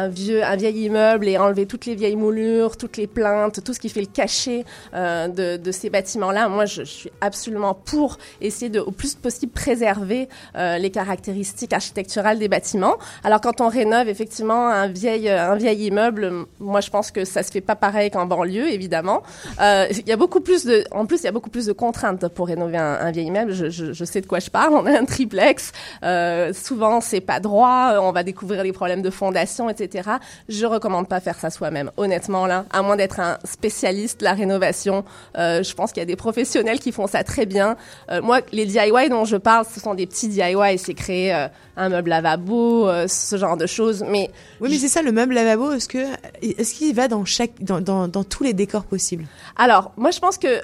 vieux, un vieil immeuble et enlever toutes les vieilles moulures, toutes les plaintes, tout ce qui fait le cachet de, ces bâtiments-là. Moi, je, je suis absolument pour essayer de, au plus possible, préserver les caractéristiques architecturales des bâtiments. Alors, quand on rénove effectivement un vieil, un vieil immeuble, moi je pense que ça se fait pas pareil qu'en banlieue, évidemment. Euh, Il y a beaucoup plus de, en plus il y a beaucoup plus de contraintes pour rénover un, un vieil immeuble. Je, je, je sais de quoi je parle. On a un triplex. Euh, souvent c'est pas droit. On va découvrir les problèmes de fondation, etc. Je recommande pas faire ça soi-même. Honnêtement là, à moins d'être un spécialiste de la rénovation, euh, je pense qu'il y a des professionnels qui font ça très bien. Euh, moi, les DIY dont je parle, ce sont des petits DIY. C'est créer euh, un meuble lavabo, euh, ce genre de choses. Mais Oui, mais c'est ça, le meuble lavabo, est-ce que est-ce qu'il va dans tous les décors possibles? Alors, moi, je pense que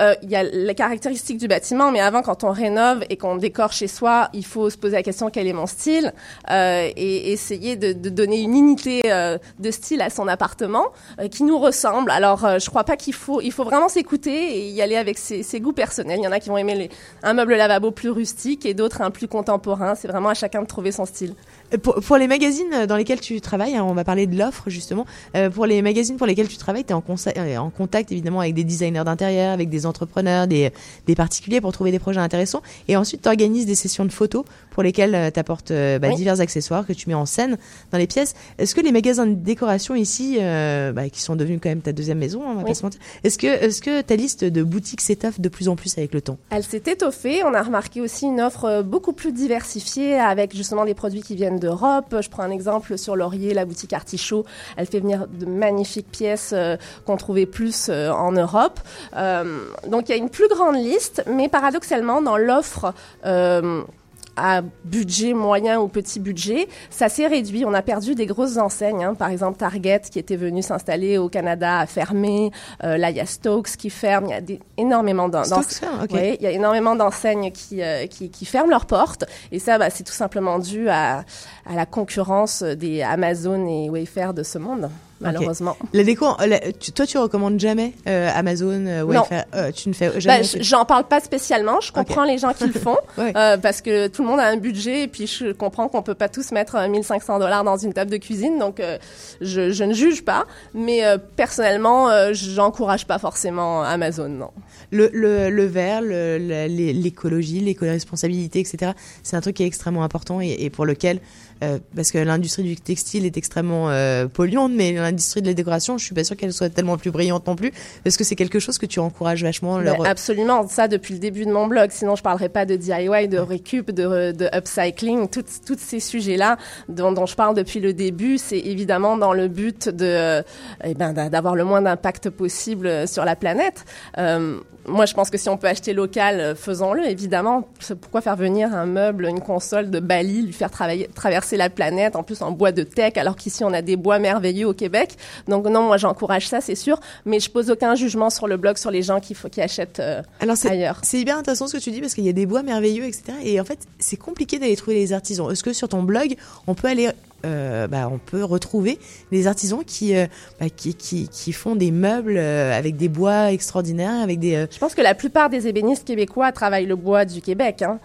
euh, il y a les caractéristiques du bâtiment, mais avant, quand on rénove et qu'on décore chez soi, il faut se poser la question quel est mon style? Euh, et essayer de, donner une unité euh, de style à son appartement qui nous ressemble. Alors, je crois pas qu'il faut, il faut vraiment s'écouter et y aller avec ses, goûts personnels. Il y en a qui vont aimer un meuble lavabo plus rustique et d'autres un plus contemporain. C'est vraiment à chacun de trouver son style. Euh, Pour, les magazines dans lesquels tu travailles, hein, on va parler de l'offre justement. Euh, pour les magazines pour lesquels tu travailles, tu es euh, en contact évidemment avec des designers d'intérieur, avec des entrepreneurs, des, des particuliers pour trouver des projets intéressants. Et ensuite, tu organises des sessions de photos pour lesquelles tu apportes bah, Oui. divers accessoires que tu mets en scène dans les pièces. Est-ce que les magasins de décoration ici, euh, bah, qui sont devenus quand même ta deuxième maison, on va Oui. pas se mentir, est-ce que, est-ce que ta liste de boutiques s'étoffe de plus en plus avec le temps? Elle s'est étoffée. On a remarqué aussi une offre euh, beaucoup plus diversifiée avec justement des produits qui viennent d'Europe. Je prends un exemple sur Laurier, la boutique Artichaut. Elle fait venir de magnifiques pièces euh, qu'on trouvait plus euh, en Europe. Euh, donc il y a une plus grande liste, mais paradoxalement, dans l'offre euh, à budget moyen ou petit budget, ça s'est réduit. On a perdu des grosses enseignes. hein. Par exemple, Target, qui était venu s'installer au Canada, a fermé. Euh, là, il y a Stokes qui ferme. Il y a des, énormément il y a d'enseignes qui, euh, qui, qui ferment leurs portes. Et ça, bah, c'est tout simplement dû à, à la concurrence des Amazon et Wayfair de ce monde, malheureusement. Ok. La déco, la- tu- toi, tu recommandes jamais euh, Amazon, euh, Non. Euh, tu ne fais jamais. Bah, J'en parle pas spécialement. Je comprends les gens qui le font [LAUGHS] Ouais. euh, parce que tout le monde a un budget et puis je comprends qu'on peut pas tous mettre euh, 1500 dollars dans une table de cuisine. Donc euh, je, je ne juge pas, mais euh, personnellement, euh, j'encourage pas forcément Amazon. Non. le, le, le vert, l'écologie, l'éco-responsabilité, etc. C'est un truc qui est extrêmement important et, et pour lequel, euh, parce que l'industrie du textile est extrêmement euh, polluante, mais l'industrie de la décoration, je suis pas sûre qu'elle soit tellement plus brillante non plus. Est-ce que c'est quelque chose que tu encourages vachement le Mais re- absolument, ça depuis le début de mon blog. Sinon, je parlerais pas de DIY, de récup, de, de upcycling, tous ces sujets-là dont, dont je parle depuis le début. C'est évidemment dans le but de, euh, eh ben, d'a- d'avoir le moins d'impact possible euh, sur la planète. Euh, moi, je pense que si on peut acheter local, euh, faisons-le. Évidemment, pourquoi faire venir un meuble, une console de Bali, lui faire travailler, traverser la planète, en plus en bois de teck, alors qu'ici on a des bois merveilleux au Québec. Donc non, moi j'encourage ça, c'est sûr. Mais je pose aucun jugement sur le blog sur les gens qui, achètent euh, Alors ailleurs. c'est hyper intéressant ce que tu dis parce qu'il y a des bois merveilleux, etc. Et en fait, c'est compliqué d'aller trouver les artisans. Est-ce que sur ton blog, on peut aller, euh, bah, on peut retrouver des artisans qui, euh, bah, qui, qui, font des meubles euh, avec des bois extraordinaires, avec des. Je pense que la plupart des ébénistes québécois travaillent le bois du Québec. Hein.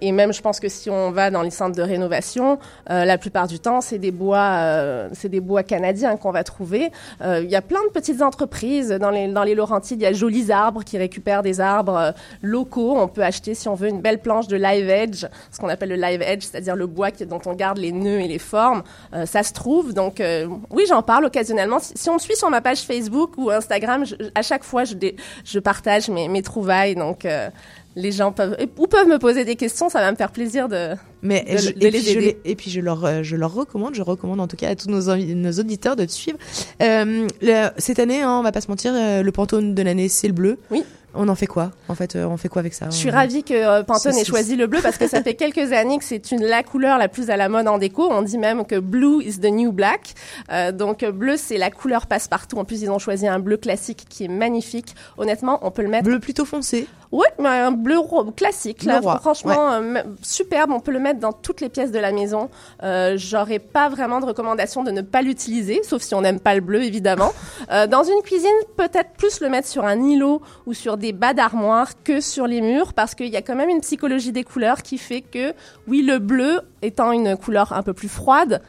Et même, je pense que si on va dans les centres de rénovation, la plupart du temps, c'est des bois, des bois canadiens qu'on va trouver. Il y a plein de petites entreprises dans les dans les Laurentides. Il y a Jolis Arbres qui récupèrent des arbres locaux. On peut acheter, si on veut, une belle planche de live edge, ce qu'on appelle le live edge, c'est-à-dire le bois dont on garde les nœuds et les formes. Euh, ça se trouve. Donc, euh, oui, j'en parle occasionnellement. Si, si on me suit sur ma page Facebook ou Instagram, je- à chaque fois, je, dé- je partage mes, mes trouvailles. Donc, euh, les gens peuvent ou peuvent me poser des questions. Ça va me faire plaisir de, Mais de, je- de et, les puis je les- et puis je leur, je leur recommande, je recommande en tout cas à tous nos, nos auditeurs de te suivre. Le- cette année, hein, on va pas se mentir, le pantone de l'année, c'est le bleu. Oui. On en fait quoi En fait, euh, on fait quoi avec ça Je suis ravie que euh, Pantone ait choisi le bleu parce que ça fait quelques années que c'est une la couleur la plus à la mode en déco. On dit même que blue is the new black. Euh, donc bleu c'est la couleur passe-partout. En plus ils ont choisi un bleu classique qui est magnifique. Honnêtement, on peut le mettre. Bleu plutôt foncé. Oui, mais un bleu classique. Bleu Là, roi, franchement, euh, superbe. On peut le mettre dans toutes les pièces de la maison. Euh, J'aurais pas vraiment de recommandation de ne pas l'utiliser, sauf si on n'aime pas le bleu, évidemment. [LAUGHS] Euh, dans une cuisine, peut-être plus le mettre sur un îlot ou sur des bas d'armoire que sur les murs, parce qu'il y a quand même une psychologie des couleurs qui fait que, oui, le bleu étant une couleur un peu plus froide,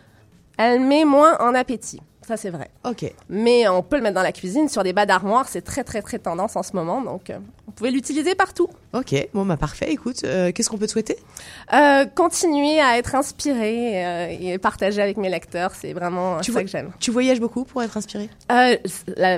elle met moins en appétit. Ça, c'est vrai. Ok. Mais on peut le mettre dans la cuisine, sur des bas d'armoire. C'est très, très, très tendance en ce moment. Donc, euh, vous pouvez l'utiliser partout. Ok, bon bah parfait. Écoute, euh, qu'est-ce qu'on peut te souhaiter? Euh, continuer à être inspiré euh, et partager avec mes lecteurs. C'est vraiment Tu ça que j'aime. Tu voyages beaucoup pour être inspiré Euh,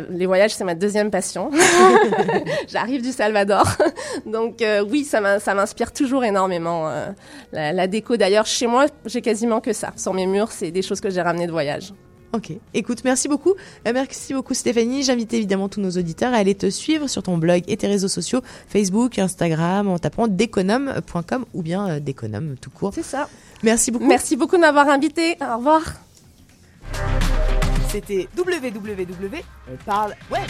les voyages, c'est ma deuxième passion. [LAUGHS] [LAUGHS] J'arrive du Salvador. [LAUGHS] Donc euh, oui, ça m'in- ça m'inspire toujours énormément. euh, la, la déco, d'ailleurs, chez moi, j'ai quasiment que ça. Sur mes murs, c'est des choses que j'ai ramenées de voyage. Ok. Écoute, merci beaucoup. Euh, merci beaucoup Stéphanie. J'invite évidemment tous nos auditeurs à aller te suivre sur ton blog et tes réseaux sociaux, Facebook, Instagram, en tapant déconome.com ou bien euh, déconome tout court. C'est ça. Merci beaucoup. Merci beaucoup de m'avoir invité. Au revoir. C'était www. On parle web.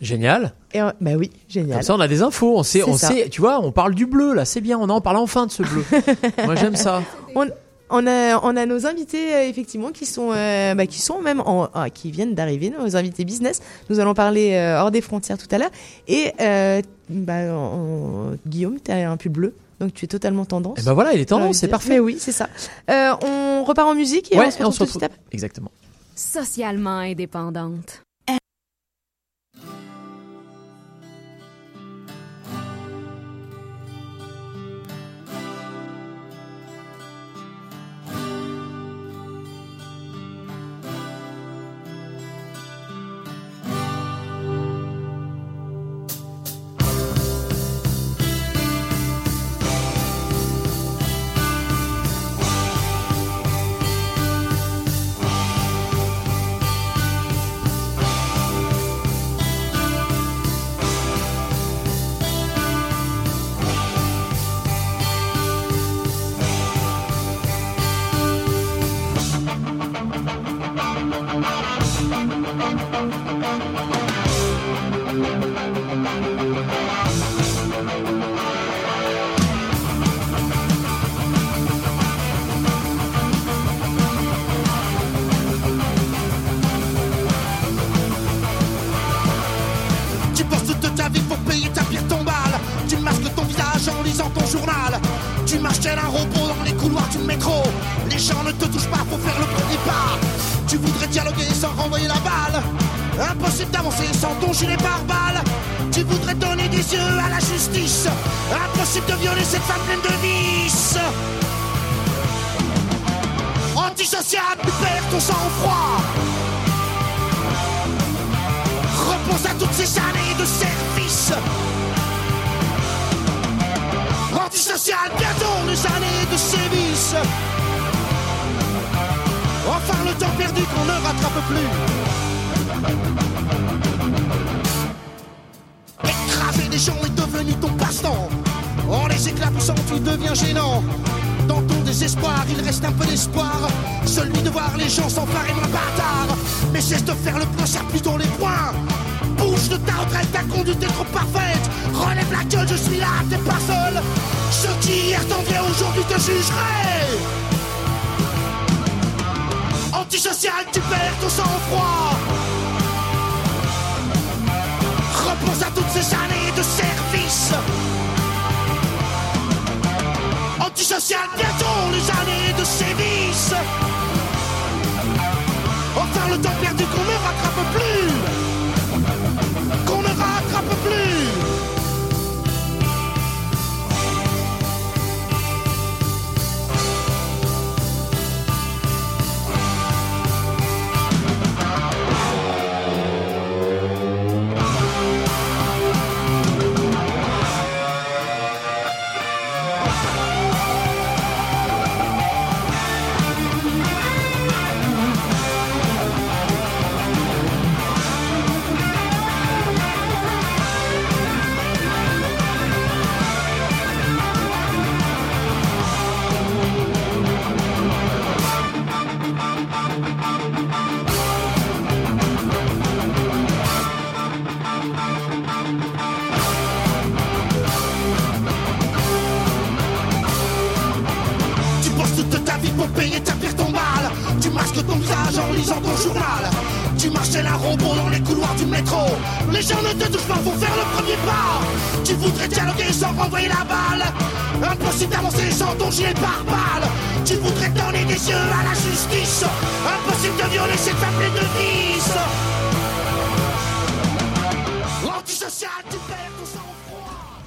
Génial. Et, bah oui, génial. Comme ça, on a des infos. On sait, on ça. sait. Tu vois, on parle du bleu là. C'est bien. On en parle enfin de ce bleu. [LAUGHS] Moi, j'aime ça. On, on a, on a nos invités euh, effectivement qui sont, euh, bah, qui sont même en, ah, qui viennent d'arriver, nos invités business. Nous allons parler euh, hors des frontières tout à l'heure. Et euh, bah, Guillaume, tu as un pull bleu. Donc tu es totalement tendance. Et ben voilà, il est tendance. C'est parfait. Mais oui, c'est ça. Euh, on repart en musique et Ouais, on se et on retrouve se tout de retrouve. après. Exactement. Socialement indépendante.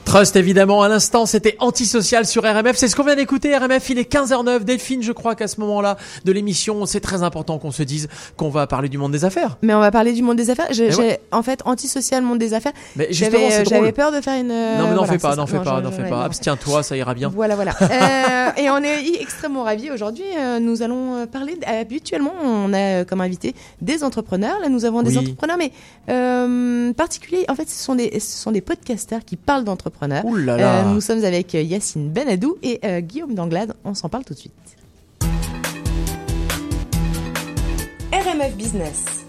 Trust évidemment à l'instant c'était antisocial sur RMF c'est ce qu'on vient d'écouter RMF il est 15h09 Delphine je crois qu'à ce moment-là de l'émission c'est très important qu'on se dise qu'on va parler du monde des affaires Mais on va parler du monde des affaires. J'ai, ouais. en fait, antisocial, monde des affaires. Mais justement, j'avais, c'est euh, j'avais peur de faire une. non mais n'en voilà, fais pas n'en fais pas n'en fais pas abstiens-toi ça ira bien Voilà, voilà. [LAUGHS] Euh, et on est extrêmement ravis aujourd'hui. euh, nous allons euh, parler. Habituellement, on a comme invité des entrepreneurs. Là, nous avons des Oui. entrepreneurs, mais euh, particuliers. En fait, ce sont des, ce sont des podcasteurs qui parlent d'entrepreneurs. Ouh là là. Euh, nous sommes avec euh, Yacine Benadou et euh, Guillaume Danglade. On s'en parle tout de suite. RMF Business.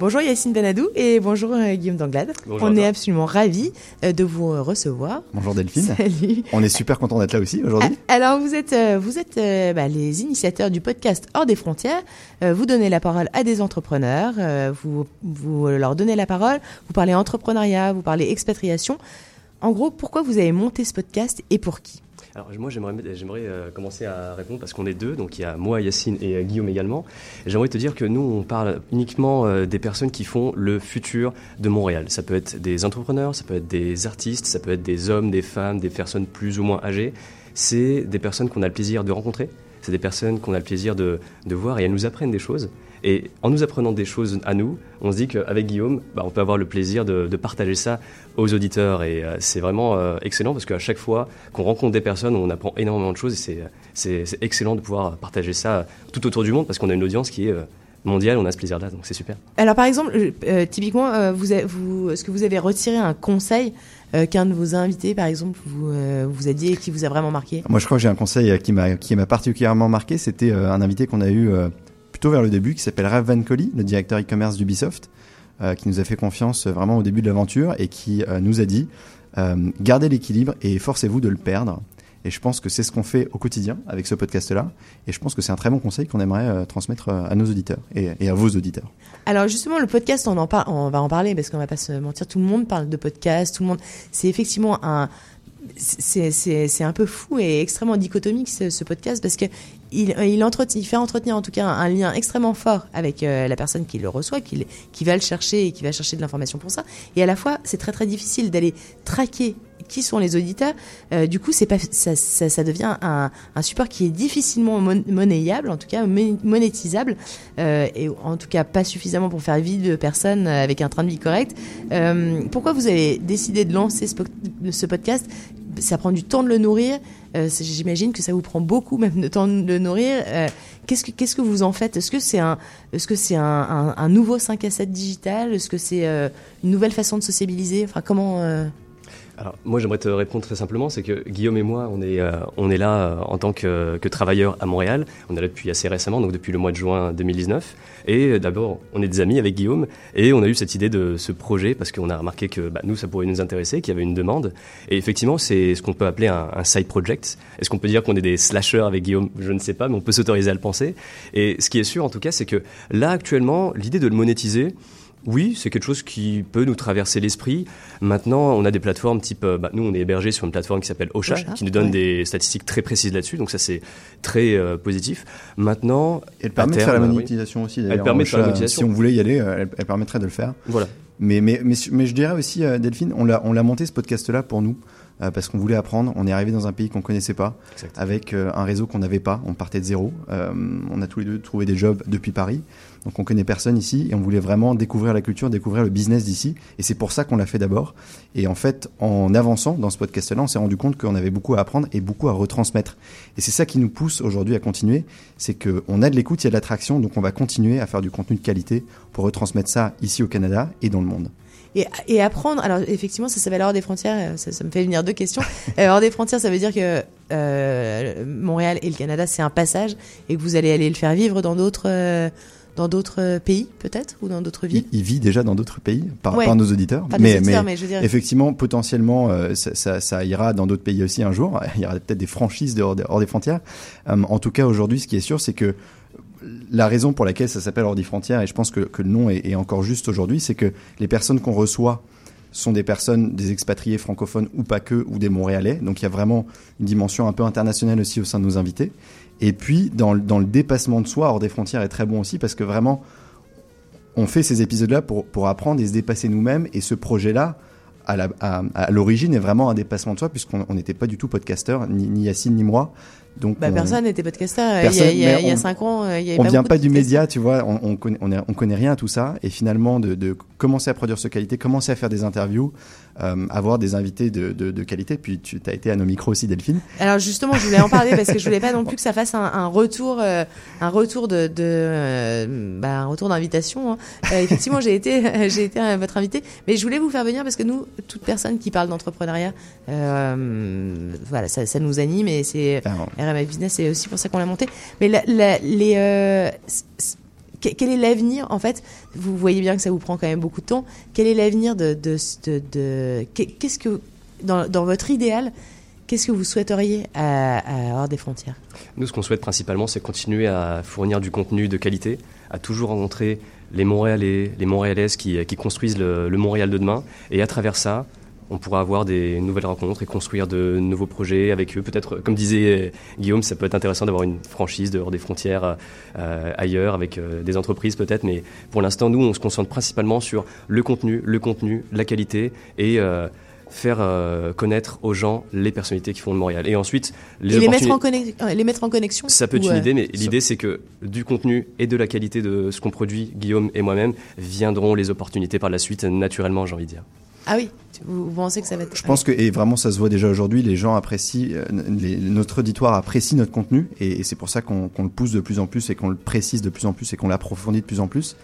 Bonjour Yacine Benadou et bonjour euh, Guillaume Danglade. Bonjour On est absolument ravis euh, de vous euh, recevoir. Bonjour Delphine. Salut. On est super content d'être là aussi aujourd'hui. Alors vous êtes vous êtes bah, les initiateurs du podcast Hors des frontières. Vous donnez la parole à des entrepreneurs. vous vous leur donnez la parole. Vous parlez entrepreneuriat. Vous parlez expatriation. En gros, pourquoi vous avez monté ce podcast et pour qui? Alors moi j'aimerais euh, commencer à répondre parce qu'on est deux, donc il y a moi, Yacine et euh, Guillaume également. J'aimerais te dire que nous on parle uniquement euh, des personnes qui font le futur de Montréal. Ça peut être des entrepreneurs, ça peut être des artistes, ça peut être des hommes, des femmes, des personnes plus ou moins âgées. C'est des personnes qu'on a le plaisir de rencontrer. C'est des personnes qu'on a le plaisir de voir et elles nous apprennent des choses. Et en nous apprenant des choses à nous, on se dit qu'avec Guillaume, bah, on peut avoir le plaisir de, de partager ça aux auditeurs. Et euh, c'est vraiment euh, excellent parce qu'à chaque fois qu'on rencontre des personnes, on apprend énormément de choses et c'est- c'est c'est excellent de pouvoir partager ça tout autour du monde parce qu'on a une audience qui est euh, mondiale, on a ce plaisir-là, donc c'est super. Alors par exemple, euh, euh, typiquement, euh, vous, est-ce que vous avez retiré un conseil euh, qu'un de vos invités, par exemple, vous euh, vous a dit et qui vous a vraiment marqué? Moi je crois que j'ai un conseil euh, qui m'a qui m'a particulièrement marqué. C'était euh, un invité qu'on a eu euh, vers le début qui s'appelle Raph Van Colly, le directeur e-commerce d'Ubisoft, euh, qui nous a fait confiance euh, vraiment au début de l'aventure et qui euh, nous a dit euh, gardez l'équilibre et forcez-vous de le perdre. Et je pense que c'est ce qu'on fait au quotidien avec ce podcast-là. Et je pense que c'est un très bon conseil qu'on aimerait transmettre à nos auditeurs et, à vos auditeurs. Alors justement, le podcast, on en parle, on va en parler parce qu'on va pas se mentir. Tout le monde parle de podcast. Tout le monde, c'est effectivement un, c'est un peu fou et extrêmement dichotomique ce podcast parce que il il fait entretenir en tout cas un, lien extrêmement fort avec euh, la personne qui le reçoit, qui va le chercher et qui va chercher de l'information pour ça. Et à la fois, c'est très très difficile d'aller traquer qui sont les auditeurs. Euh, du coup, c'est pas ça, ça, devient un, support qui est difficilement mon- monnayable, en tout cas mon- monétisable, euh, et en tout cas pas suffisamment pour faire vivre de personnes euh, avec un train de vie correct. Euh, pourquoi vous avez décidé de lancer ce podcast? Ça prend du temps de le nourrir. Euh, J'imagine que ça vous prend beaucoup même de temps de le nourrir. Euh, qu'est-ce que qu'est-ce que vous en faites? Est-ce que c'est un est-ce que c'est un, un, un nouveau 5 à 7 digital? Est-ce que c'est euh, une nouvelle façon de sociabiliser? Enfin, comment euh, Alors, moi, j'aimerais te répondre très simplement, c'est que Guillaume et moi, on est, euh, on est là euh, en tant que, que travailleurs à Montréal. On est là depuis assez récemment, donc depuis le mois de juin 2019. Et euh, d'abord, on est des amis avec Guillaume, et on a eu cette idée de ce projet parce qu'on a remarqué que bah, nous, ça pourrait nous intéresser, qu'il y avait une demande. Et effectivement, c'est ce qu'on peut appeler un, un side project. Est-ce qu'on peut dire qu'on est des slashers avec Guillaume? Je ne sais pas, mais on peut s'autoriser à le penser. Et ce qui est sûr, en tout cas, c'est que là, actuellement, l'idée de le monétiser, oui, c'est quelque chose qui peut nous traverser l'esprit. Maintenant, on a des plateformes type, euh, bah, nous, on est hébergé sur une plateforme qui s'appelle Ocha, Ocha, qui nous donne ouais. des statistiques très précises là-dessus. Donc ça, c'est très euh, positif. Maintenant, Elle permet de faire la oui. monétisation aussi d'ailleurs. Elle permet de faire la monétisation. Si on voulait y aller, euh, elle, elle permettrait de le faire. Voilà. Mais, mais, mais, mais je dirais aussi, Delphine, on l'a, on l'a monté ce podcast-là pour nous. euh, parce qu'on voulait apprendre, on est arrivé dans un pays qu'on connaissait pas, Exact. avec euh, un réseau qu'on n'avait pas, on partait de zéro. Euh, on a tous les deux trouvé des jobs depuis Paris, donc on connaît personne ici et on voulait vraiment découvrir la culture, découvrir le business d'ici. Et c'est pour ça qu'on l'a fait d'abord. Et en fait, en avançant dans ce podcast-là, on s'est rendu compte qu'on avait beaucoup à apprendre et beaucoup à retransmettre. Et c'est ça qui nous pousse aujourd'hui à continuer, c'est qu'on a de l'écoute, il y a de l'attraction, donc on va continuer à faire du contenu de qualité pour retransmettre ça ici au Canada et dans le monde. et, apprendre. Alors effectivement, ça s'appelle hors des frontières. euh, Ça, ça me fait venir deux questions. [LAUGHS] Euh, hors des frontières, ça veut dire que euh, Montréal et le Canada, c'est un passage et que vous allez aller le faire vivre dans d'autres. Dans d'autres pays, peut-être, ou dans d'autres villes. il, il vit déjà dans d'autres pays par, Ouais. par nos auditeurs. Auditeurs, mais je effectivement, potentiellement, euh, ça, ça- ça ira dans d'autres pays aussi un jour. [LAUGHS] Il y aura peut-être des franchises de hors, des- hors des frontières. Euh, en tout cas, aujourd'hui, ce qui est sûr, c'est que la raison pour laquelle ça s'appelle hors des frontières, et je pense que, que le nom est, est encore juste aujourd'hui, c'est que les personnes qu'on reçoit sont des personnes, des expatriés francophones ou pas que, ou des Montréalais. Donc il y a vraiment une dimension un peu internationale aussi au sein de nos invités. Et puis dans, le- dépassement de soi hors des frontières est très bon aussi parce que vraiment on fait ces épisodes-là pour, pour apprendre et se dépasser nous-mêmes. Et ce projet-là, à l'origine, est vraiment un dépassement de soi puisqu'on on n'était pas du tout podcasteur, ni Yacine ni moi. Donc Bah, on- personne n'était podcasteur. Personne, il y a, il y a- on- cinq ans, euh, il y avait on pas vient pas du média, tu vois, on, on, connaît, on, est- on connaît rien à tout ça, et finalement de, de commencer à produire ce qualité, commencer à faire des interviews, euh, avoir des invités de, de, de qualité, puis tu as été à nos micros aussi, Delphine. Alors justement, je voulais en parler parce que je voulais pas [LAUGHS] non plus que ça fasse un, un retour, euh, un retour de, euh, bah, un retour d'invitation. hein. Effectivement, j'ai été, [LAUGHS] j'ai été votre invité, mais je voulais vous faire venir parce que nous, toute personne qui parle d'entrepreneuriat, voilà, ça, ça nous anime et c'est RMF Business, c'est aussi pour ça qu'on l'a monté. Mais euh, quel est l'avenir en fait? Vous voyez bien que ça vous prend quand même beaucoup de temps. Quel est l'avenir de, de, de, de- qu'est- qu'est-ce que dans, dans votre idéal Qu'est-ce que vous souhaiteriez à, à hors des frontières? Nous, ce qu'on souhaite principalement, c'est continuer à fournir du contenu de qualité, à toujours rencontrer les Montréalais, les Montréalaises qui, construisent le Montréal de demain. Et à travers ça, on pourra avoir des nouvelles rencontres et construire de nouveaux projets avec eux. Peut-être, comme disait Guillaume, ça peut être intéressant d'avoir une franchise dehors des frontières, euh, ailleurs, avec euh, des entreprises peut-être. Mais pour l'instant, nous, on se concentre principalement sur le contenu, le contenu, la qualité et euh, faire euh, connaître aux gens les personnalités qui font de Montréal. Et ensuite, les Et les mettre, en connex- euh, les mettre en connexion ça peut être une euh, idée, mais l'idée c'est que du contenu et de la qualité de ce qu'on produit, Guillaume et moi-même, viendront les opportunités par la suite, naturellement, j'ai envie de dire. Ah oui, vous, vous pensez que ça va être. Je pense que, et vraiment ça se voit déjà aujourd'hui, les gens apprécient, euh, les- notre auditoire apprécie notre contenu, et, et c'est pour ça qu'on le pousse de plus en plus, et qu'on le précise de plus en plus, et qu'on l'approfondit de plus en plus.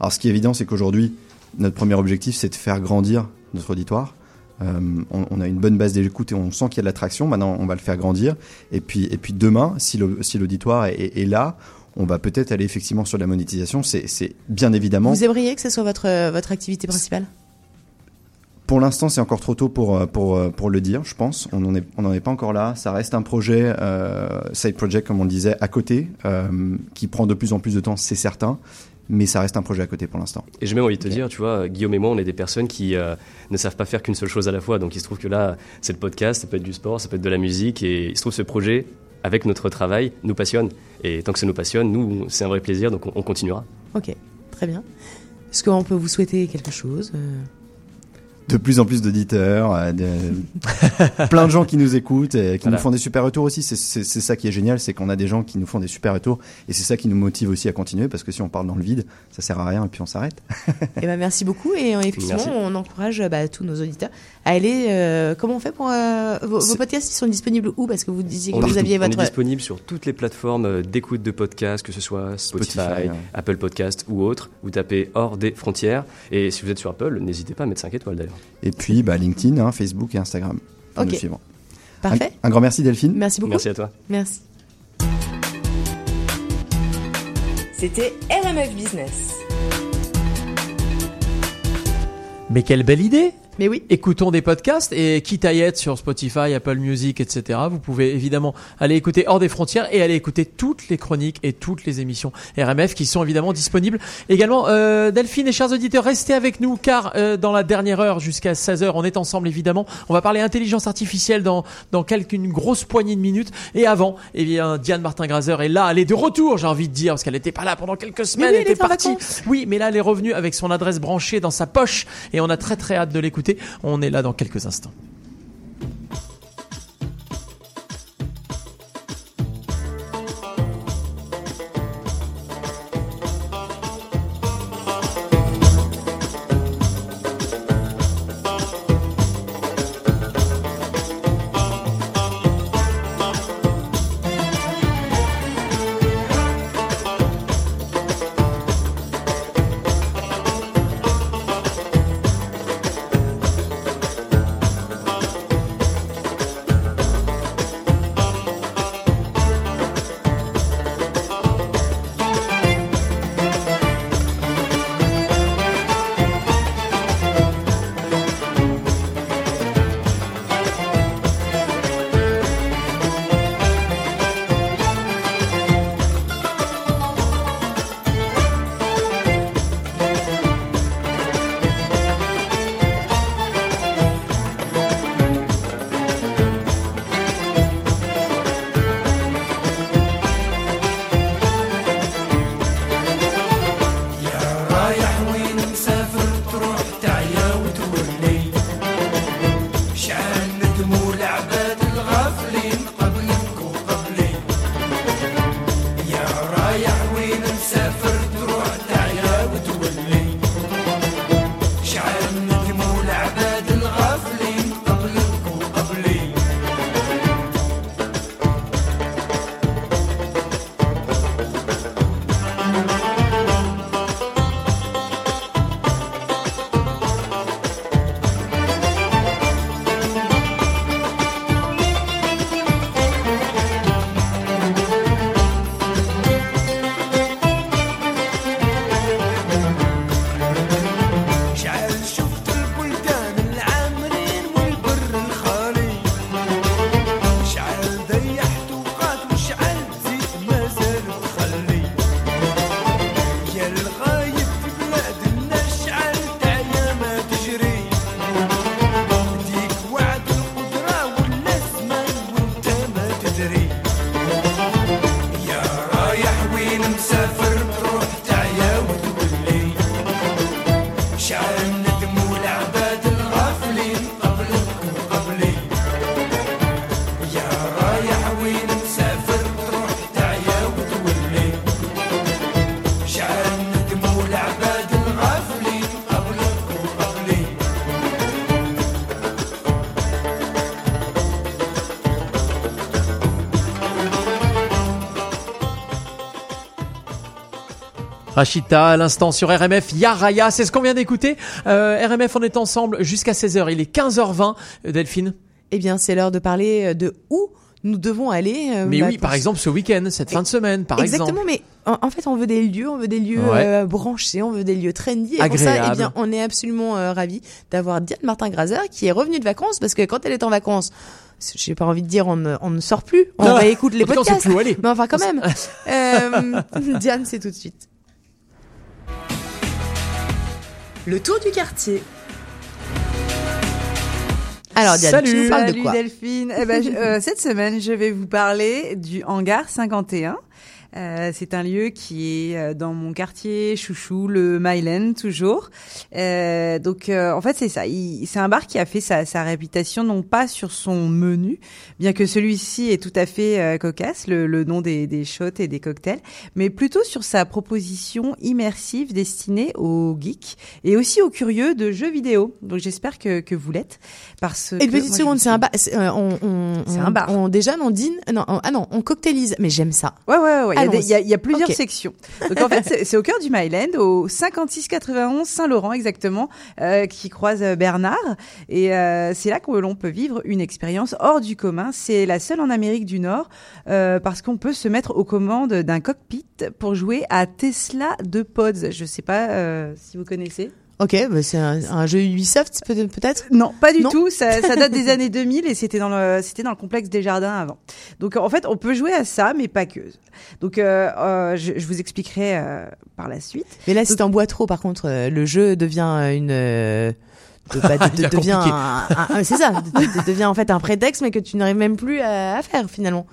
Alors ce qui est évident, c'est qu'aujourd'hui, notre premier objectif, c'est de faire grandir notre auditoire. Euh, on, on a une bonne base d'écoute et on sent qu'il y a de l'attraction. Maintenant, on va le faire grandir. Et puis, et puis demain, si le- si l'auditoire est, est là, on va peut-être aller effectivement sur la monétisation. C'est bien évidemment. Vous aimeriez que ce soit votre, votre activité principale? Pour l'instant, c'est encore trop tôt pour, euh, pour, euh, pour le dire, je pense. On n'en est, on n'en est pas encore là. Ça reste un projet, euh, side project, comme on le disait, à côté, euh, qui prend de plus en plus de temps, c'est certain. Mais ça reste un projet à côté pour l'instant. Et j'ai même envie de te dire, tu vois, Guillaume et moi, on est des personnes qui euh, ne savent pas faire qu'une seule chose à la fois. Donc il se trouve que là, c'est le podcast, ça peut être du sport, ça peut être de la musique. Et il se trouve que ce projet, avec notre travail, nous passionne. Et tant que ça nous passionne, nous, c'est un vrai plaisir, donc on, on continuera. Ok, très bien. Est-ce qu'on peut vous souhaiter quelque chose euh? De plus en plus d'auditeurs, euh, de... [LAUGHS] plein de gens qui nous écoutent et qui Voilà. nous font des super retours aussi. C'est- ça qui est génial, c'est qu'on a des gens qui nous font des super retours. Et c'est ça qui nous motive aussi à continuer, parce que si on parle dans le vide, ça sert à rien et puis on s'arrête. Eh ben merci beaucoup et euh, effectivement Merci. on encourage euh, bah, tous nos auditeurs à aller. euh, comment on fait pour euh, vos, podcasts Ils sont disponibles où? Parce que vous disiez que On vous aviez on est votre. disponible sur toutes les plateformes d'écoute de podcasts, que ce soit Spotify, Spotify, ouais. Apple Podcast ou autre. Vous tapez hors des frontières. Et si vous êtes sur Apple, n'hésitez pas à mettre 5 étoiles d'ailleurs. Et puis bah, LinkedIn, hein, Facebook et Instagram. pour Ok. nous suivre. Parfait. Un, un grand merci Delphine. Merci beaucoup. Merci à toi. Merci. C'était RMF Business. Mais quelle belle idée Mais oui. Écoutons des podcasts et quitte à y être sur Spotify, Apple Music, etc. Vous pouvez évidemment aller écouter Hors des frontières et aller écouter toutes les chroniques et toutes les émissions RMF qui sont évidemment disponibles. Également, euh, Delphine et chers auditeurs, restez avec nous car euh, dans la dernière heure jusqu'à 16h, on est ensemble évidemment. On va parler intelligence artificielle dans dans quelques une grosse poignée de minutes. Et avant, eh bien Diane Martin Grazer est là, elle est de retour, j'ai envie de dire, parce qu'elle n'était pas là pendant quelques semaines, oui, elle était partie. Oui, mais là, elle est revenue avec son adresse branchée dans sa poche et on a très très hâte de l'écouter. On est là dans quelques instants. Rachita, à l'instant sur RMF, Yaraya, c'est ce qu'on vient d'écouter. Euh, RMF, on est ensemble jusqu'à 16h, il est 15h20. Euh, Delphine Eh bien, c'est l'heure de parler euh, de où nous devons aller. euh, Mais bah, oui, par exemple, ce week-end, cette fin de semaine, par Exactement, exemple. mais en, en fait, on veut des lieux, on veut des lieux Ouais. euh, branchés, on veut des lieux trendy. Et pour ça, eh bien, on est absolument euh, ravis d'avoir Diane Martin-Grazer qui est revenue de vacances parce que quand elle est en vacances, j'ai pas envie de dire on ne, on ne sort plus, on Non. réécoute les podcasts. plus où aller. Mais enfin, quand même. [LAUGHS] Euh, [LAUGHS] Diane, c'est tout de suite. Le tour du quartier. Alors, Diane, tu nous parles de Salut quoi Delphine. Eh ben, je- euh, cette semaine, je vais vous parler du hangar 51. Euh, c'est un lieu qui est euh, dans mon quartier chouchou, le Myland toujours. Euh, donc euh, en fait c'est ça. C'est un bar qui a fait sa, sa réputation non pas sur son menu, bien que celui-ci est tout à fait euh, cocasse, le, le nom des, des shots et des cocktails, mais plutôt sur sa proposition immersive destinée aux geeks et aussi aux curieux de jeux vidéo. Donc j'espère que, que vous l'êtes. Parce Et que une petite moi, seconde, c'est un bar. c'est, euh, on, on, C'est on- un bar. On déjeune, on dîne. Non, on- ah non, on cocktailise. Mais j'aime ça. Ouais, ouais, ouais. Il y a y, y plusieurs sections. Donc en fait, c'est- au cœur du Myland, au 5691 Saint-Laurent exactement, euh, qui croise euh, Bernard. Et euh, c'est là que l'on peut vivre une expérience hors du commun. C'est la seule en Amérique du Nord euh, parce qu'on peut se mettre aux commandes d'un cockpit pour jouer à Tesla de Pods. Je sais pas si vous connaissez. Ok, bah c'est un, un jeu Ubisoft peut- peut-être? Non, pas du Non. tout. Ça, ça date des [LAUGHS] années 2000 et c'était dans le c'était dans le complexe des jardins avant. Donc en fait, on peut jouer à ça, mais pas que. Donc euh, euh, je, je vous expliquerai euh, par la suite. Mais là, si t'en bois trop, par contre, euh, le jeu devient euh, une. euh, de- bah, de- [LAUGHS] de- a devient un- un- un- c'est ça, de- de- de- devient en fait un prétexte, mais que tu n'arrives même plus à, à faire finalement.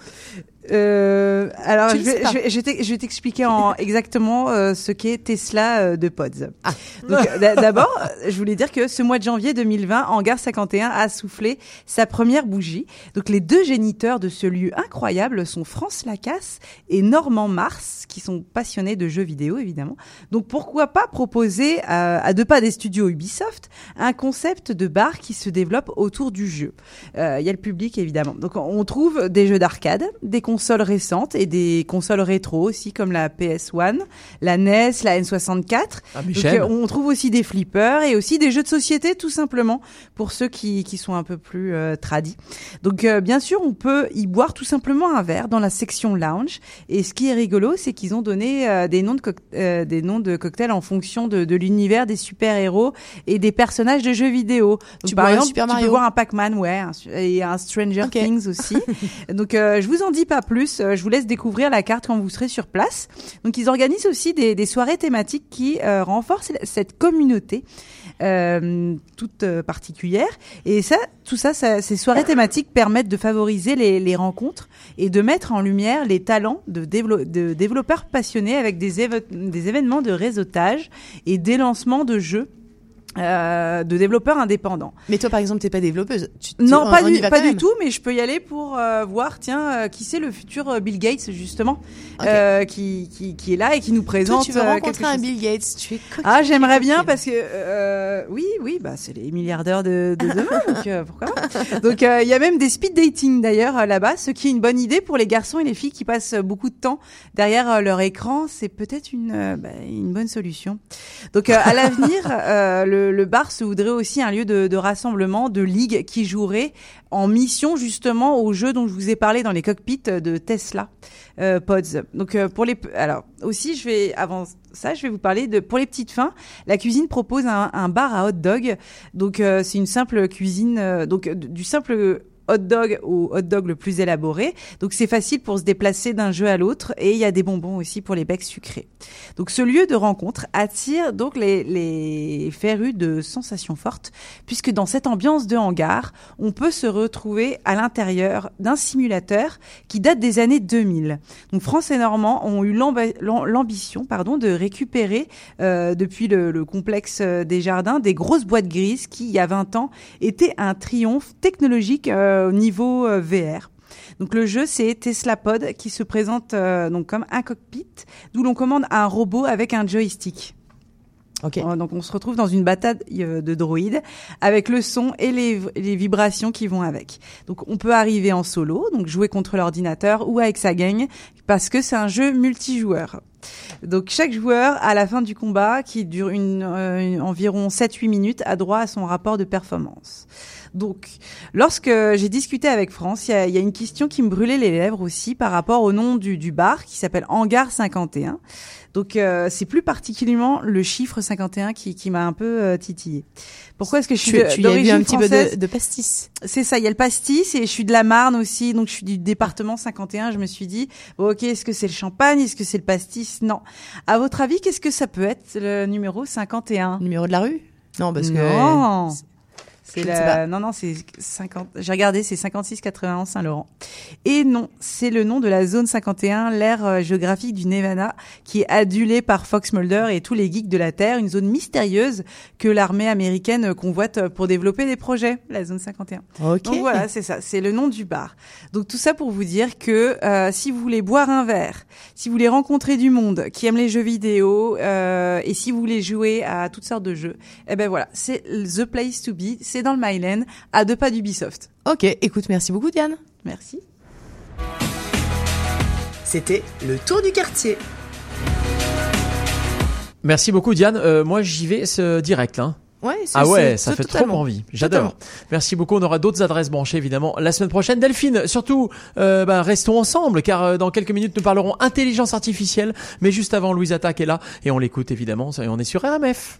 Euh, alors, je vais, je vais, je vais t'ex- je vais t'expliquer en [LAUGHS] exactement euh, ce qu'est Tesla euh, de Pods. Ah. [LAUGHS] D'abord, euh, je voulais dire que ce mois de janvier 2020, Hangar 51 a soufflé sa première bougie. Donc, les deux géniteurs de ce lieu incroyable sont France Lacasse et Normand Mars, qui sont passionnés de jeux vidéo, évidemment. Donc, pourquoi pas proposer à, à deux pas des studios Ubisoft un concept de bar qui se développe autour du jeu. Euh, Il y a le public, évidemment. Donc, on trouve des jeux d'arcade, des consoles récentes et des consoles rétro aussi, comme la PS1, la NES, la N64. Ah, Michel. euh, on trouve aussi des flippers et aussi des jeux de société, tout simplement, pour ceux qui, qui sont un peu plus euh, tradis. Donc, euh, bien sûr, on peut y boire tout simplement un verre dans la section lounge. Et ce qui est rigolo, c'est qu'ils ont donné euh, des, noms de des noms de cocktails en fonction de, de l'univers des super-héros et des personnages de jeux vidéo. Donc, Tu par exemple, Super tu Mario. peux boire un Pac-Man, ouais, un et un Stranger Things aussi. [LAUGHS] Donc, je vous en dis pas plus. Euh, Je vous laisse découvrir la carte quand vous serez sur place. Donc, ils organisent aussi des, soirées thématiques qui euh, renforcent cette communauté euh, toute particulière. Et ça, tout ça, ça, ces soirées thématiques permettent de favoriser les, rencontres et de mettre en lumière les talents de, dévelop- de développeurs passionnés avec des, des événements de réseautage et des lancements de jeux. Euh, de développeurs indépendants. Mais toi, par exemple, t'es pas développeuse. Tu- tu- Non, on- pas on du, pas tout, mais je peux y aller pour euh, voir, tiens, euh, qui c'est le futur euh, Bill Gates, justement, euh, qui, qui, qui est là et qui nous Toi, présente. tu veux euh, rencontrer un chose. Bill Gates. Tu es Ah, j'aimerais bien parce que euh, oui, oui, bah c'est les milliardaires de, de [LAUGHS] demain, donc euh, pourquoi pas. Donc euh, il y a même des speed dating d'ailleurs là-bas, ce qui est une bonne idée pour les garçons et les filles qui passent beaucoup de temps derrière leur écran. C'est peut-être une bah, une bonne solution. Donc euh, à l'avenir, [LAUGHS] euh, le, bar se voudrait aussi un lieu de, rassemblement, de ligue qui jouerait en mission justement au jeu dont je vous ai parlé dans les cockpits de Tesla euh, Pods. Donc euh, pour les alors aussi je vais avant ça je vais vous parler de pour les petites fins la cuisine propose un, bar à hot dog donc euh, c'est une simple cuisine donc du simple hot dog au hot dog le plus élaboré. Donc c'est facile pour se déplacer d'un jeu à l'autre et il y a des bonbons aussi pour les becs sucrés. Donc ce lieu de rencontre attire donc les, les férus de sensations fortes puisque dans cette ambiance de hangar, on peut se retrouver à l'intérieur d'un simulateur qui date des années 2000. Donc France et Normand ont eu l'ambition pardon de récupérer euh, depuis le, le complexe euh, des jardins des grosses boîtes grises qui il y a 20 ans étaient un triomphe technologique euh, au niveau euh, VR. Donc le jeu c'est Tesla Pod qui se présente euh, donc comme un cockpit d'où l'on commande un robot avec un joystick. Euh, Donc on se retrouve dans une bataille euh, de droïdes avec le son et les, les vibrations qui vont avec. Donc on peut arriver en solo, donc jouer contre l'ordinateur ou avec sa gang parce que c'est un jeu multijoueur. Donc chaque joueur, à la fin du combat, qui dure une, euh, une- environ 7-8 minutes, a droit à son rapport de performance. Donc, lorsque j'ai discuté avec France, il y y a une question qui me brûlait les lèvres aussi par rapport au nom du, du bar qui s'appelle Hangar 51. Donc, euh, c'est plus particulièrement le chiffre 51 qui, qui m'a un peu euh, titillé. Pourquoi est-ce que je suis Tu- y as un petit peu de- de pastis. C'est ça, il y a le pastis et je suis de la Marne aussi, donc je suis du département 51. Je me suis dit, bon, ok, est-ce que c'est le champagne, est-ce que c'est le pastis? Non. À votre avis, qu'est-ce que ça peut être le numéro 51 Numéro de la rue? Non, parce que non. C'est la-. Non, non, c'est 50. J'ai regardé, c'est 56 91 Saint-Laurent. Et non, c'est le nom de la zone 51, l'aire euh, géographique du Nevada, qui est adulée par Fox Mulder et tous les geeks de la Terre, une zone mystérieuse que l'armée américaine convoite pour développer des projets, la zone 51. Ok. Donc voilà, c'est ça, c'est le nom du bar. Donc tout ça pour vous dire que euh, si vous voulez boire un verre, si vous voulez rencontrer du monde qui aime les jeux vidéo euh, et si vous voulez jouer à toutes sortes de jeux, eh ben voilà, c'est the place to be. C'est dans le Myland, à deux pas d'Ubisoft. Ok, écoute, merci beaucoup Diane. Merci. C'était le tour du quartier. Merci beaucoup Diane. Euh, moi j'y vais ce direct là. hein. Ouais, c'est- Ah ouais, c'est- ça c'est fait totalement. trop envie. J'adore. Merci beaucoup. On aura d'autres adresses branchées évidemment la semaine prochaine. Delphine, surtout, euh, bah, restons ensemble car euh, dans quelques minutes nous parlerons intelligence artificielle. Mais juste avant, Louise Attaque est là et on l'écoute évidemment. Et on est sur RMF.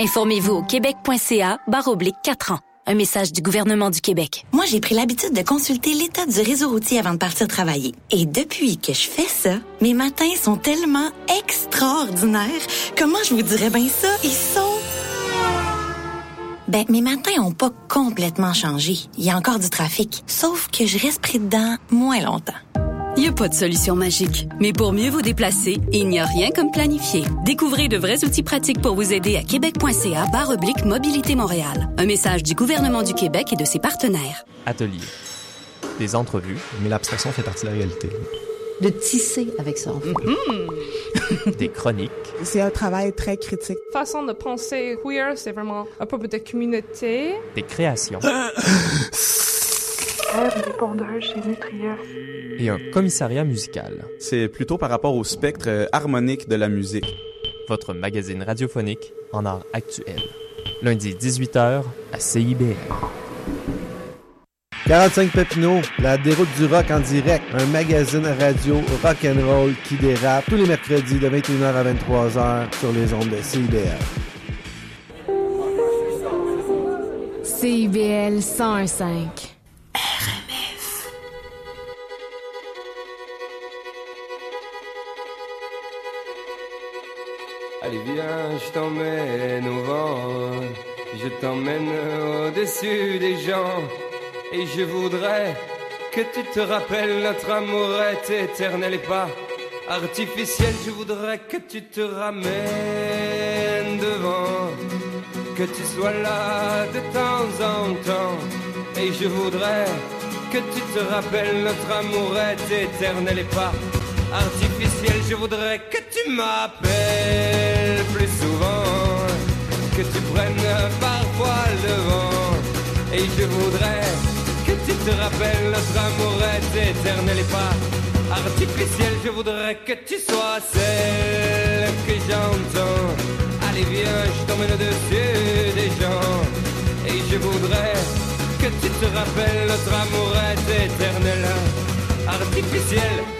Informez-vous au québec.ca oblique 4 ans. Un message du gouvernement du Québec. Moi, j'ai pris l'habitude de consulter l'état du réseau routier avant de partir travailler. Et depuis que je fais ça, mes matins sont tellement extraordinaires. Comment je vous dirais bien ça? Ils sont... Ben, mes matins ont pas complètement changé. Il y a encore du trafic. Sauf que je reste pris dedans moins longtemps. Il n'y a pas de solution magique, mais pour mieux vous déplacer, il n'y a rien comme planifier. Découvrez de vrais outils pratiques pour vous aider à québec.ca barre oblique mobilité Montréal. Un message du gouvernement du Québec et de ses partenaires. Atelier. Des entrevues. Mais l'abstraction fait partie de la réalité. de tisser avec son enfant. [LAUGHS] Des chroniques. C'est un travail très critique. Façon de penser queer, c'est vraiment un peu de communauté. Des créations. [LAUGHS] répondeur chez Nutria. Et un commissariat musical. C'est plutôt par rapport au spectre euh, harmonique de la musique. Votre magazine radiophonique en art actuel. Lundi 18h à CIBL. 45 Papineau, la déroute du rock en direct, un magazine radio rock and roll qui dérape tous les mercredis de 21h à 23h sur les ondes de CIBL. CIBL 101.5. Allez viens, je t'emmène au vent, je t'emmène au-dessus des gens, et je voudrais que tu te rappelles notre amour est éternel et pas artificiel. Je voudrais que tu te ramènes devant, que tu sois là de temps en temps, et je voudrais que tu te rappelles notre amour est éternel et pas artificiel. Je voudrais que tu m'appelles plus souvent, que tu prennes parfois le vent. Et je voudrais que tu te rappelles notre amour est éternel et pas artificiel. Je voudrais que tu sois celle que j'entends. Allez viens, je t'emmène au-dessus des gens. Et je voudrais que tu te rappelles notre amour est éternel, artificiel.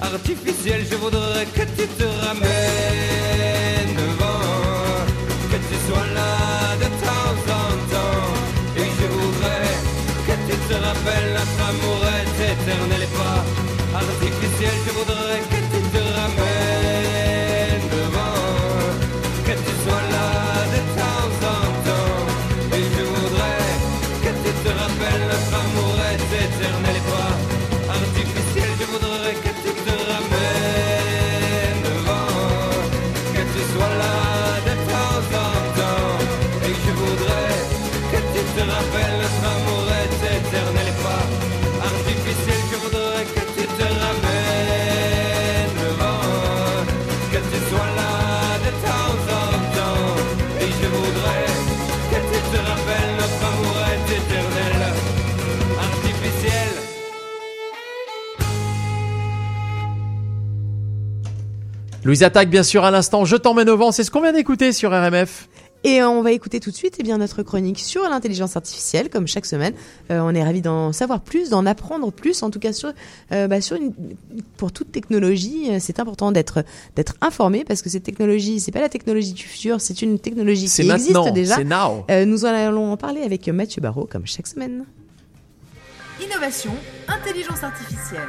artificiel. Je voudrais que tu te ramènes devant, que tu sois là de temps en temps. Et je voudrais que tu te rappelles notre amour éternel et pas artificiel. Je voudrais que Louise Attaque, bien sûr, à l'instant. Je t'emmène au vent. C'est ce qu'on vient d'écouter sur RMF. Et on va écouter tout de suite eh bien, notre chronique sur l'intelligence artificielle, comme chaque semaine. Euh, on est ravis d'en savoir plus, d'en apprendre plus, en tout cas sur, euh, bah, sur une, pour toute technologie. euh, C'est important d'être d'être informé parce que cette technologie, c'est pas la technologie du futur, c'est une technologie C'est qui maintenant, existe déjà. c'est now. Euh, nous allons en parler avec Mathieu Barrault, comme chaque semaine. Innovation, intelligence artificielle.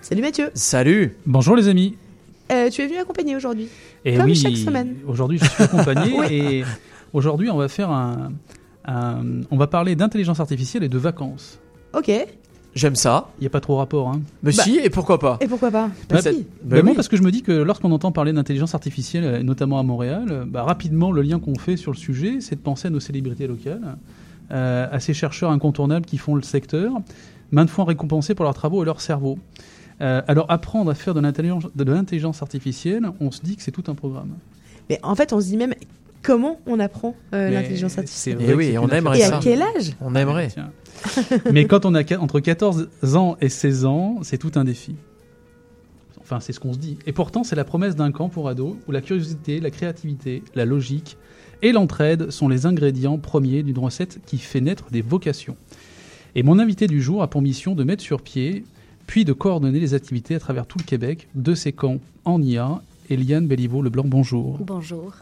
Salut Mathieu. Salut. Bonjour les amis. Euh, tu es venu accompagner aujourd'hui, comme oui, chaque semaine. Aujourd'hui, je suis accompagné [LAUGHS] Oui. et aujourd'hui, on va faire un, un- on va parler d'intelligence artificielle et de vacances. Ok. J'aime ça. Il n'y a pas trop rapport, hein. Mais si, et pourquoi pas Et pourquoi pas Bah, Bah, si. bah, moi, parce que je me dis que lorsqu'on entend parler d'intelligence artificielle, notamment à Montréal, bah, rapidement, le lien qu'on fait sur le sujet, c'est de penser à nos célébrités locales, euh, à ces chercheurs incontournables qui font le secteur, maintes fois récompensés pour leurs travaux et leur cerveau. Euh, alors, apprendre à faire de l'intelligence artificielle, on se dit que c'est tout un programme. Mais en fait, on se dit même comment on apprend euh, l'intelligence artificielle. vrai Eh oui, on aimerait Et affaire- à quel âge? On aimerait. Tiens. [LAUGHS] Mais quand on a entre 14 ans et 16 ans, c'est tout un défi. Enfin, c'est ce qu'on se dit. Et pourtant, c'est la promesse d'un camp pour ados où la curiosité, la créativité, la logique et l'entraide sont les ingrédients premiers d'une recette qui fait naître des vocations. Et mon invité du jour a pour mission de mettre sur pied, puis de coordonner les activités à travers tout le Québec de ces camps en IA. Eliane Belliveau-Leblanc, bonjour. Bonjour.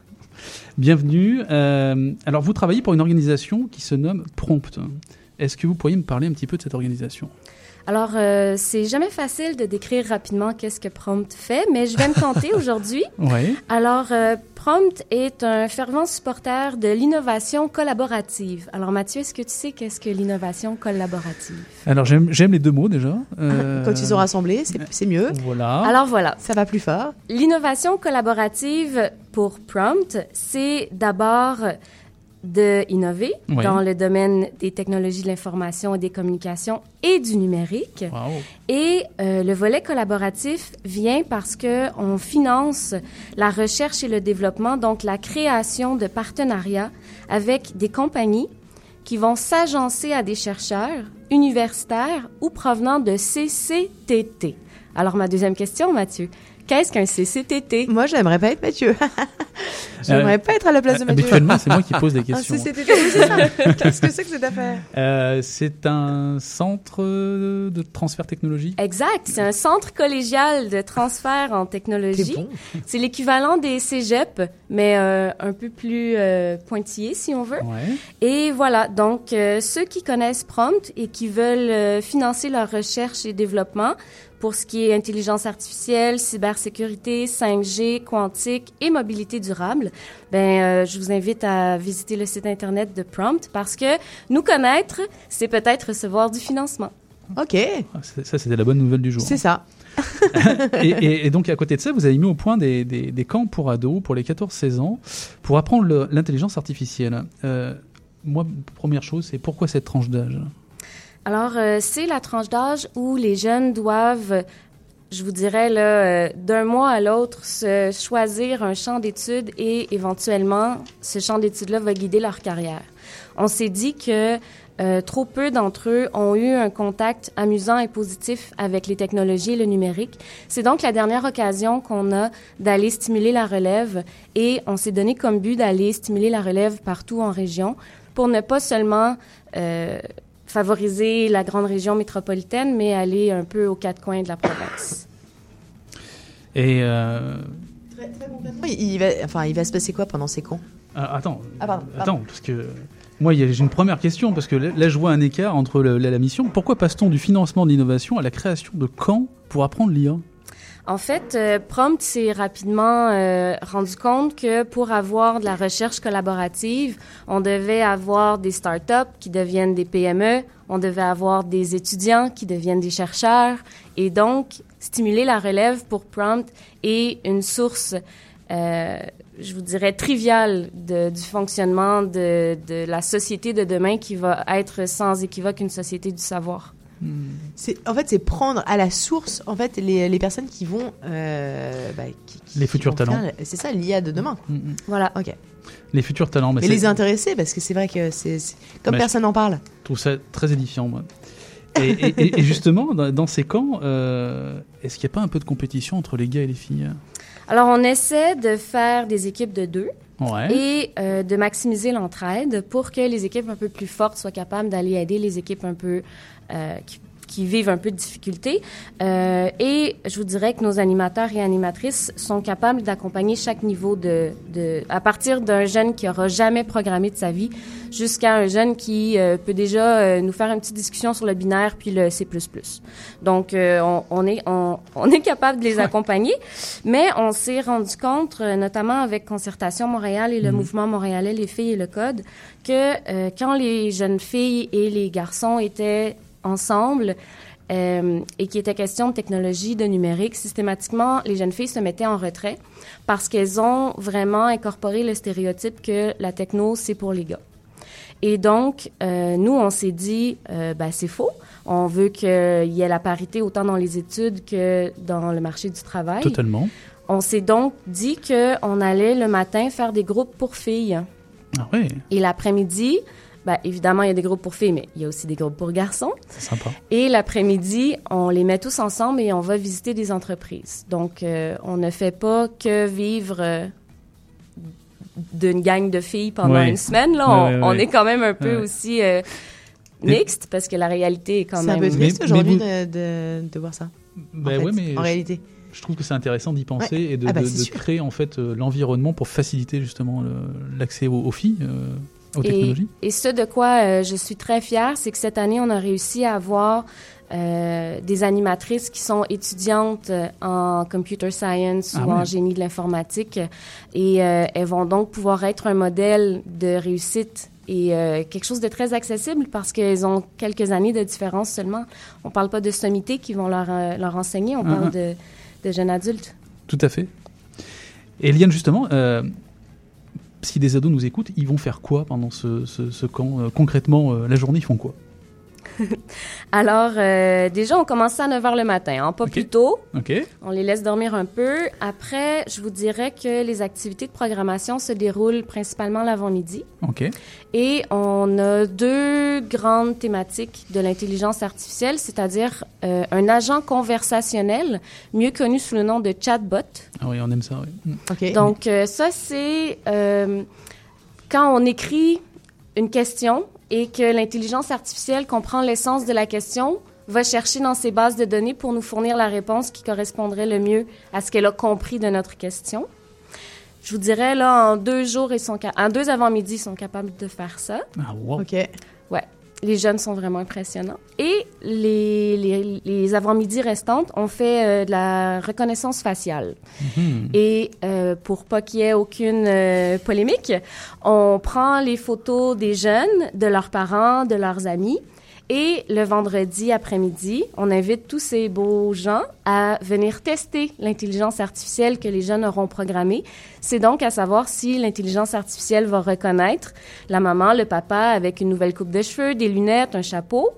Bienvenue. Euh, alors, vous travaillez pour une organisation qui se nomme Prompt. Est-ce que vous pourriez me parler un petit peu de cette organisation? Alors, euh, c'est jamais facile de décrire rapidement qu'est-ce que Prompt fait, mais je vais me tenter [LAUGHS] aujourd'hui. Oui. Alors, euh, Prompt est un fervent supporter de l'innovation collaborative. Alors, Mathieu, est-ce que tu sais qu'est-ce que l'innovation collaborative? Alors, j'aime les deux mots déjà. Euh, Quand ils sont rassemblés, c'est c'est mieux. Voilà. Alors voilà. Ça va plus fort. L'innovation collaborative pour Prompt, c'est d'abord de innover Oui. dans le domaine des technologies de l'information et des communications et du numérique. Wow. Et euh, le volet collaboratif vient parce que on finance la recherche et le développement, donc la création de partenariats avec des compagnies qui vont s'agencer à des chercheurs universitaires ou provenant de CCTT. Alors ma deuxième question, Mathieu, qu'est-ce qu'un CCTT Moi, j'aimerais pas être Mathieu. [LAUGHS] j'aimerais Euh, pas être à la place de Mathieu. Habituellement, c'est moi qui pose des questions. c'est- c'était- oui, c'est ça. Qu'est-ce que c'est que cette affaire? Euh, c'est un centre euh, de transfert technologique. Exact, c'est un centre collégial de transfert en technologie. C'est l'équivalent des cégeps, mais euh, un peu plus euh, pointillé, si on veut. Ouais. Et voilà, donc euh, ceux qui connaissent Prompt et qui veulent euh, financer leur recherche et développement pour ce qui est intelligence artificielle, cybersécurité, 5G, quantique et mobilité durable, ben euh, je vous invite à visiter le site internet de Prompt parce que nous connaître, c'est peut-être recevoir du financement. Ok, Ah, Ça, c'était la bonne nouvelle du jour. c'est ça. [LAUGHS] et, et- et donc, à côté de ça, vous avez mis au point des, des- des camps pour ados, pour les 14-16 ans, pour apprendre l'intelligence artificielle. Euh, moi, première chose, c'est pourquoi cette tranche d'âge? Alors, euh, c'est la tranche d'âge où les jeunes doivent je vous dirais, là, euh, d'un mois à l'autre, se choisir un champ d'études et éventuellement, ce champ d'études-là va guider leur carrière. On s'est dit que euh, trop peu d'entre eux ont eu un contact amusant et positif avec les technologies et le numérique. C'est donc la dernière occasion qu'on a d'aller stimuler la relève et on s'est donné comme but d'aller stimuler la relève partout en région pour ne pas seulement euh, favoriser la grande région métropolitaine, mais aller un peu aux quatre coins de la province. Et euh, Oui, il va, enfin, il va se passer quoi pendant ces cons? Ah, attends, Ah, pardon, pardon. attends, parce que moi, j'ai une première question parce que là, je vois un écart entre la, la mission. Pourquoi passe-t-on du financement de l'innovation à la création de camps pour apprendre l'IA En fait, euh, Prompt s'est rapidement euh, rendu compte que pour avoir de la recherche collaborative, on devait avoir des startups qui deviennent des PME, on devait avoir des étudiants qui deviennent des chercheurs, et donc stimuler la relève pour Prompt est une source, euh, je vous dirais, triviale du fonctionnement de la société de demain qui va être sans équivoque une société du savoir. C'est en fait c'est prendre à la source en fait les, les personnes qui vont euh, bah, qui- qui- Les qui futurs vont talents. faire- C'est ça l'IA de demain. Voilà. Ok. Les futurs talents. bah, Mais c'est- les intéresser parce que c'est vrai que c'est c'est- comme personne n'en parle. Je trouve ça très édifiant, moi. Et, et- et- et justement, dans, dans ces camps, euh, est-ce qu'il n'y a pas un peu de compétition entre les gars et les filles? Alors, on essaie de faire des équipes de deux Ouais. et euh, de maximiser l'entraide pour que les équipes un peu plus fortes soient capables d'aller aider les équipes un peu euh, qui, qui vivent un peu de difficultés. Euh, et je vous dirais que nos animateurs et animatrices sont capables d'accompagner chaque niveau de, de à partir d'un jeune qui aura jamais programmé de sa vie jusqu'à un jeune qui euh, peut déjà euh, nous faire une petite discussion sur le binaire puis le C++. Donc euh, on, on est on, on est capable de les accompagner, mais on s'est rendu compte euh, notamment avec Concertation Montréal et le Mhm. mouvement montréalais les filles et le code que euh, quand les jeunes filles et les garçons étaient ensemble euh, et qu'il était question de technologie, de numérique, systématiquement, les jeunes filles se mettaient en retrait parce qu'elles ont vraiment incorporé le stéréotype que la techno, c'est pour les gars. Et donc, euh, nous, on s'est dit, euh, ben, c'est faux. On veut qu'il y ait la parité autant dans les études que dans le marché du travail. Totalement. On s'est donc dit qu'on allait le matin faire des groupes pour filles. Ah ouais, Et l'après-midi, ben, évidemment, il y a des groupes pour filles, mais il y a aussi des groupes pour garçons. c'est sympa. Et l'après-midi, on les met tous ensemble et on va visiter des entreprises. Donc, euh, on ne fait pas que vivre euh, d'une gang de filles pendant Ouais. une semaine. Là, Ouais, on, ouais, on ouais. est quand même un peu Ouais. aussi euh, mixte parce que la réalité est quand C'est un même. peu triste aujourd'hui mais de, de, de voir ça. Bah en fait, ouais, mais en je- réalité. Je trouve que c'est intéressant d'y penser Ouais. et de, Ah bah, de- de créer en fait euh, l'environnement pour faciliter justement le- l'accès aux, aux filles, euh, aux Et, technologies. et ce de quoi euh, je suis très fière, c'est que cette année, on a réussi à avoir euh, des animatrices qui sont étudiantes euh, en computer science Ah ou en génie de l'informatique. Et euh, elles vont donc pouvoir être un modèle de réussite et euh, quelque chose de très accessible parce qu'elles ont quelques années de différence seulement. On parle pas de sommités qui vont leur, leur enseigner, on Ah, parle ah. de, de jeunes adultes. Tout à fait. Et Eliane, justement, si des ados nous écoutent, ils vont faire quoi pendant ce, camp Euh, Concrètement, euh, la journée, ils font quoi? [LAUGHS] Alors, euh, déjà, on commence à 9 h le matin, hein, pas plus tôt. Ok. On les laisse dormir un peu. Après, je vous dirais que les activités de programmation se déroulent principalement l'avant-midi. Ok. Et on a deux grandes thématiques de l'intelligence artificielle, c'est-à-dire euh, un agent conversationnel, mieux connu sous le nom de chatbot. Ah oui, on aime ça, oui. Mm. Donc, euh, ça, c'est euh, quand on écrit une question et que l'intelligence artificielle comprend l'essence de la question, va chercher dans ses bases de données pour nous fournir la réponse qui correspondrait le mieux à ce qu'elle a compris de notre question. Je vous dirais, là, en deux jours, ils sont en deux avant-midi, ils sont capables de faire ça. Ah, wow. OK. Les jeunes sont vraiment impressionnants. Et les, les, les avant-midi restantes, on fait euh, de la reconnaissance faciale. Mhm. Et euh, pour pas qu'il y ait aucune euh, polémique, on prend les photos des jeunes, de leurs parents, de leurs amis. Et le vendredi après-midi, on invite tous ces beaux gens à venir tester l'intelligence artificielle que les jeunes auront programmée. C'est donc à savoir si l'intelligence artificielle va reconnaître la maman, le papa avec une nouvelle coupe de cheveux, des lunettes, un chapeau.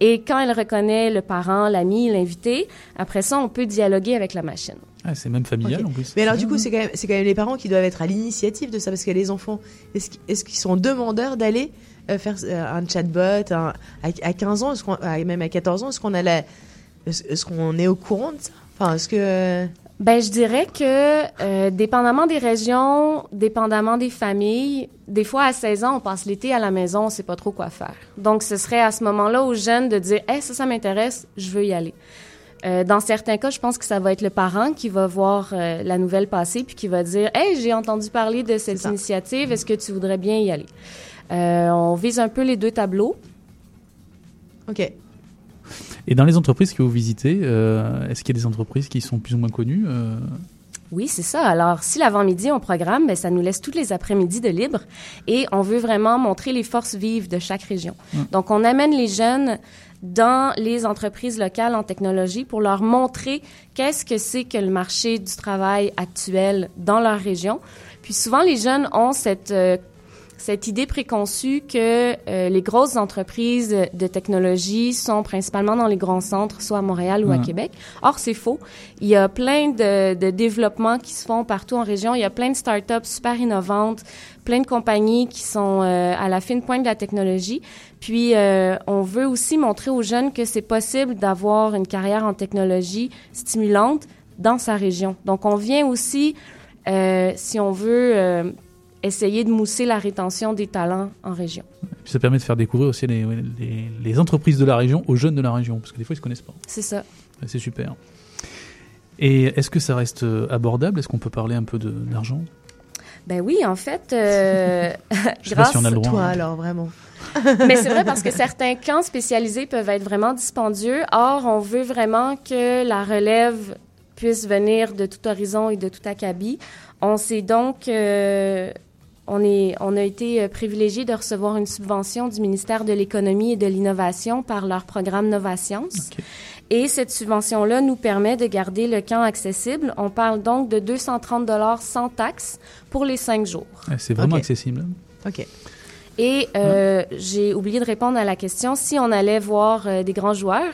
Et quand elle reconnaît le parent, l'ami, l'invité, après ça, on peut dialoguer avec la machine. Ah, c'est même familial en plus. Mais alors du bien, coup, c'est quand même c'est quand même les parents qui doivent être à l'initiative de ça parce que les enfants, est-ce qu'ils sont demandeurs d'aller euh, faire euh, un chatbot un- à, à 15 ans, est-ce qu'on- à- même à 14 ans, est-ce qu'on a la, est-ce est-ce qu'on est au courant de ça? Enfin, est-ce que Ben, je dirais que, euh, dépendamment des régions, dépendamment des familles, des fois à 16 ans, on passe l'été à la maison, on sait pas trop quoi faire. Donc, ce serait à ce moment-là aux jeunes de dire, hey, ça, ça m'intéresse, je veux y aller. Euh, dans certains cas, je pense que ça va être le parent qui va voir euh, la nouvelle passer puis qui va dire, hey, j'ai entendu parler de cette initiative, est-ce que tu voudrais bien y aller? Euh, on vise un peu les deux tableaux. Ok. Et dans les entreprises que vous visitez, euh, est-ce qu'il y a des entreprises qui sont plus ou moins connues euh, Oui, c'est ça. Alors, si l'avant-midi, on programme, ben, ça nous laisse tous les après-midi de libre et on veut vraiment montrer les forces vives de chaque région. Donc, on amène les jeunes dans les entreprises locales en technologie pour leur montrer qu'est-ce que c'est que le marché du travail actuel dans leur région. Puis souvent, les jeunes ont cette euh, cette idée préconçue que euh, les grosses entreprises de technologie sont principalement dans les grands centres, soit à Montréal ou à Ouais. Québec. Or, c'est faux. Il y a plein de, de développements qui se font partout en région. Il y a plein de startups super innovantes, plein de compagnies qui sont euh, à la fine pointe de la technologie. Puis, euh, on veut aussi montrer aux jeunes que c'est possible d'avoir une carrière en technologie stimulante dans sa région. Donc, on vient aussi, si on veut, essayer de mousser la rétention des talents en région. Puis ça permet de faire découvrir aussi les, les, les entreprises de la région aux jeunes de la région, parce que des fois ils se connaissent pas. C'est ça. C'est super. Et est-ce que ça reste euh, abordable? Est-ce qu'on peut parler un peu d'argent? Ben oui, en fait, euh, [LAUGHS] Je sais pas si on a le droit, toi hein. alors vraiment [LAUGHS] Mais c'est vrai parce que certains camps spécialisés peuvent être vraiment dispendieux. Or, on veut vraiment que la relève puisse venir de tout horizon et de tout acabit. On s'est donc, euh, on est, on a été euh, privilégié de recevoir une subvention du ministère de l'économie et de l'innovation par leur programme Novascience. Et cette subvention-là nous permet de garder le camp accessible. On parle donc de 230 dollars sans taxe pour les cinq jours. Ouais, C'est vraiment accessible. Ok. Et euh, j'ai oublié de répondre à la question si on allait voir euh, des grands joueurs.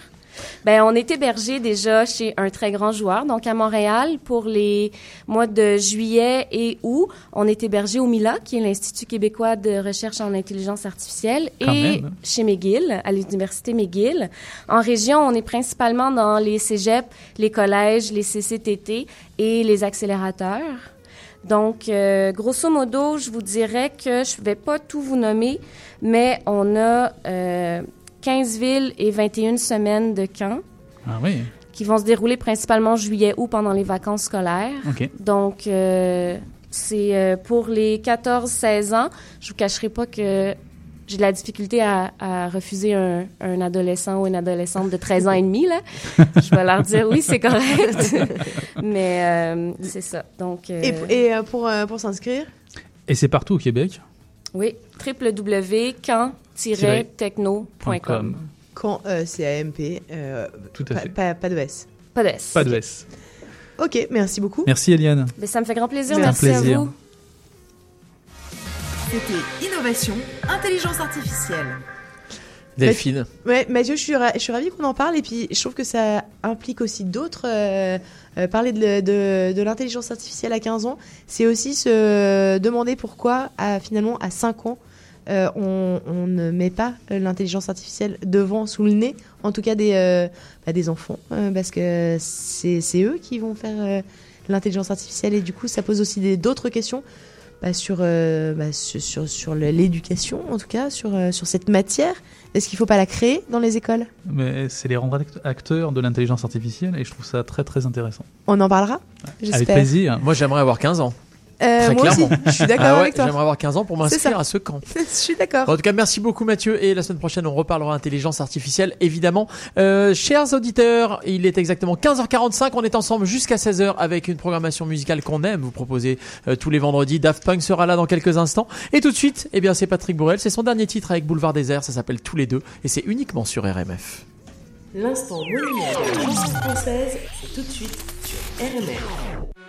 Ben, on est hébergé déjà chez un très grand joueur, donc à Montréal pour les mois de juillet et août. On est hébergé au MILA, qui est l'Institut québécois de recherche en intelligence artificielle, Quand et même. chez McGill, à l'université McGill. En région, on est principalement dans les cégeps, les collèges, les CCTT et les accélérateurs. Donc, euh, grosso modo, je vous dirais que je vais pas tout vous nommer, mais on a euh, 15 villes et 21 semaines de camp Ah oui. qui vont se dérouler principalement juillet-août pendant les vacances scolaires. Ok. Donc, euh, c'est euh, pour les 14-16 ans. Je vous cacherai pas que j'ai de la difficulté à, à refuser un, un adolescent ou une adolescente de 13 ans et demi. Là. [LAUGHS] Je vais leur dire oui, c'est correct. Mais euh, c'est ça. Donc, euh, Et, et, euh, pour, euh, pour s'inscrire? Et c'est partout au Québec? Oui, www.camp-techno.com. Quand euh, c'est AMP, euh, Tout à pas, fait. Pas, pas de S. Pas de S. Pas de S. Ok, merci beaucoup. Merci Eliane. Mais ça me fait grand plaisir. C'est un Merci plaisir. à vous. C'était Innovation, Intelligence Artificielle. Delphine. Mathieu, je suis, ravie qu'on en parle et puis je trouve que ça implique aussi d'autres. euh, euh, parler de, l'intelligence artificielle à 15 ans, c'est aussi se demander pourquoi, finalement, à 5 ans, euh, on, ne met pas l'intelligence artificielle devant, sous le nez, en tout cas des, bah, des enfants, parce que c'est eux qui vont faire l'intelligence artificielle et du coup, ça pose aussi d'autres questions bah, sur, bah, sur, sur, sur l'éducation, en tout cas, sur, sur cette matière. Est-ce qu'il ne faut pas la créer dans les écoles? Mais c'est les rendre act- acteurs de l'intelligence artificielle et je trouve ça très très intéressant. On en parlera? Avec plaisir. Moi, j'aimerais avoir 15 ans. Euh, Très moi aussi, je suis d'accord Ah ouais, avec toi. J'aimerais avoir 15 ans pour C'est m'inscrire ça. à ce camp. [LAUGHS] Je suis d'accord. En tout cas, merci beaucoup Mathieu et la semaine prochaine on reparlera intelligence artificielle évidemment. Euh, chers auditeurs, il est exactement 15h45, on est ensemble jusqu'à 16h avec une programmation musicale qu'on aime vous proposer euh, tous les vendredis. Daft Punk sera là dans quelques instants et tout de suite, eh bien c'est Patrick Bourrel, c'est son dernier titre avec Boulevard Désert, ça s'appelle Tous les deux et c'est uniquement sur RMF. L'instant monument de la chanson française, c'est tout de suite sur RMR.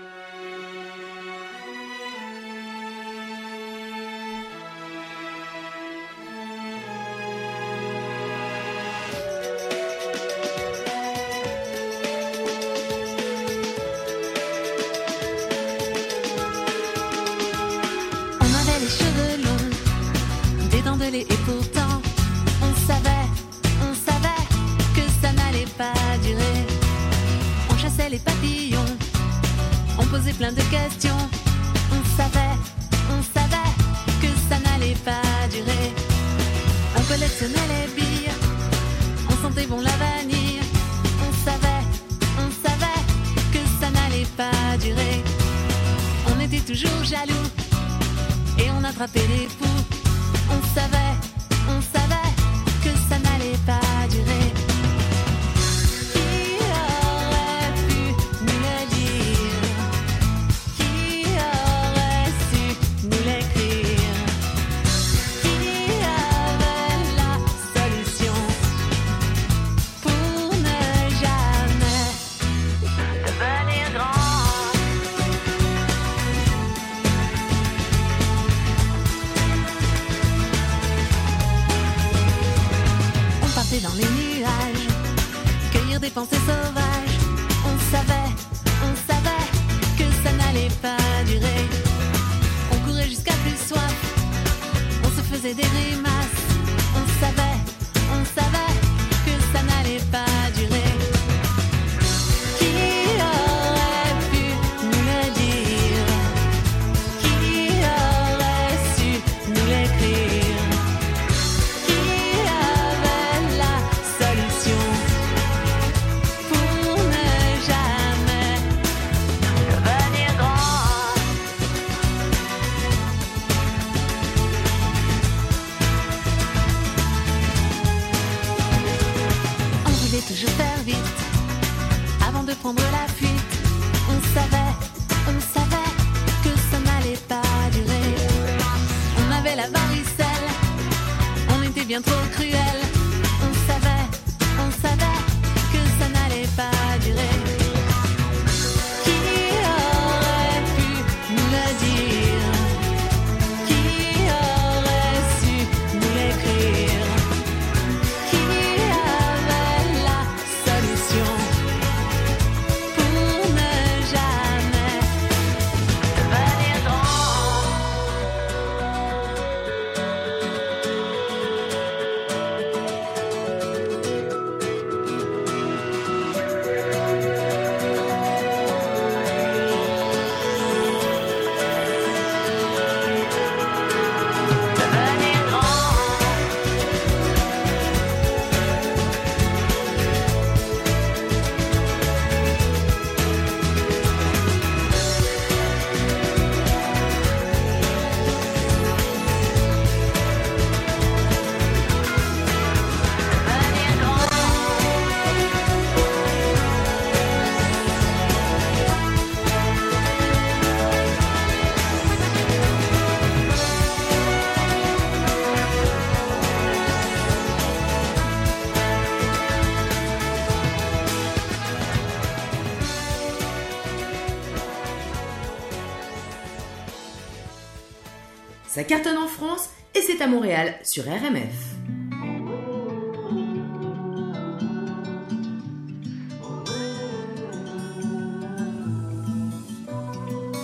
Ça cartonne en France et c'est à Montréal sur RMF.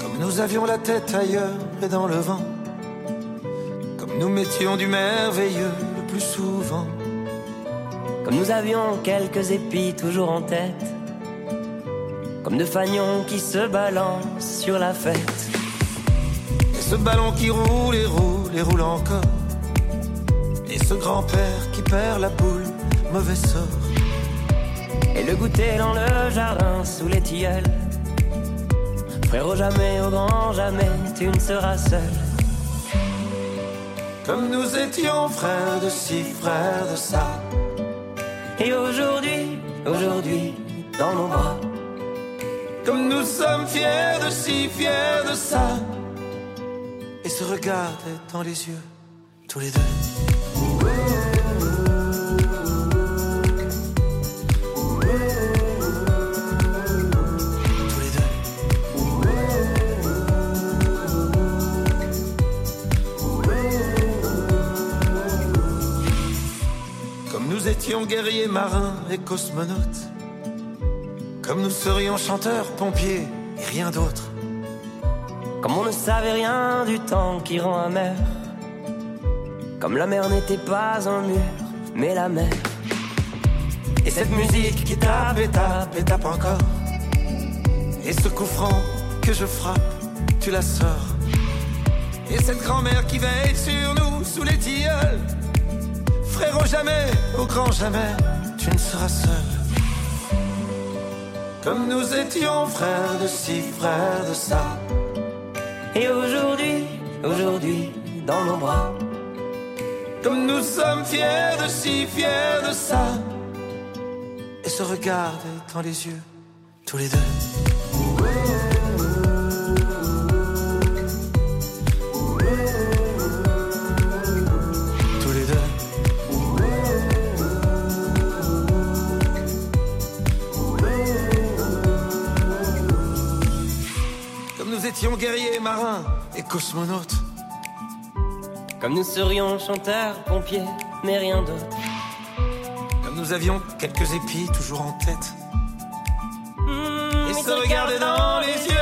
Comme nous avions la tête ailleurs et dans le vent. Comme nous mettions du merveilleux le plus souvent. Comme nous avions quelques épis toujours en tête. Comme de fagnons qui se balancent sur la fête. Ce ballon qui roule et roule et roule encore. Et ce grand-père qui perd la boule, mauvais sort. Et le goûter dans le jardin sous les tilleuls. Frérot, jamais, au grand jamais, tu ne seras seul. Comme nous étions frères de ci, frères de ça. Et aujourd'hui, aujourd'hui, dans nos bras. Comme nous sommes fiers de ci, fiers de ça. Se dans les yeux. Tous les deux. Comme nous étions guerriers marins et cosmonautes. Comme nous serions chanteurs, pompiers et rien d'autre. Savait rien du temps qui rend amer. Comme la mer n'était pas un mur, mais la mer. Et cette musique qui tape et tape et tape encore. Et ce coup franc que je frappe, tu la sors. Et cette grand-mère qui veille sur nous sous les tilleuls. Frérot, jamais, au grand jamais, tu ne seras seul. Comme nous étions frères de ci, frères de ça. Et aujourd'hui, aujourd'hui, dans nos bras. Comme nous sommes fiers de ci, fiers de ça. Et se regarder dans les yeux, tous les deux. Étions guerriers, marins et cosmonautes. Comme nous serions chanteurs, pompiers, mais rien d'autre. Comme nous avions quelques épis toujours en tête. et se regarder dans les yeux,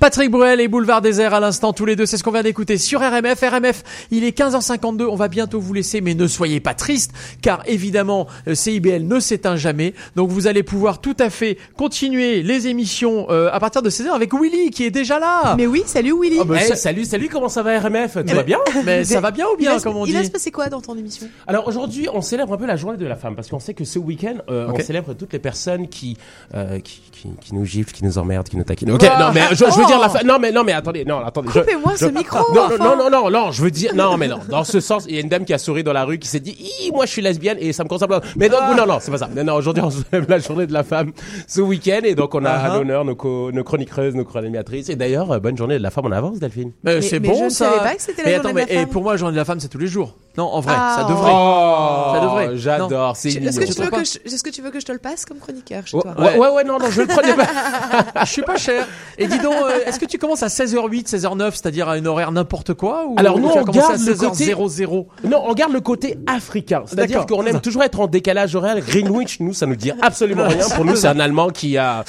Patrick Bruel et Boulevard Désert à l'instant tous les deux, c'est ce qu'on vient d'écouter sur RMF. RMF, il est 15h52, on va bientôt vous laisser, mais ne soyez pas tristes, car évidemment, euh, CIBL ne s'éteint jamais. Donc vous allez pouvoir tout à fait continuer les émissions euh, à partir de 16h avec Willy qui est déjà là. Mais oui, salut Willy. Bah, Eh, ça- salut, salut, comment ça va RMF Tout va bien? Mais ça va bien ou bien, comme on Il va dit? se passer quoi dans ton émission? Alors aujourd'hui, on célèbre un peu la journée de la femme parce qu'on sait que ce week-end, euh, on célèbre toutes les personnes qui, euh, qui, qui, qui nous giflent, qui nous emmerdent, qui nous taquinent. Ok, Ah. non mais je, je veux dire la fa- Non mais non mais attendez, non attendez. je- Coupez-moi je- ce micro, Non, enfin. non non non non, je veux dire non mais non. Dans ce sens, il y a une dame qui a souri dans la rue qui s'est dit, moi je suis lesbienne et ça me concerne pas. Mais Ah. non non non, c'est pas ça. Non non, aujourd'hui on célèbre la journée de la femme ce week-end et donc on a à Uh-huh. l'honneur nos, co- nos chroniqueuses, nos chroniquatrices et d'ailleurs euh, bonne journée de la femme en avance Delphine. Mais c'est bon je ne ça. savais pas que c'était la Mais journée attends, de la mais et femme. pour moi, journée de la femme, c'est tous les jours. Non, en vrai, Ah, ça devrait. Oh, ça devrait. j'adore, c'est Est-ce que, tu veux que je, est-ce que tu veux que je te le passe comme chroniqueur chez Ouais, toi? ouais, ouais, ouais, non, non, je le prenais pas. [LAUGHS] je suis pas cher. Et dis donc, euh, est-ce que tu commences à 16h08, 16h09, c'est-à-dire à une horaire n'importe quoi ou Alors, vas on garde à le côté- 16h00 Non, on garde le côté africain. C'est-à-dire qu'on aime toujours être en décalage horaire. Greenwich, nous, ça nous dit absolument rien. Pour nous, c'est un Allemand qui a,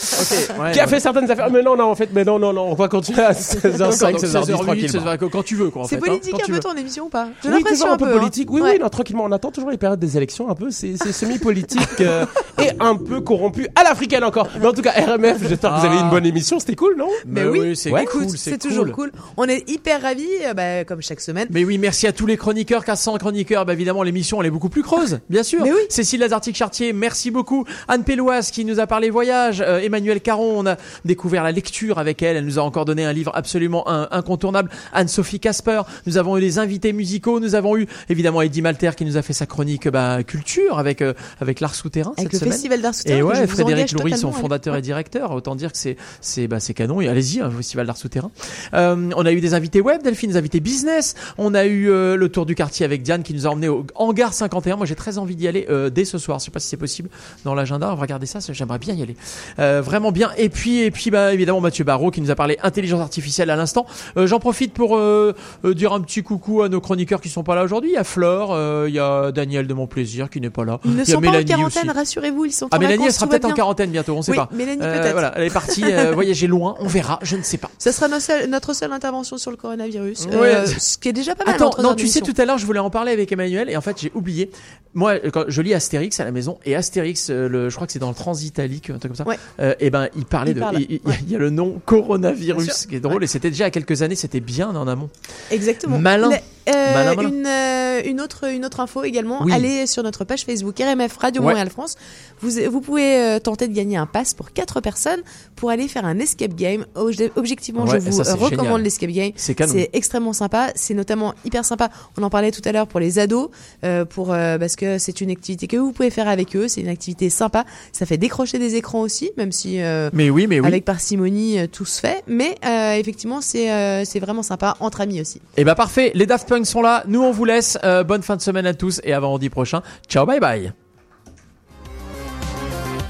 ouais, qui a ouais. fait certaines affaires. Mais non, non, en fait, mais non, non, non, on va continuer à 16h05, 16h10 16h08, tranquillement. 16h quand tu veux quoi en C'est fait. hein, politique quand un tu peu veux. ton émission ou pas? J'ai Oui, toujours un peu hein. politique. Oui, Ouais. oui, non, tranquillement. On attend toujours les périodes des élections un peu. C'est, semi-politique euh, et un peu corrompu à l'africaine encore. Mais en tout cas, RMF, j'espère que vous avez eu une bonne émission. C'était cool, non? Mais oui, oui, c'est Ouais. cool, c'est toujours cool. cool. On est hyper ravis, euh, bah, comme chaque semaine. Mais oui, merci à tous les chroniqueurs, car sans chroniqueurs, bah évidemment, l'émission, elle est beaucoup plus creuse, bien sûr. Mais oui. Cécile Lazartic-Chartier, merci beaucoup. Anne Péloise, qui nous a parlé voyage. Euh, Emmanuel Caron, on a découvert la lecture avec elle. Elle nous a encore donné un livre absolument in- incontournable. Anne-Sophie Casper. Nous avons eu des invités musicaux. Nous avons eu, évidemment, Eddie Malter, qui nous a fait sa chronique, bah, culture avec, euh, avec l'art souterrain Avec cette le semaine. Festival d'art souterrain Et ouais, Frédéric Loury, son fondateur et directeur. Autant dire que c'est, c'est, bah, c'est canon. Et allez-y, un festival d'art souterrain. Euh, on a eu des invités web, Delphine, des invités business. On a eu euh, le tour du quartier avec Diane qui nous a emmené au hangar 51. Moi, j'ai très envie d'y aller euh, dès ce soir. Je sais pas si c'est possible dans l'agenda. On va regarder ça. J'aimerais bien y aller. Euh, vraiment bien. Et puis, et puis, bah, évidemment, Mathieu Barrault qui nous a parlé intelligence artificielle à l'instant. Euh, J'en profite pour euh, euh, dire un petit coucou à nos chroniqueurs qui sont pas là aujourd'hui. Il y a Fleur, euh, il y a Daniel de mon plaisir qui n'est pas là. Ils ne il y a sont pas en quarantaine, rassurez-vous, ils sont en Ah, Mélanie, elle sera peut-être en quarantaine bientôt, on sait Oui, pas. Mélanie, peut-être. Voilà, elle est partie voyager loin, on verra, je ne sais pas. Ce sera notre seule, notre seule intervention sur le coronavirus. Ouais. euh, ce qui est déjà pas mal. Attends, non, tu sais, tout à l'heure, je voulais en parler avec Emmanuel et en fait, j'ai oublié. Moi, quand je lis Astérix à la maison et Astérix, euh, le, je crois que c'est dans le Transitalique, un truc comme ça. Ouais. Euh, et ben, il parlait Il de, il, il- ouais. il y a le nom coronavirus, qui est drôle et c'était déjà il y a quelques années, c'était bien en amont. Exactement. Malin. Euh, malin. Une, euh, une autre une autre info également. Oui. Allez sur notre page Facebook RMF Radio Ouais. Montréal France. Vous vous pouvez euh, tenter de gagner un pass pour quatre personnes pour aller faire un escape game. Obje- Objectivement, Ouais, je vous ça, recommande l'escape game. C'est extrêmement sympa. C'est notamment hyper sympa. On en parlait tout à l'heure pour les ados, euh, pour euh, parce que c'est une activité que vous pouvez faire avec eux. C'est une activité sympa. Ça fait décrocher des écrans aussi, même si euh, Mais oui, mais oui. avec parcimonie tout se fait. Mais euh, effectivement, c'est euh, c'est vraiment sympa entre amis aussi. Et bah parfait, les Daft Punk sont là. Nous, on vous laisse. Euh, bonne fin de semaine à tous et à vendredi prochain. Ciao, bye bye.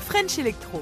French Electro.